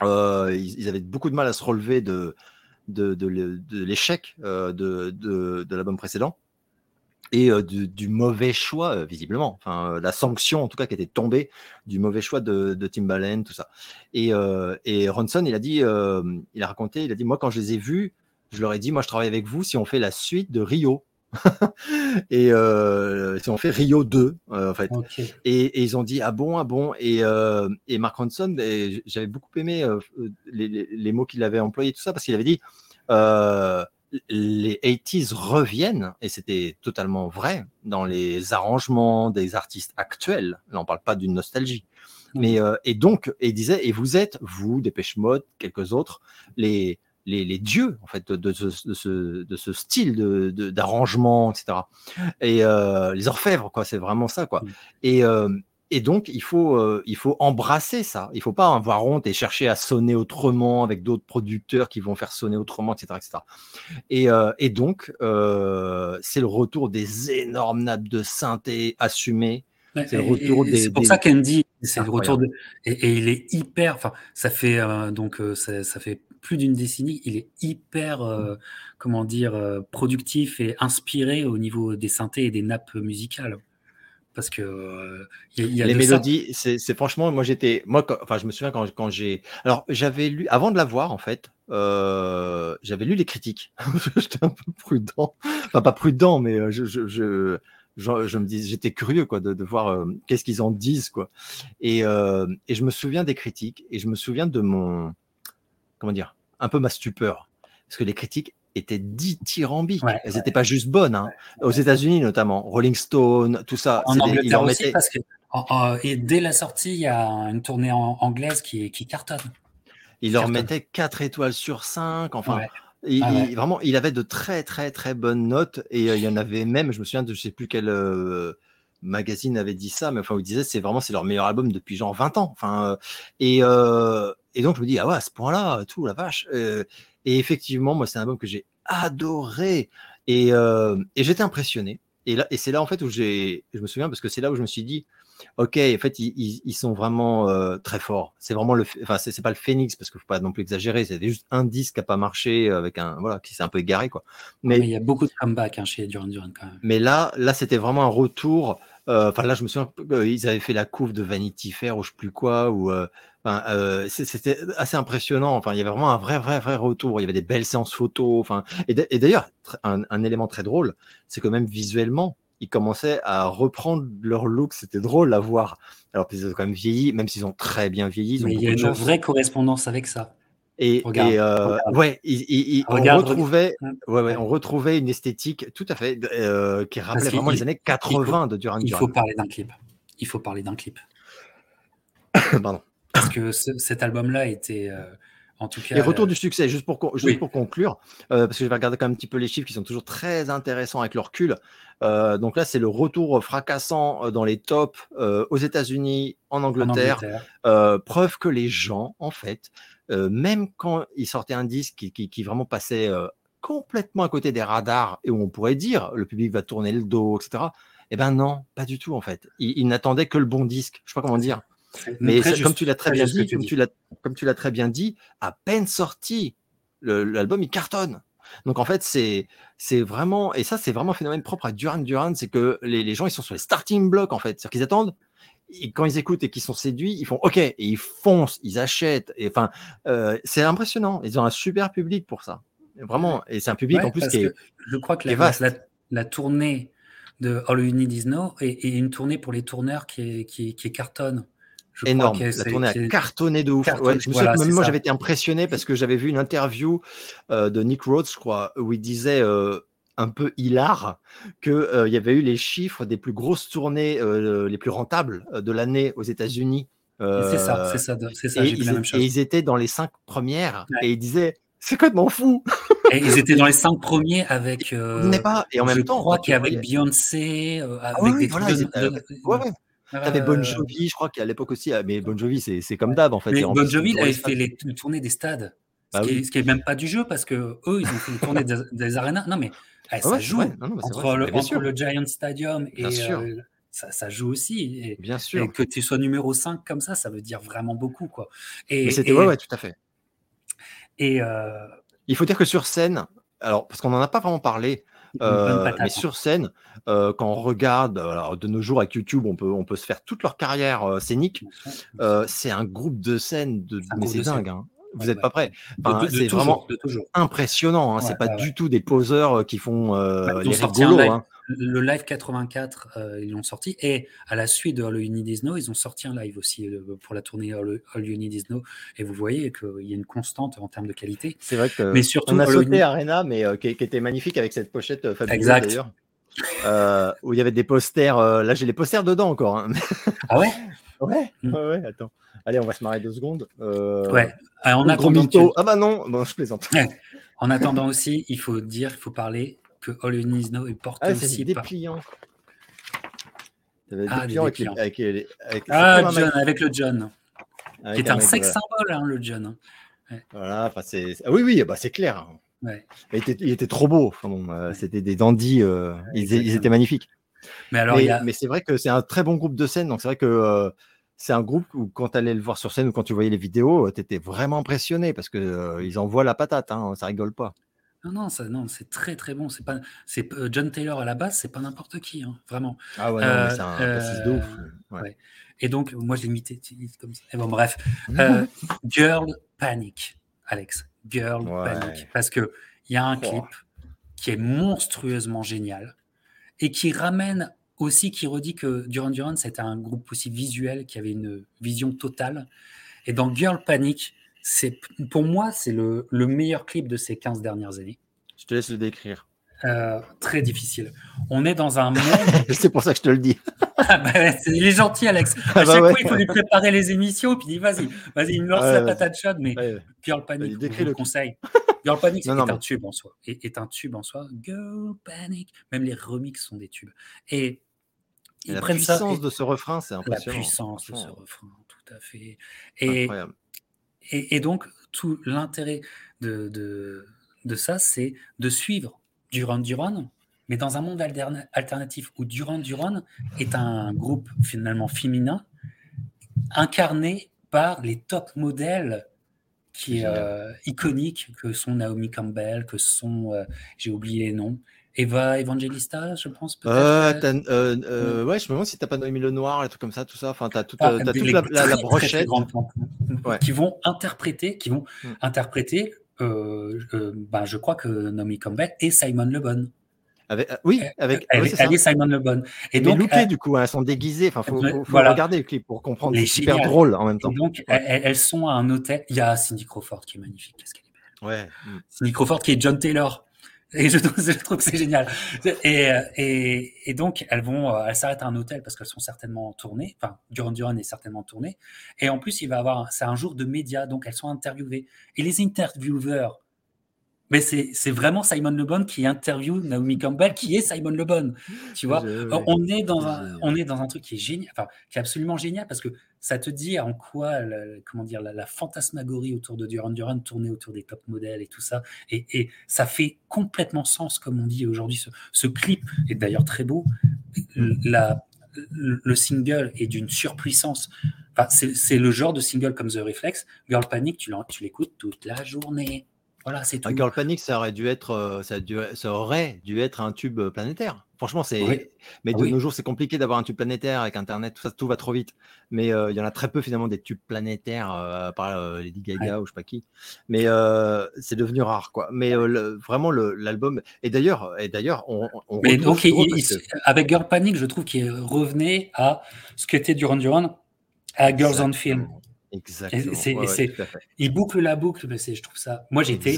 Euh, ils, avaient beaucoup de mal à se relever de, l'échec euh, de, l'album précédent et euh, du, mauvais choix, visiblement. Enfin, la sanction, en tout cas, qui était tombée du mauvais choix de, Timbaland, tout ça. Et, et, Ronson, il a dit, il a raconté, il a dit, moi, quand je les ai vus, je leur ai dit, moi, je travaille avec vous si on fait la suite de Rio. [laughs] et ils ont fait Rio 2 en fait. Et, ils ont dit ah bon ah bon et, et Mark Ronson, j'avais beaucoup aimé les, les, mots qu'il avait employés tout ça parce qu'il avait dit les 80s reviennent, et c'était totalement vrai, dans les arrangements des artistes actuels. Là, on parle pas d'une nostalgie. Mais, euh, et donc, et disait, et vous êtes, vous, Dépêche Mode, quelques autres, les, les, les dieux, en fait, de, de, ce, de, ce, de ce, style d'arrangement, etc. Et euh, les orfèvres, quoi, c'est vraiment ça, quoi. Et, euh, et donc, il faut, euh, il faut embrasser ça. Il ne faut pas avoir honte et chercher à sonner autrement avec d'autres producteurs qui vont faire sonner autrement, etc. etc. Et, et donc, c'est le retour des énormes nappes de synthé assumées. c'est le retour des. C'est pour ça qu'Andy, c'est le retour de. Et, il est hyper. Enfin, ça fait donc ça, ça, fait plus d'une décennie. Il est hyper, comment dire, productif et inspiré au niveau des synthés et des nappes musicales parce que euh, y a les mélodies, c'est franchement, moi j'étais, moi, enfin, je me souviens quand, quand j'ai, alors j'avais lu, avant de la voir en fait, euh, j'avais lu les critiques. [laughs] j'étais un peu prudent, enfin pas prudent, mais euh, je, je, je, je, me dis, j'étais curieux quoi de, de voir euh, qu'est-ce qu'ils en disent quoi. Et, euh, et je me souviens des critiques et je me souviens de mon, comment dire, un peu ma stupeur, parce que les critiques étaient dithyrambiques. Elles n'étaient pas juste bonnes. Hein. Aux États-Unis notamment, Rolling Stone, tout ça. En Angleterre aussi, parce que et dès la sortie, il y a une tournée en, anglaise qui, qui cartonne. Il leur mettait 4 étoiles sur 5. Enfin, il, ah vraiment, il avait de très, très, très bonnes notes. Et euh, il y en avait même, je me souviens de je sais plus quel euh, magazine avait dit ça, mais enfin, il disait c'est vraiment c'est leur meilleur album depuis genre 20 ans. Enfin, euh, et, et donc je me dis, ah ouais, à ce point-là, tout, la vache. Et effectivement, moi, c'est un album que j'ai adoré. Et, euh, et j'étais impressionné. Et, là, et c'est là, en fait, où j'ai, je me souviens, parce que c'est là où je me suis dit, OK, en fait, ils, ils, sont vraiment euh, très forts. C'est vraiment le, enfin, c'est, pas le phénix, parce qu'il faut pas non plus exagérer. C'était juste un disque qui n'a pas marché, avec un, voilà, qui s'est un peu égaré, quoi. Mais, il y a beaucoup de comeback hein, chez Duran Duran, quand même. Mais là, là, c'était vraiment un retour. Euh, enfin, là, je me souviens, ils avaient fait la couve de Vanity Fair ou je sais plus quoi, ou euh, c'était assez impressionnant. Enfin, il y avait vraiment un vrai, vrai, vrai retour. Il y avait des belles séances photos. Enfin, et d'ailleurs, un, élément très drôle, c'est que même visuellement, ils commençaient à reprendre leur look. C'était drôle à voir. Alors qu'ils ont quand même vieilli, même s'ils ont très bien vieilli. Mais il y a une vraie correspondance avec ça. Et, euh, ouais, on, retrouvait, ouais, ouais, on retrouvait une esthétique tout à fait euh, qui rappelait vraiment les années 80 de Duran Duran. Il faut parler d'un clip. Il faut parler d'un clip. [coughs] Pardon. Parce que cet album-là était, euh, en tout cas. Et retour du succès, juste pour, juste pour conclure, euh, parce que je vais regarder quand même un petit peu les chiffres qui sont toujours très intéressants avec le recul. Euh, donc là, c'est le retour fracassant dans les tops aux États-Unis, en Angleterre. preuve que les gens, en fait, même quand ils sortaient un disque qui, qui, vraiment passait complètement à côté des radars et où on pourrait dire le public va tourner le dos, etc. Eh ben non, pas du tout en fait. Ils, ils n'attendaient que le bon disque. Je sais pas comment dire. Mais comme tu l'as très bien dit, comme tu l'as, comme tu l'as très bien dit, à peine sorti, l'album il cartonne. Donc en fait, c'est c'est vraiment et ça c'est vraiment un phénomène propre à Duran Duran, c'est que les, les, gens ils sont sur les starting blocks en fait, c'est-à-dire qu'ils attendent. Et quand ils écoutent et qu'ils sont séduits, ils font OK et ils foncent, ils achètent. Et enfin, euh, c'est impressionnant. Ils ont un super public pour ça, vraiment. Et c'est un public en plus qui est. Je crois que la, la, la, tournée de All You Need Is Now est, une tournée pour les tourneurs qui, qui, qui cartonne énorme. La tournée a cartonné de ouf. moi, j'avais été impressionné parce que j'avais vu une interview euh, de Nick Rhodes, je crois, où il disait euh, un peu hilar qu'il euh, y avait eu les chiffres des plus grosses tournées les plus rentables de l'année aux États-Unis. c'est ça, c'est ça, c'est ça. Et, ils, la même chose. et ils étaient dans les cinq premières et il disait c'est complètement fou. et ils étaient dans les cinq premiers avec. n'est pas. Et en même temps, je crois qu'il y avait Beyoncé, ah avec des trucs de, T'avais Bon Jovi, je crois qu'à l'époque aussi, ah, mais Bon Jovi, c'est comme d'hab en fait. Mais bon Jovi, il avait fait les tournées des stades. Bah ce, qui est, même pas du jeu parce que eux, ils ont fait une tournée des, des arénas. Non, mais eh, ça joue entre, le, Giant Stadium et euh, ça, joue aussi. Et, bien sûr. Et que tu sois numéro 5 comme ça, ça veut dire vraiment beaucoup. Quoi. Et, c'était, ouais, ouais, tout à fait. Et euh, il faut dire que sur scène, alors parce qu'on n'en a pas vraiment parlé, euh, mais hein. sur scène, euh, quand on regarde, alors de nos jours avec YouTube, on peut, on peut se faire toute leur carrière euh, scénique. c'est un groupe de scène de, mais c'est dingue. Hein. vous n'êtes pas prêt. c'est vraiment impressionnant. Hein. c'est pas du tout des poseurs qui font bah, les rigolos. Hein. Le live 84, euh, ils l'ont sorti. Et à la suite de All You Need Is ils ont sorti un live aussi euh, pour la tournée All, You Need Is. Et vous voyez qu'il y a une constante en termes de qualité. C'est vrai que mais surtout, on a sauté Arena, mais qui, était magnifique avec cette pochette fabuleuse d'ailleurs. Euh, où il y avait des posters. Euh, là, j'ai les posters dedans encore. Hein. [laughs] Ah ouais? [laughs] Ouais, mm. ouais, ouais, attends. Allez, on va se marrer deux secondes. Euh, ouais. Ah, en attendant, Ah bah non, bon, je plaisante. En attendant aussi, il faut dire, il faut parler que All You Need est porté ah, aussi des pliants. Des ah, pliants avec, avec, avec, ah, John, avec le John. qui est un, sexe symbole, hein, le John. Voilà, enfin c'est. Ah, oui, oui, bah, c'est clair. Il, était, trop beau. Euh, c'était des dandys. Euh, ils, étaient magnifiques. Mais, alors, mais, c'est vrai que c'est un très bon groupe de scène. Donc c'est vrai que euh, c'est un groupe où quand tu allais le voir sur scène ou quand tu voyais les vidéos, tu étais vraiment impressionné parce qu'ils ils envoient la patate. Hein, ça rigole pas. Non, non, ça, non, c'est très très bon. C'est pas, c'est John Taylor à la base, c'est pas n'importe qui, hein, vraiment. Ah ouais, c'est un euh, de ouf. Et donc, moi, je imité comme ça. Et bon, bref, [laughs] Girl Panic, Alex. Girl Panic. Parce qu'il y a un clip qui est monstrueusement génial et qui ramène aussi, qui redit que Duran Duran, c'était un groupe aussi visuel qui avait une vision totale. Et dans Girl Panic, c'est, pour moi, c'est le, le meilleur clip de ces 15 dernières années. Je te laisse le décrire. Euh, très difficile. On est dans un monde. [laughs] c'est pour ça que je te le dis. [laughs] Ah bah il est gentil, Alex. À ah bah chaque fois, il faut lui préparer les émissions, puis il dit vas-y, vas-y, il me lance la patate chaude, mais Girl Panic, je le conseil. Girl Panic, [laughs] c'est un tube en soi. Et, est un tube en soi. Girl Panic. Même les remixes sont des tubes. Et, ils la puissance de ce refrain, c'est impressionnant. La puissance de ce refrain, tout à fait. Et, Incroyable. Et, donc, tout l'intérêt de, de, de ça, c'est de suivre Duran Duran, mais dans un monde alternatif où Duran Duran est un groupe finalement féminin incarné par les top modèles qui est euh, iconiques que sont Naomi Campbell, que sont, euh, j'ai oublié les noms, Eva Evangelista, je pense. Euh, euh, ouais, je me demande si t'as pas Noémie Le Noir, et trucs comme ça, tout ça. Enfin, t'as toute, ah, toute la, la, brochette. Qui vont interpréter, qui vont mm. interpréter euh, euh, bah, je crois que Naomi Campbell et Simon Le Bon. Avec, oui, avec elle, est Simon Le Bon. Et donc, du coup, elles sont déguisées. Enfin, faut, faut, regarder le clip pour comprendre. C'est super drôle en même temps. donc, elles, sont à un hôtel. Il y a Cindy Crawford qui est magnifique. Qu'est-ce qu'elle est belle. Ouais. Cindy Crawford qui est John Taylor. Et je trouve, que c'est génial. Et, et, donc, elles vont, elles s'arrêtent à un hôtel parce qu'elles sont certainement tournées. Enfin, Duran Duran est certainement tourné. Et en plus, il va avoir, c'est un jour de médias, donc elles sont interviewées. Et les intervieweurs mais c'est vraiment Simon Le Bon qui interviewe Naomi Campbell, qui est Simon Le Bon. Tu vois, on est dans un, on est dans un truc qui est génial, enfin, qui est absolument génial parce que ça te dit en quoi, comment dire, la, fantasmagorie autour de Duran Duran tournait autour des top modèles et tout ça, et, et ça fait complètement sens, comme on dit aujourd'hui. Ce, ce, clip est d'ailleurs très beau. La, le single est d'une surpuissance. Enfin, c'est le genre de single comme The Reflex. Girl Panic, tu l'écoutes toute la journée. Voilà, c'est tout. Girl Panic, ça aurait dû être, euh, ça, ça, aurait dû être un tube euh, planétaire. Franchement, c'est. Mais ah de nos jours, c'est compliqué d'avoir un tube planétaire avec Internet, tout ça, tout va trop vite. Mais euh, il y en a très peu finalement des tubes planétaires par Lady Gaga ou je sais pas qui. Mais c'est devenu rare, quoi. Mais vraiment, l'album. Et d'ailleurs, et d'ailleurs, on. Mais donc, avec Girl Panic, je trouve qu'il revenait à ce qu'était Duran Duran à Girls on Film. Exactement. il boucle la boucle, mais je trouve ça. Moi, j'étais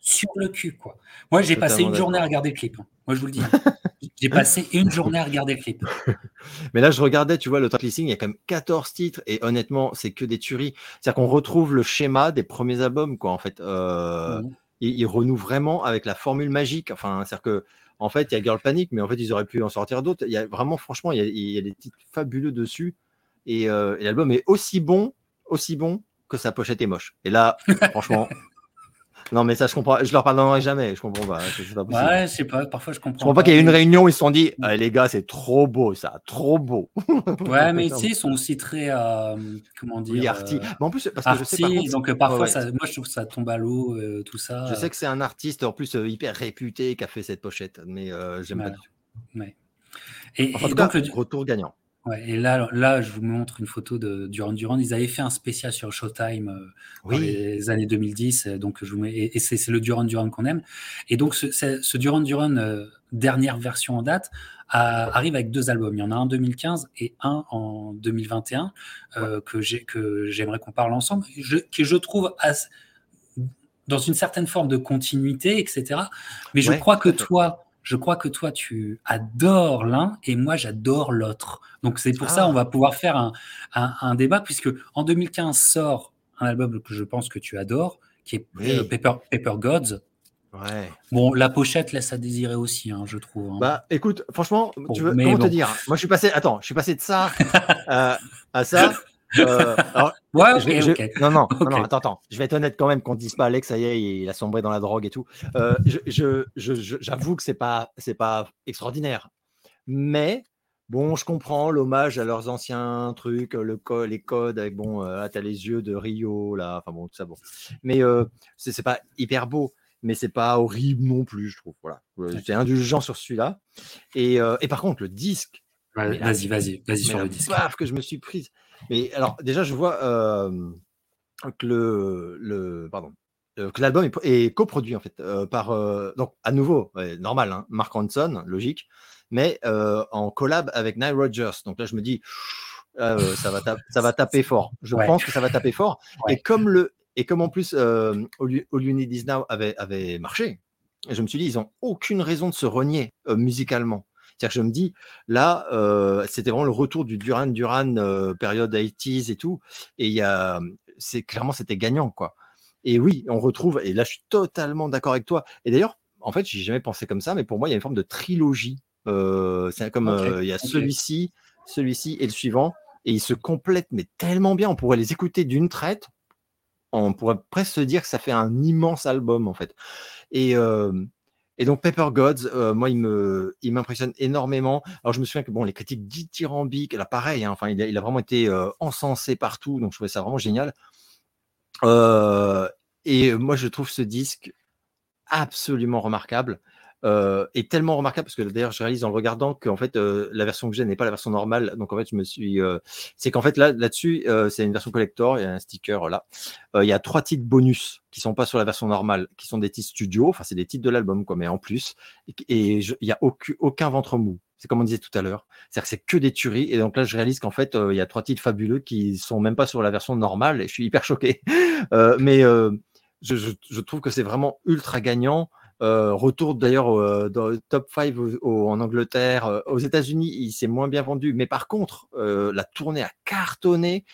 sur le cul, quoi. Moi, j'ai passé une journée à regarder le clip. Hein. Moi, je vous le dis. Hein. [laughs] j'ai passé une journée à regarder le clip. [laughs] mais là, je regardais, tu vois, le track listing, il y a quand même 14 titres, et honnêtement, c'est que des tueries. C'est-à-dire qu'on retrouve le schéma des premiers albums, quoi, en fait. Euh, mmh. il, renoue vraiment avec la formule magique. Enfin, c'est-à-dire que. En fait, il y a Girl Panic, mais en fait, ils auraient pu en sortir d'autres. Il y a vraiment, franchement, il y a, des titres fabuleux dessus. et euh, l'album est aussi bon aussi bon que sa pochette est moche. Et là, [laughs] franchement. Non, mais ça, je comprends. Je leur pardonnerai jamais. Je comprends pas. ouais, je sais pas. Parfois, je comprends. Je comprends pas, qu'il y ait une réunion où ils se sont dit ah, les gars, c'est trop beau, ça. Trop beau. [laughs] ouais, mais [laughs] ici, ils sont aussi très. Euh, comment dire oui, arty. Euh, mais en plus, parce que je sais Donc, euh, parfois, Ça, moi, je trouve que ça tombe à l'eau, tout ça. Je sais que c'est un artiste, en plus, hyper réputé qui a fait cette pochette. Mais j'aime pas du tout. Ouais. Et, donc, le retour gagnant. Ouais, et là, là, je vous montre une photo de Duran Duran. Ils avaient fait un spécial sur Showtime euh, dans les années 2010. Donc, je vous mets, et, c'est le Duran Duran qu'on aime. Et donc, ce, ce Duran Duran, euh, dernière version en date, arrive avec deux albums. Il y en a un en 2015 et un en 2021 euh, que j'aimerais qu'on parle ensemble, je, que je trouve dans une certaine forme de continuité, etc. Mais je crois que toi, je crois que toi, tu adores l'un et moi, j'adore l'autre. Donc, c'est pour ça, on va pouvoir faire un, un, débat, puisque en 2015 sort un album que je pense que tu adores, qui est euh, Paper, Paper Gods. Ouais. Bon, la pochette laisse à désirer aussi, hein, je trouve. Hein. Bah, écoute, franchement, tu veux, comment te dire? Moi, je suis passé. Attends, je suis passé de ça [laughs] à ça. Euh, [laughs] ouais, non, non, non, attends, attends. Je vais être honnête quand même qu'on ne dise pas Alex, ça y est, il a sombré dans la drogue et tout. Euh, je, j'avoue que c'est pas, c'est pas extraordinaire, mais bon, je comprends l'hommage à leurs anciens trucs, le co les codes avec bon, euh, t'as les yeux de Rio là, enfin bon, tout ça bon. Mais euh, c'est, pas hyper beau mais c'est pas horrible non plus, je trouve. Voilà. J'étais indulgent sur celui-là. Et, et, par contre, le disque. vas-y, vas-y, vas-y sur le disque. Paf, que je me suis prise. Mais alors, déjà, je vois que le, le pardon, que l'album est, coproduit en fait par donc à nouveau normal hein, Mark Ronson logique mais en collab avec Nile Rodgers. Donc là je me dis ça va ça va taper fort. Je pense que ça va taper fort. Et comme le et comme en plus All, You, Need Is Now avait, avait marché je me suis dit ils ont aucune raison de se renier musicalement c'est-à-dire que je me dis, là, euh, c'était vraiment le retour du Duran Duran euh, période 80s et tout. Et il y a, c'est clairement, c'était gagnant, quoi. Et oui, on retrouve, et là, je suis totalement d'accord avec toi. Et d'ailleurs, en fait, j'ai jamais pensé comme ça, mais pour moi, il y a une forme de trilogie. Euh, c'est comme il y a celui-ci, celui-ci et le suivant, et ils se complètent, mais tellement bien. On pourrait les écouter d'une traite. On pourrait presque se dire que ça fait un immense album, en fait. Et, et donc Paper Gods, euh, moi, il m'impressionne énormément. Alors je me souviens que bon, les critiques dithyrambiques, là, pareil, hein, enfin, il a, il a, vraiment été euh, encensé partout, donc je trouvais ça vraiment génial. Euh, et moi, je trouve ce disque absolument remarquable. Euh, est tellement remarquable parce que d'ailleurs je réalise en le regardant qu'en fait euh, la version que j'ai n'est pas la version normale. Donc en fait je me suis euh, c'est qu'en fait là là-dessus c'est une version collector il y a un sticker là. Il y a trois titres bonus qui sont pas sur la version normale qui sont des titres studio. Enfin c'est des titres de l'album quoi mais en plus. Et, il y a aucun, aucun ventre mou. C'est comme on disait tout à l'heure. C'est-à-dire que c'est que des tueries. Et donc là je réalise qu'en fait il y a trois titres fabuleux qui sont même pas sur la version normale. Et je suis hyper choqué. [laughs] Mais je, je, je trouve que c'est vraiment ultra gagnant euh, retour d'ailleurs euh, dans le top 5 en Angleterre. Euh, aux États-Unis, il s'est moins bien vendu. Mais par contre, la tournée a cartonné.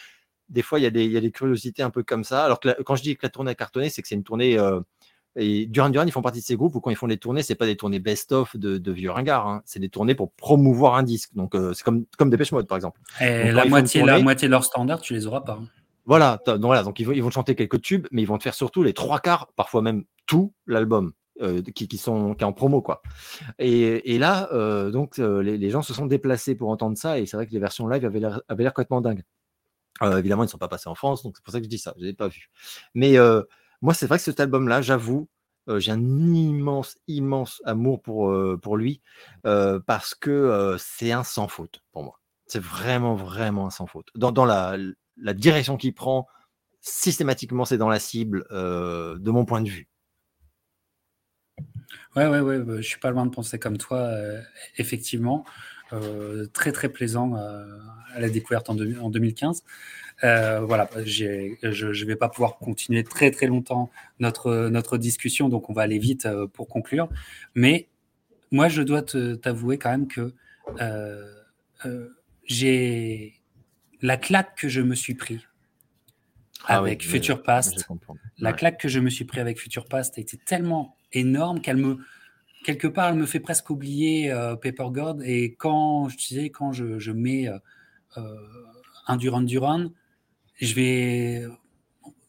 Des fois, il y, a des, il y, a des, curiosités un peu comme ça. Alors que quand je dis que la tournée a cartonné, c'est que c'est une tournée. et Duran Duran, ils font partie de ces groupes où quand ils font des tournées, c'est pas des tournées best-of de, de, vieux ringards. Hein. C'est des tournées pour promouvoir un disque. Donc, c'est comme, comme Dépêche Mode, par exemple. Et la, moitié, la moitié de leur standard, tu les auras pas. Hein. Voilà, donc, voilà, donc ils vont, ils vont chanter quelques tubes, mais ils vont te faire surtout les trois quarts, parfois même tout l'album. Euh, qui, sont qui est en promo quoi. Et, et là, euh, donc euh, les, gens se sont déplacés pour entendre ça et c'est vrai que les versions live avaient l'air, l'air complètement dingues. évidemment, ils ne sont pas passés en France, donc c'est pour ça que je dis ça. Je l'ai pas vu. Mais moi, c'est vrai que cet album-là, j'avoue, j'ai un immense, immense amour pour, pour lui parce que c'est un sans faute pour moi. C'est vraiment, vraiment un sans faute. Dans, dans la, la direction qu'il prend, systématiquement, c'est dans la cible de mon point de vue. Ouais, ouais, ouais, bah, je suis pas loin de penser comme toi, euh, effectivement. Euh, très, très plaisant euh, à la découverte en, en 2015. voilà, je ne vais pas pouvoir continuer très, très longtemps notre, notre discussion, donc on va aller vite pour conclure. Mais moi, je dois t'avouer quand même que j'ai la claque que je me suis pris ah avec Future Past. La claque que je me suis pris avec Future Past a été tellement énorme qu'elle me quelque part elle me fait presque oublier euh, Paper God et quand je disais quand je, je mets euh, euh, un Duran Duran je vais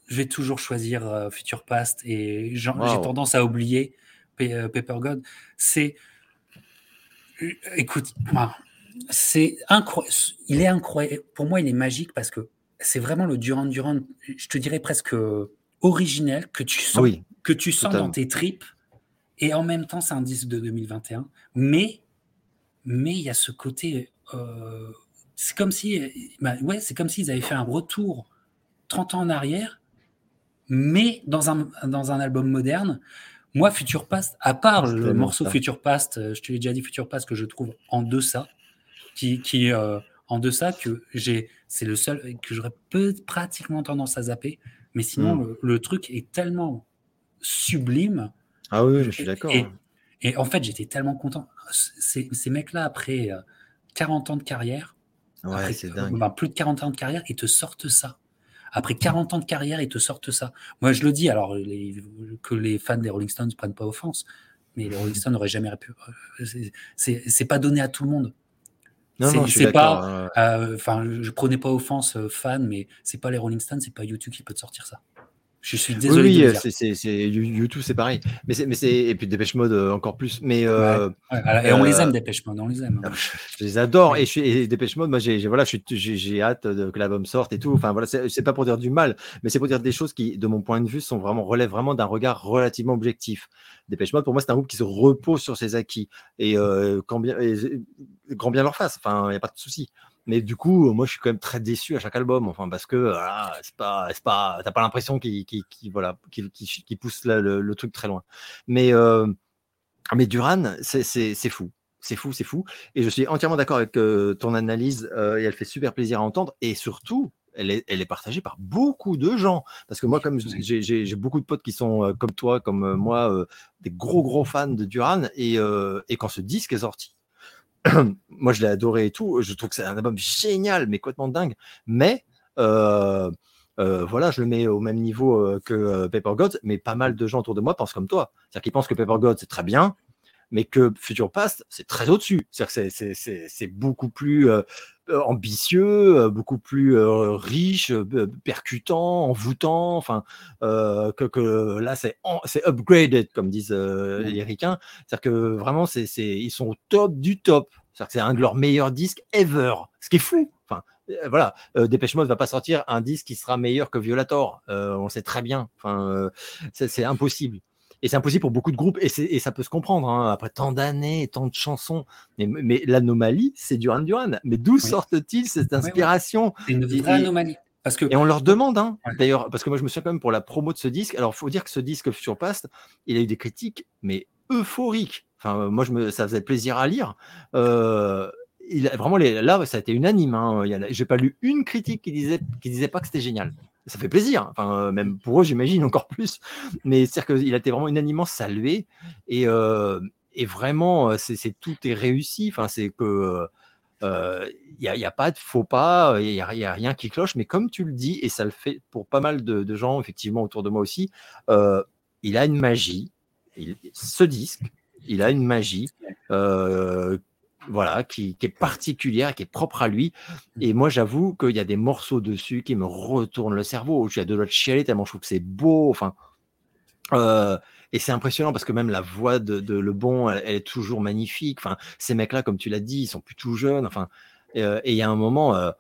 je vais toujours choisir Future Past. Et j'ai tendance à oublier Paper God c'est écoute c'est incroyable il est incroyable. Pour moi il est magique parce que c'est vraiment le Duran Duran je te dirais presque originel que tu sens oui que tu sens dans tes tripes. Et en même temps, c'est un disque de 2021. Mais mais il y a ce côté euh, c'est comme si, bah, ouais, c'est comme s'ils avaient fait un retour 30 ans en arrière, mais dans un, dans un album moderne. Moi, Future Past, à part le morceau Future Past, euh, je te l'ai déjà dit, Future Past que je trouve en deçà, qui, qui euh, en deçà que j'ai, c'est le seul que j'aurais peu pratiquement tendance à zapper. Mais sinon, hmm. le, truc est tellement sublime. Ah oui, je suis d'accord. Et, en fait, j'étais tellement content. Ces, ces mecs-là, après 40 euh, ans de carrière, ouais, c'est dingue. Ben, plus de 40 ans de carrière, ils te sortent ça. Après 40 ans de carrière, ils te sortent ça. Moi, je le dis, alors que les fans des Rolling Stones ne prennent pas offense, mais les Rolling Stones n'auraient jamais pu. Euh, c'est pas donné à tout le monde. Non, pas. Euh, enfin, je prenais pas offense, fan, mais c'est pas les Rolling Stones, c'est pas YouTube qui peut te sortir ça. Je suis désolé. Oui, oui c'est YouTube, c'est pareil. Mais c'est, mais c'est et puis Dépêche Mode euh, encore plus. Mais euh, et on les aime Dépêche Mode, on les aime. Hein. [laughs] Je, les adore et, je, et Dépêche Mode, moi j'ai, voilà, j'ai, hâte de, que l'album sorte et tout. Enfin voilà, c'est, pas pour dire du mal, mais c'est pour dire des choses qui, de mon point de vue, sont vraiment relèvent vraiment d'un regard relativement objectif. Dépêche Mode, pour moi, c'est un groupe qui se repose sur ses acquis et euh, quand bien, grand bien leur face. Enfin, il n'y a pas de souci. Mais du coup, moi, je suis quand même très déçu à chaque album, enfin, parce que voilà, c'est pas, c'est pas, t'as pas l'impression qu'il, voilà, qu'il, pousse le, truc très loin. Mais, euh, mais Duran, c'est, fou. C'est fou, c'est fou. Et je suis entièrement d'accord avec euh, ton analyse euh, et elle fait super plaisir à entendre. Et surtout, elle est, elle est partagée par beaucoup de gens. Parce que moi, comme j'ai, j'ai beaucoup de potes qui sont comme toi, comme moi, des gros, gros fans de Duran. Et, et quand ce disque est sorti, [clears throat] moi je l'ai adoré et tout. Je trouve que c'est un album génial, mais complètement dingue. Mais euh, euh, voilà, je le mets au même niveau euh, que Paper Gods, mais pas mal de gens autour de moi pensent comme toi. C'est-à-dire qu'ils pensent que Paper Gods c'est très bien, mais que Future Past c'est très au-dessus. C'est-à-dire que c'est beaucoup plus ambitieux, beaucoup plus riche, percutant, envoûtant. Enfin, que, que, là c'est upgraded comme disent les ricains. C'est-à-dire que vraiment c'est ils sont au top du top. C'est-à-dire que c'est un de leurs meilleurs disques ever. Ce qui est fou. Enfin, voilà, Dépêche Mode va pas sortir un disque qui sera meilleur que Violator. on le sait très bien. Enfin, c'est impossible. Et c'est impossible pour beaucoup de groupes, et, ça peut se comprendre, hein, après tant d'années, tant de chansons. Mais, l'anomalie, c'est Duran Duran. Mais d'où sortent-ils cette inspiration? Une vraie anomalie. Parce que... Et on leur demande, hein, d'ailleurs, parce que moi je me souviens quand même pour la promo de ce disque. Alors, il faut dire que ce disque sur Past, il a eu des critiques, mais euphoriques. Enfin, moi, je me, ça faisait plaisir à lire. Euh, il vraiment, là, ça a été unanime. Hein. J'ai pas lu une critique qui disait, qui disait pas que c'était génial ça fait plaisir. Enfin, euh, même pour eux, j'imagine [laughs] encore plus. Mais c'est-à-dire qu'il a été vraiment unanimement salué. Et, euh, et vraiment, euh, c'est tout est réussi. Enfin, c'est que il n'y a, pas de faux pas, il n'y a, rien qui cloche. Mais comme tu le dis, et ça le fait pour pas mal de gens, effectivement, autour de moi aussi, il a une magie. ce disque, il a une magie voilà, qui, est particulière, qui est propre à lui. Mmh. Et moi, j'avoue qu'il y a des morceaux dessus qui me retournent le cerveau. Je suis à deux doigts de chialer tellement je trouve que c'est beau. Enfin, euh, et c'est impressionnant parce que même la voix de, Le Bon, elle, est toujours magnifique. Enfin, ces mecs-là, comme tu l'as dit, ils sont plus tout jeunes. Enfin, euh, et il y a un moment, euh,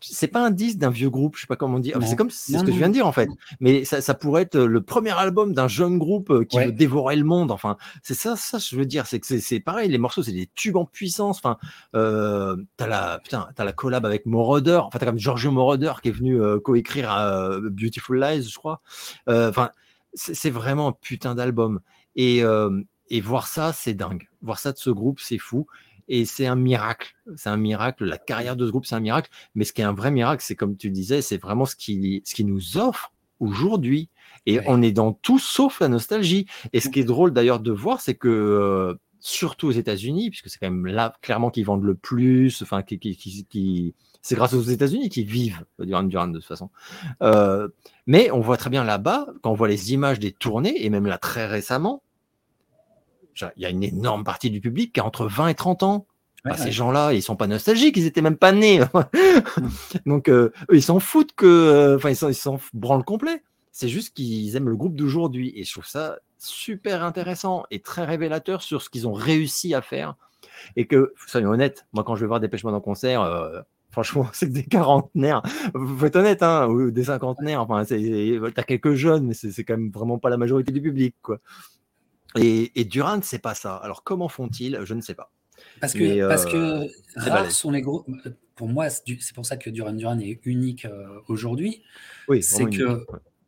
c'est pas un disque d'un vieux groupe, je sais pas comment dire. C'est comme c'est ce que je viens de dire en fait. Mais ça, ça pourrait être le premier album d'un jeune groupe euh, qui veut dévorer le monde. Enfin, c'est ça, ça je veux dire, c'est que c'est pareil. Les morceaux, c'est des tubes en puissance. Enfin, euh, t'as la putain, as la collab avec Moroder. Enfin, t'as comme Giorgio Moroder qui est venu euh, coécrire euh, Beautiful Lies, je crois. Enfin, c'est vraiment un putain d'album. Et et voir ça, c'est dingue. Voir ça de ce groupe, c'est fou et c'est un miracle. C'est un miracle. La carrière de ce groupe, c'est un miracle. Mais ce qui est un vrai miracle, c'est comme tu disais, c'est vraiment ce qui, ce qui nous offre aujourd'hui. Et on est dans tout sauf la nostalgie. Et ce qui est drôle d'ailleurs de voir, c'est que euh, surtout aux États-Unis, puisque c'est quand même là clairement qu'ils vendent le plus, enfin qui, qui, qui, c'est grâce aux États-Unis qu'ils vivent Duran Duran de toute façon. Euh, mais on voit très bien là-bas, quand on voit les images des tournées, et même là très récemment, il y a une énorme partie du public qui a entre 20 et 30 ans. Bah, ces gens-là, ils sont pas nostalgiques, ils étaient même pas nés. [laughs] Donc, euh, eux, ils s'en foutent que, euh, enfin, ils s'en branlent complet. C'est juste qu'ils aiment le groupe d'aujourd'hui. Et je trouve ça super intéressant et très révélateur sur ce qu'ils ont réussi à faire. Et que, soyons honnêtes, moi, quand je vais voir des pêchements en concert, euh, franchement, [laughs] c'est que des quarantenaires. Faut être honnête, hein, ou des cinquantenaires. Enfin, t'as quelques jeunes, mais c'est quand même vraiment pas la majorité du public, quoi. Et, et Durant, c'est pas ça. Alors comment font-ils? Je ne sais pas. Parce que, parce que euh, rares sont les groupes. pour moi, c'est pour ça que Duran Duran est unique aujourd'hui. Oui, c'est que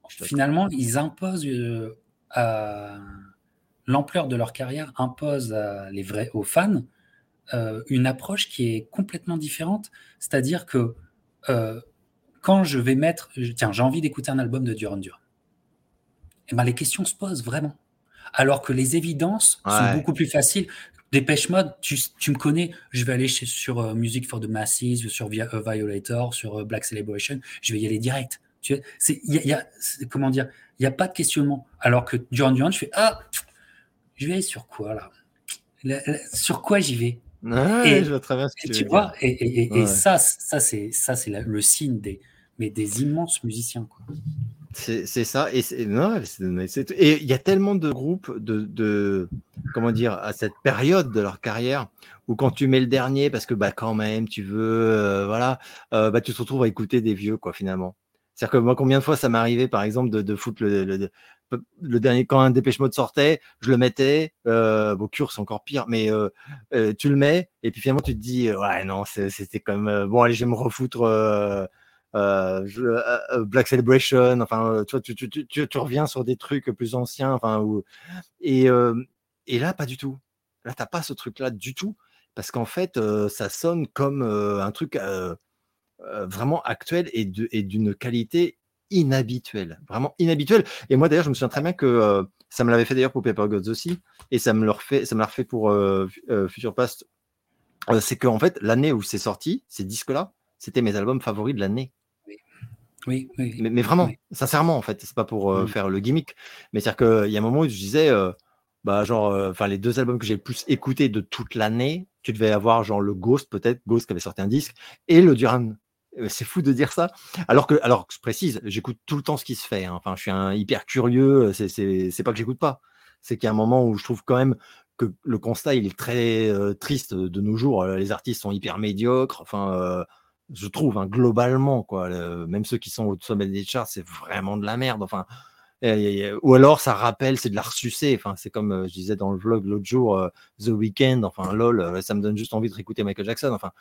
finalement, ils imposent à l'ampleur de leur carrière impose les vrais, aux fans euh, une approche qui est complètement différente. C'est-à-dire que euh, quand je vais mettre, tiens, j'ai envie d'écouter un album de Duran Duran, et eh ben, les questions se posent vraiment. Alors que les évidences sont beaucoup plus faciles. Dépêche Mode, tu, me connais, je vais aller sur euh, Music for the Masses, sur Violator, sur Black Celebration, je vais y aller direct. Tu y a, comment dire, il n'y a pas de questionnement. Alors que Duran Duran, je fais ah, je vais aller sur quoi là? Sur quoi j'y vais? Et, je ce que tu, vois, et, ça, ça c'est ça c'est le signe des mais des immenses musiciens quoi. C'est ça et il y a tellement de groupes de, de, comment dire à cette période de leur carrière où quand tu mets le dernier parce que bah quand même tu veux euh, voilà euh, bah tu te retrouves à écouter des vieux quoi finalement. C'est-à-dire que moi, combien de fois ça m'est arrivé, par exemple, de, de foutre le, le, dernier, quand un dépêche mode sortait, je le mettais. Euh, bon, Cure, c'est encore pire, mais euh, euh, tu le mets, et puis finalement, tu te dis, ouais, non, c'était quand même. bon, allez, je vais me refoutre. Black Celebration, enfin, tu, reviens sur des trucs plus anciens, enfin, et, là, pas du tout. Là, t'as pas ce truc-là du tout, parce qu'en fait, ça sonne comme un truc vraiment actuel et d'une qualité inhabituelle, vraiment inhabituelle. Et moi d'ailleurs, je me souviens très bien que ça me l'avait fait d'ailleurs pour Paper Gods aussi, et ça me le refait, ça me l'a refait pour Future Past. c'est qu'en fait, l'année où c'est sorti, ces disques-là, c'était mes albums favoris de l'année. Oui, oui, mais, vraiment, sincèrement, en fait, c'est pas pour mmh. faire le gimmick, mais c'est-à-dire qu'il y a un moment où je disais, bah, genre, enfin, les deux albums que j'ai le plus écoutés de toute l'année, tu devais avoir genre le Ghost, peut-être, Ghost qui avait sorti un disque, et le Duran c'est fou de dire ça. Alors que, alors je précise, j'écoute tout le temps ce qui se fait. Hein. Enfin, je suis un hyper curieux. C'est pas que j'écoute pas. C'est qu'il y a un moment où je trouve quand même que le constat il est très triste de nos jours. Les artistes sont hyper médiocres. Enfin, je trouve hein, globalement quoi. même ceux qui sont au sommet des charts, c'est vraiment de la merde. Enfin, ou alors ça rappelle, c'est de la ressucée. Enfin, c'est comme je disais dans le vlog l'autre jour, The Weeknd. Enfin, lol, ça me donne juste envie de réécouter Michael Jackson. Enfin,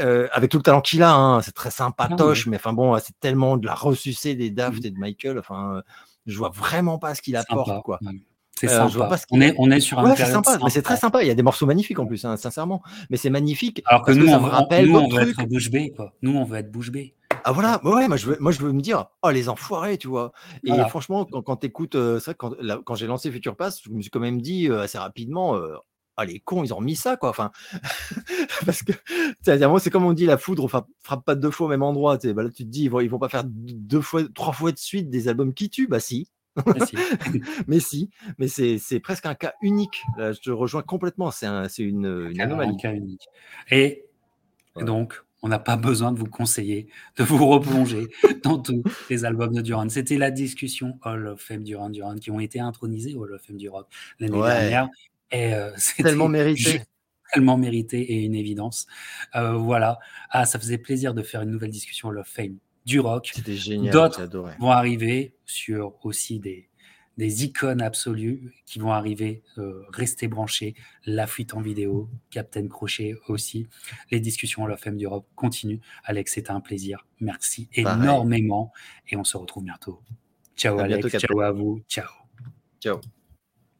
euh, avec tout le talent qu'il a, hein, c'est très sympatoche, mais enfin bon, c'est tellement de la ressucée des Daft mmh. et de Michael. Enfin, je vois vraiment pas ce qu'il apporte, quoi. C'est euh, sympa. on, est, on est sur un ouais, c'est sympa, mais c'est très sympa. Il y a des morceaux magnifiques en plus, hein, sincèrement. Mais c'est magnifique. Alors que nous, on, rappelle nous, on veut être bouche bée, quoi. Nous, on veut être bouche bée. Ah voilà, ouais, moi je veux, moi je veux me dire, oh les enfoirés, tu vois. Et franchement, quand, quand tu écoutes, euh, c'est vrai quand, quand j'ai lancé Future Pass, je me suis quand même dit assez rapidement, ah les cons, ils ont mis ça quoi. Enfin, [laughs] parce que c'est comme on dit, la foudre frappe pas deux fois au même endroit. Bah là, tu te dis, ils vont, vont pas faire deux fois, trois fois de suite des albums qui tuent. Bah si. [laughs] mais si, mais c'est presque un cas unique. je te rejoins complètement. C'est une, une anomalie. cas unique. Et donc, on n'a pas besoin de vous conseiller, de vous replonger [laughs] dans tous les albums de Duran. C'était la discussion Hall of Fame Duran Duran qui ont été intronisés au Hall of Fame du rock l'année dernière. Et euh, [laughs] tellement mérité. Tellement mérité et une évidence. Euh, voilà. Ah, ça faisait plaisir de faire une nouvelle discussion Love Fame du rock. C'était génial. D'autres vont arriver sur aussi des, des icônes absolues qui vont arriver, euh, rester branchés. La fuite en vidéo, Captain Crochet aussi. Les discussions Love Fame du rock continuent. Alex, c'était un plaisir. Merci énormément. Et on se retrouve bientôt. Ciao Alex, ciao à vous. Ciao. Ciao.